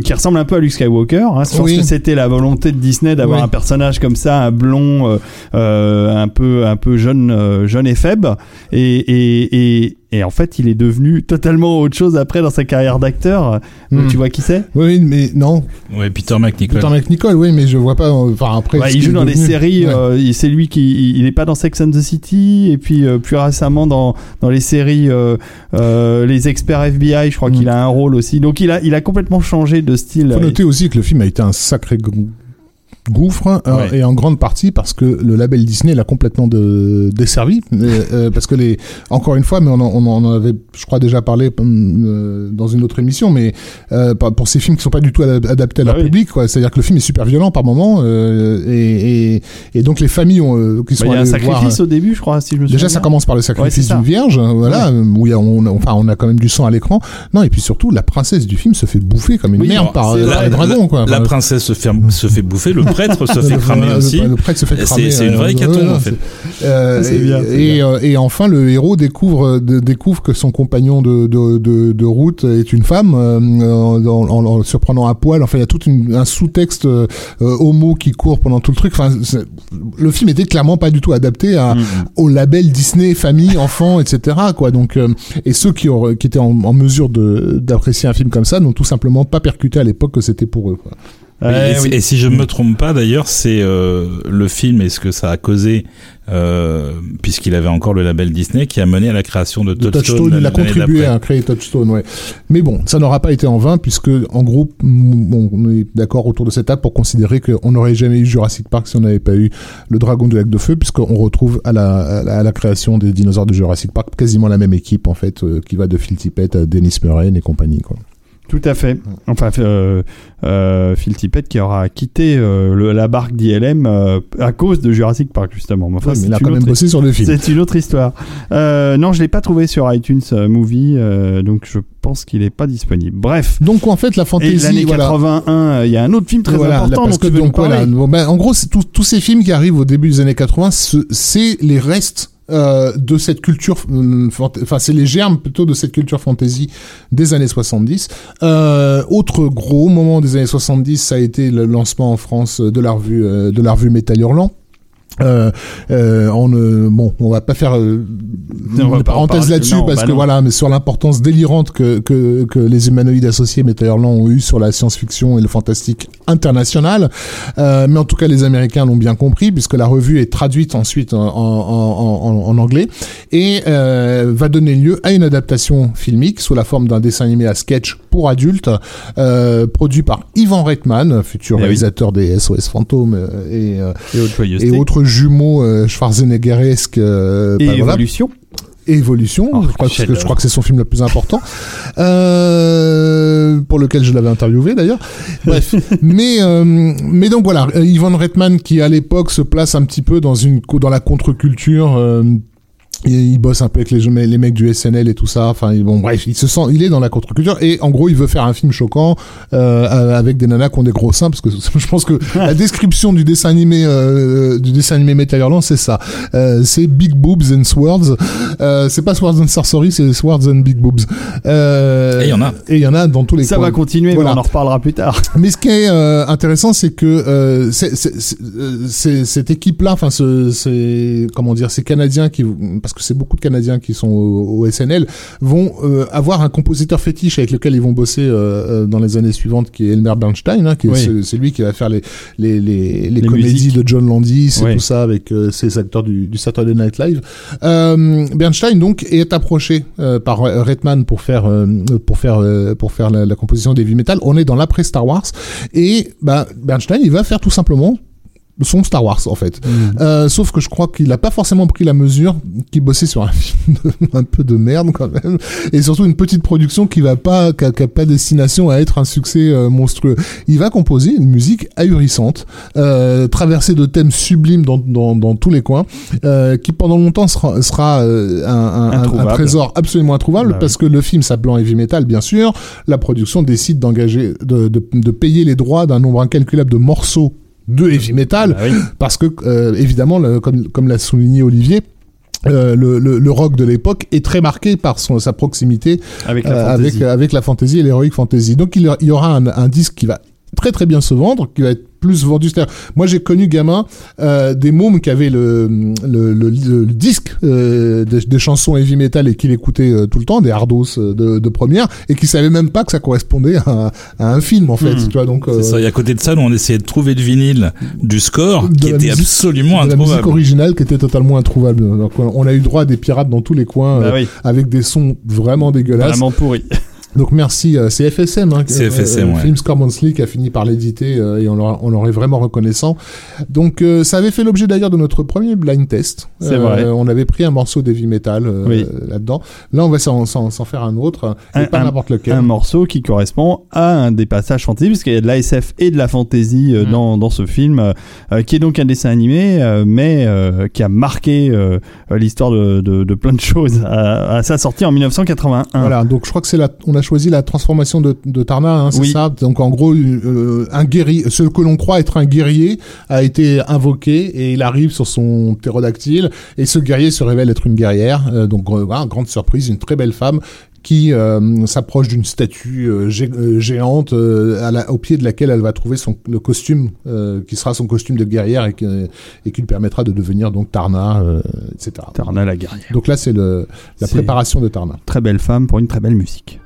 A: qui ressemble un peu à Luke Skywalker. Hein. Je pense
B: Oui.
A: que c'était la volonté de Disney d'avoir
B: Oui.
A: un personnage comme ça, un blond, euh, euh, un peu un peu jeune, euh, jeune et faible. Et, et, et, et en fait, il est devenu totalement autre chose après dans sa carrière d'acteur.
B: Hmm.
A: Tu vois qui c'est?
B: Oui, mais non.
C: Ouais, Peter McNichol.
B: Peter McNichol, oui, mais je vois pas. Enfin, après.
A: Ouais,
B: ce
A: il joue dans des séries.
B: Ouais.
A: euh, il- c'est lui qui. Il, il est pas dans Sex and the City et puis euh, plus récemment dans dans les séries euh, euh, les experts FBI. Je crois
B: Mm.
A: qu'il a un rôle aussi. Donc il a il a complètement changé de style.
B: faut noter aussi que le film a été un sacré gouffre euh,
A: Ouais.
B: et en grande partie parce que le label Disney l'a complètement de, desservi euh, euh, parce que les encore une fois mais on en, on en avait je crois déjà parlé euh, dans une autre émission mais euh, pour ces films qui sont pas du tout ad- adaptés à leur
A: Ah oui.
B: public quoi c'est à dire que le film est super violent par moment euh, et, et, et donc les familles ont, euh, qui
A: Bah,
B: sont
A: il y a un sacrifice
B: voir
A: au début, je crois, si je me souviens.
B: Déjà, ça commence par le
A: Ouais,
B: sacrifice d'une vierge, voilà, euh, où a, on, enfin, on a quand même du sang à l'écran. Non, et puis surtout, la princesse du film se fait bouffer comme une
C: Oui,
B: merde par,
C: la-
B: par les dragons, quoi.
C: La
B: Enfin,
C: princesse se fait, se fait bouffer, le prêtre se fait
B: le-
C: cramer
B: le-
C: aussi.
B: Le prêtre se fait cramer.
C: c'est une vraie
B: euh,
C: hécatombe,
B: ouais,
C: en fait.
B: euh,
A: C'est
B: et,
A: bien, c'est
B: et,
A: bien.
B: euh, et enfin, le héros découvre, que son compagnon de, de, de, de route est une femme, euh, en, en- surprenant à poil. Enfin, il y a tout une- un sous-texte euh, euh, homo qui court pendant tout le truc. Enfin, le film était clairement pas du tout adapté à,
A: Mm.
B: au label Disney, famille, enfants, etc. Quoi. Donc, euh, et ceux qui, auraient, qui étaient en, en mesure d'apprécier un film comme ça n'ont tout simplement pas percuté à l'époque que c'était pour eux. Quoi.
A: Ouais,
C: et,
A: oui.
C: et si je me trompe pas, d'ailleurs, c'est euh, le film et ce que ça a causé, euh, puisqu'il avait encore le label Disney, qui a mené à la création de
B: De
C: Touchstone.
B: Touchstone, il a contribué à créer Touchstone, ouais. Mais bon, ça n'aura pas été en vain puisque, en bon, on est d'accord autour de cette table pour considérer qu'on n'aurait jamais eu Jurassic Park si on n'avait pas eu le Dragon du lac de feu, puisqu'on retrouve à la, à la, à la création des dinosaures de Jurassic Park quasiment la même équipe en fait, euh, qui va de Phil Tippett à Dennis Murray et compagnie, quoi.
A: Tout à fait. Enfin, euh, euh, Phil Tippett qui aura quitté euh, le- la barque d'ILM euh, à cause de Jurassic Park justement. Mais enfin,
B: Ouais, mais il a quand même bossé sur le film.
A: C'est une autre histoire. Euh, non, je l'ai pas trouvé sur iTunes Movie, donc je pense qu'il est pas disponible. Bref.
B: Donc en fait, la fantaisie,
A: l'année
B: voilà.
A: 81, euh, il y a un autre film très
B: Voilà, là,
A: important
B: parce que donc voilà, ben, en gros, tous ces films qui arrivent au début des années 80, ce- c'est les restes euh, de cette culture, euh, enfin c'est les germes plutôt de cette culture fantasy des années 70. Euh, autre gros moment des années 70, ça a été le lancement en France de la revue euh, de la revue Métal Hurlant. Euh, euh, on ne, bon, on va pas faire euh,
A: Non,
B: une parenthèse là-dessus parce
A: bah
B: que
A: non.
B: voilà, mais sur l'importance délirante que, que, que les humanoïdes associés Métal Hurlant ont eu sur la science-fiction et le fantastique international. Euh, mais en tout cas, les Américains l'ont bien compris puisque la revue est traduite ensuite en, en, en, en- en anglais et euh, va donner lieu à une adaptation filmique sous la forme d'un dessin animé à sketch pour adultes, euh, produit par Ivan Reitman, futur
A: Eh oui.
B: réalisateur des SOS Fantômes euh, et, euh,
A: Et
B: autres jumeaux Schwarzeneggeresques. euh,
A: Et
B: bah, voilà.
A: Évolution. Oh,
B: je, crois que,
A: chef-d'œuvre.
B: je crois que c'est son film le plus important, euh, pour lequel je l'avais interviewé d'ailleurs. Bref, mais euh, mais donc voilà, Ivan Reitman qui à l'époque se place un petit peu dans une dans la contre-culture. euh, il, il bosse un peu avec les, les mecs du SNL et tout ça. Enfin, bon, bref, il se sent, il est dans la contre-culture et en gros, il veut faire un film choquant euh, avec des nanas qui ont des gros seins parce que je pense que la description du dessin animé euh, du dessin animé Metal Hurlant, c'est ça. Euh, c'est Big Boobs and Swords. Euh, c'est pas Swords and Sorcery, c'est Swords and Big Boobs. Euh,
C: Et il y en a.
B: Et il y en a dans tous les
A: Ça
B: coins.
A: va continuer,
B: Voilà.
A: mais on en reparlera plus tard.
B: Mais ce qui est euh, intéressant, c'est que euh, c'est- c'est- c'est- euh, c'est- cette équipe-là, enfin, ce, c'est comment dire, ces Canadiens qui, parce que c'est beaucoup de Canadiens qui sont au, au SNL, vont euh, avoir un compositeur fétiche avec lequel ils vont bosser euh, euh, dans les années suivantes, qui est Elmer Bernstein, hein, qui
A: Oui.
B: c'est lui qui va faire les les les, les
A: Les
B: comédies
A: musiques.
B: de John Landis et
A: Oui.
B: tout ça avec ces acteurs du, du Saturday Night Live. Bernstein donc est approché par Redman pour faire pour faire pour faire la, la composition des heavy metal. On est dans l'après Star Wars et bah Bernstein il va faire tout simplement son Star Wars en fait. Euh, sauf que je crois qu'il n'a pas forcément pris la mesure qu'il bossait sur un film de- un peu de merde quand même et surtout une petite production qui va pas qui a, qui a pas destination à être un succès euh, monstrueux. Il va composer une musique ahurissante, euh, traversée de thèmes sublimes dans, dans, dans tous les coins, euh, qui pendant longtemps sera, sera euh, un, un- un- trésor absolument introuvable
A: Bah oui.
B: parce que le film s'appelant Heavy Metal bien sûr, la production décide d'engager de, de, de payer les droits d'un nombre incalculable de morceaux de heavy metal
A: Bah oui.
B: parce que euh, évidemment le- comme comme l'a souligné Olivier euh, le, le, le rock de l'époque est très marqué par son, sa proximité
A: Avec la
B: euh,
A: fantasy.
B: avec avec la fantasy et l'heroic fantasy. Donc il y, a- il y aura un, un disque qui va très très bien se vendre, qui va être plus vendu. C'est-à-dire, moi j'ai connu gamin euh, des mômes qui avaient le le, le, le disque euh, des, des chansons heavy metal et qui l'écoutaient euh, tout le temps, des hardos euh, de, de première, et qui savaient même pas que ça correspondait à, à un film en fait.
A: Hmm.
B: Tu vois donc. euh,
C: C'est ça. Et à côté de ça, nous on essayait de trouver le vinyle du score
B: De
C: qui était
B: musique-
C: absolument
B: de la musique
C: introuvable.
B: originale qui était totalement introuvable. Donc on a eu droit à des pirates dans tous les coins
A: Bah
B: euh,
A: oui,
B: avec des sons vraiment dégueulasses.
A: vraiment pourri.
B: Donc merci, euh, c'est FSM, hein,
C: C'est
B: euh,
C: FSM,
B: euh,
C: ouais.
B: Films Score Monthly qui a fini par l'éditer euh, et on leur, on leur est vraiment reconnaissant. Donc euh, ça avait fait l'objet d'ailleurs de notre premier blind test. Euh,
A: C'est vrai.
B: On avait pris un morceau d'heavy metal euh,
A: Oui.
B: là-dedans. Là on va s'en, s'en, s'en faire un autre, et
A: Un-
B: pas
A: un-
B: n'importe lequel.
A: un morceau qui correspond à un des passages fantasy, puisqu'il y a de la SF et de la fantasy euh,
C: Mm.
A: dans, dans ce film, qui est donc un dessin animé, euh, mais euh, qui a marqué l'histoire de, de, de plein de choses à, à sa sortie en 1981.
B: Voilà, donc je crois que c'est la, on a choisi la transformation de, de Tarna, hein, c'est
A: Oui.
B: ça. Donc en gros, euh, un guerrier, ce que l'on croit être un guerrier, a été invoqué et il arrive sur son ptérodactyle et ce guerrier se révèle être une guerrière. Euh, donc euh, voilà, grande surprise, une très belle femme qui euh, s'approche d'une statue euh, gé- géante euh, à la- au pied de laquelle elle va trouver son, le costume qui sera son costume de guerrière et, que- et qui lui permettra de devenir donc Tarna, etc.
A: Tarna la guerrière.
B: Donc là, c'est la préparation de Tarna.
A: Très belle femme pour une très belle musique.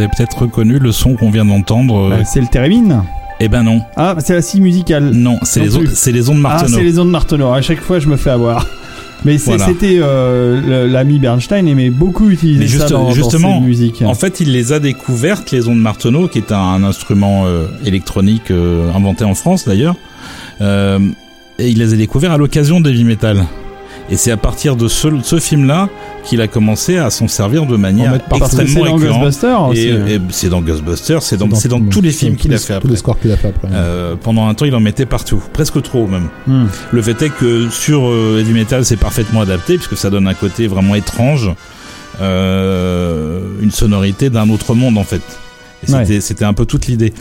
C: Avez peut-être reconnu le son qu'on vient d'entendre. euh,
A: Euh, c'est le Térémine
C: Eh ben non,
A: Ah, c'est la scie musicale.
C: non, c'est les, c'est les ondes
A: Ah,
C: Martenot.
A: c'est les ondes Martenot. À chaque fois, je me fais avoir. Mais
C: Voilà.
A: c'était euh, l'ami Bernstein aimait beaucoup utiliser
C: Mais
A: ça
C: juste-
A: dans, dans
C: justement,
A: ses musiques.
C: En fait, il les a découvertes, les ondes Martenot, qui est un, un instrument euh, électronique euh, inventé en France d'ailleurs. Et il les a découverts à l'occasion d'heavy metal. Et c'est à partir de ce, ce film-là qu'il a commencé à s'en servir de manière extrêmement
A: dans
C: récurrente. Et c'est dans Ghostbusters, c'est dans, c'est dans tous les films qu'il a fait
B: Tous les scores qu'il a fait après.
C: Euh, pendant un temps, il en mettait partout, presque trop même.
A: Hmm.
C: Le fait est que sur euh, Heavy Metal, c'est parfaitement adapté puisque ça donne un côté vraiment étrange, euh, une sonorité d'un autre monde en fait. C'était, c'était un peu toute l'idée.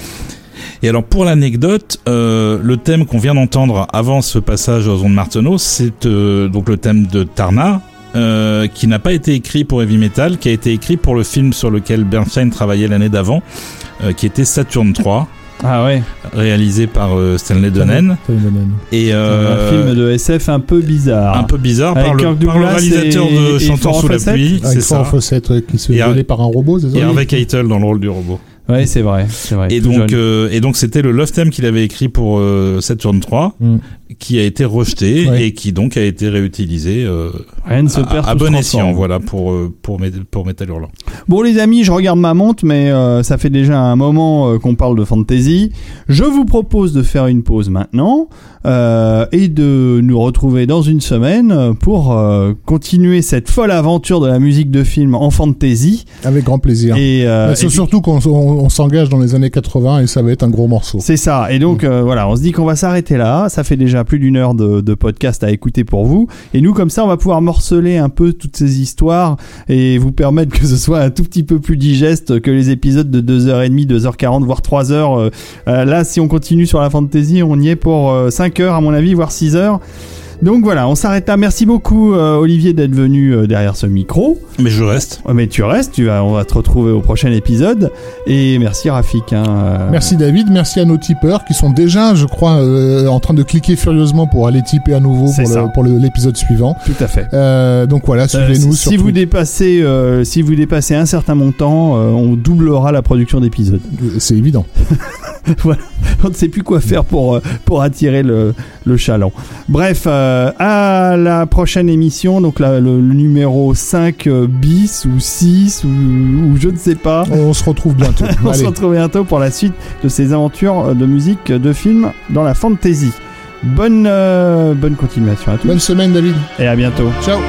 C: Et alors pour l'anecdote, euh, le thème qu'on vient d'entendre avant ce passage aux ondes Marteneau, c'est euh, donc le thème de Tarna. euh, qui n'a pas été écrit pour Heavy Metal, qui a été écrit pour le film sur lequel Bernstein travaillait l'année d'avant, euh, qui était Saturn 3,
A: Ah ouais,
C: réalisé par euh, Stanley Donen.
B: Stanley Donen.
C: Et
A: un
C: euh,
A: film de SF un peu bizarre.
C: un peu bizarre par le, par le réalisateur
A: et-
C: de Chantant sous la pluie, c'est ça.
B: Fawcett, ouais, qui se
C: Et
B: violer par un robot, c'est ça
C: Et Harvey Keitel dans le rôle du robot.
A: Ouais, c'est vrai.
C: Et donc, euh, et donc c'était le love theme qu'il avait écrit pour euh, Saturn 3,
B: Mm.
C: qui a été rejeté
B: Ouais.
C: et qui donc a été réutilisé euh,
A: Rien ne se perd.
C: à, bon escient, voilà, pour euh, pour pour Metal Hurlant.
A: Bon les amis, je regarde ma montre, mais euh, ça fait déjà un moment euh, qu'on parle de fantasy. Je vous propose de faire une pause maintenant euh, et de nous retrouver dans une semaine pour euh, continuer cette folle aventure de la musique de film en fantasy.
B: Avec grand plaisir.
A: Et, euh,
B: Mais c'est
A: et-
B: surtout qu'on on, s'engage dans les années 80 et ça va être un gros morceau.
A: C'est ça. Et donc euh, voilà, on se dit qu'on va s'arrêter là. Ça fait déjà plus d'une heure de, de podcast à écouter pour vous. Et nous, comme ça, on va pouvoir morceler un peu toutes ces histoires et vous permettre que ce soit un tout petit peu plus digeste que les épisodes de 2h30, 2h40, voire 3h. Euh, euh, là, si on continue sur la fantasy, on y est pour euh, 5 heures à mon avis, voire 6 heures. Donc voilà, on s'arrête là. Merci beaucoup euh, Olivier d'être venu euh, derrière ce micro.
C: Mais je reste.
A: Ouais, Mais tu restes, tu vas, on va te retrouver au prochain épisode. Et merci Rafik. hein, euh,
B: Merci David, merci à nos tipeurs qui sont déjà, je crois, euh, en train de cliquer furieusement pour aller tiper à nouveau pour l'épisode suivant.
A: Tout à fait.
B: Euh, donc voilà,
A: Euh,
B: suivez-nous
A: si vous dépassez, euh, si vous dépassez un certain montant, euh, on doublera la production d'épisodes.
B: C'est évident.
A: On ne sait plus quoi faire pour pour attirer le, le chaland. Bref, euh, à la prochaine émission, donc la- le, le numéro 5 euh, bis ou 6 ou, ou je ne sais pas.
B: On se retrouve bientôt.
A: On se retrouve bientôt pour la suite de ces aventures de musique de film dans la fantasy. Bonne euh, bonne continuation à tous
B: Bonne semaine David.
A: et à bientôt.
B: Ciao.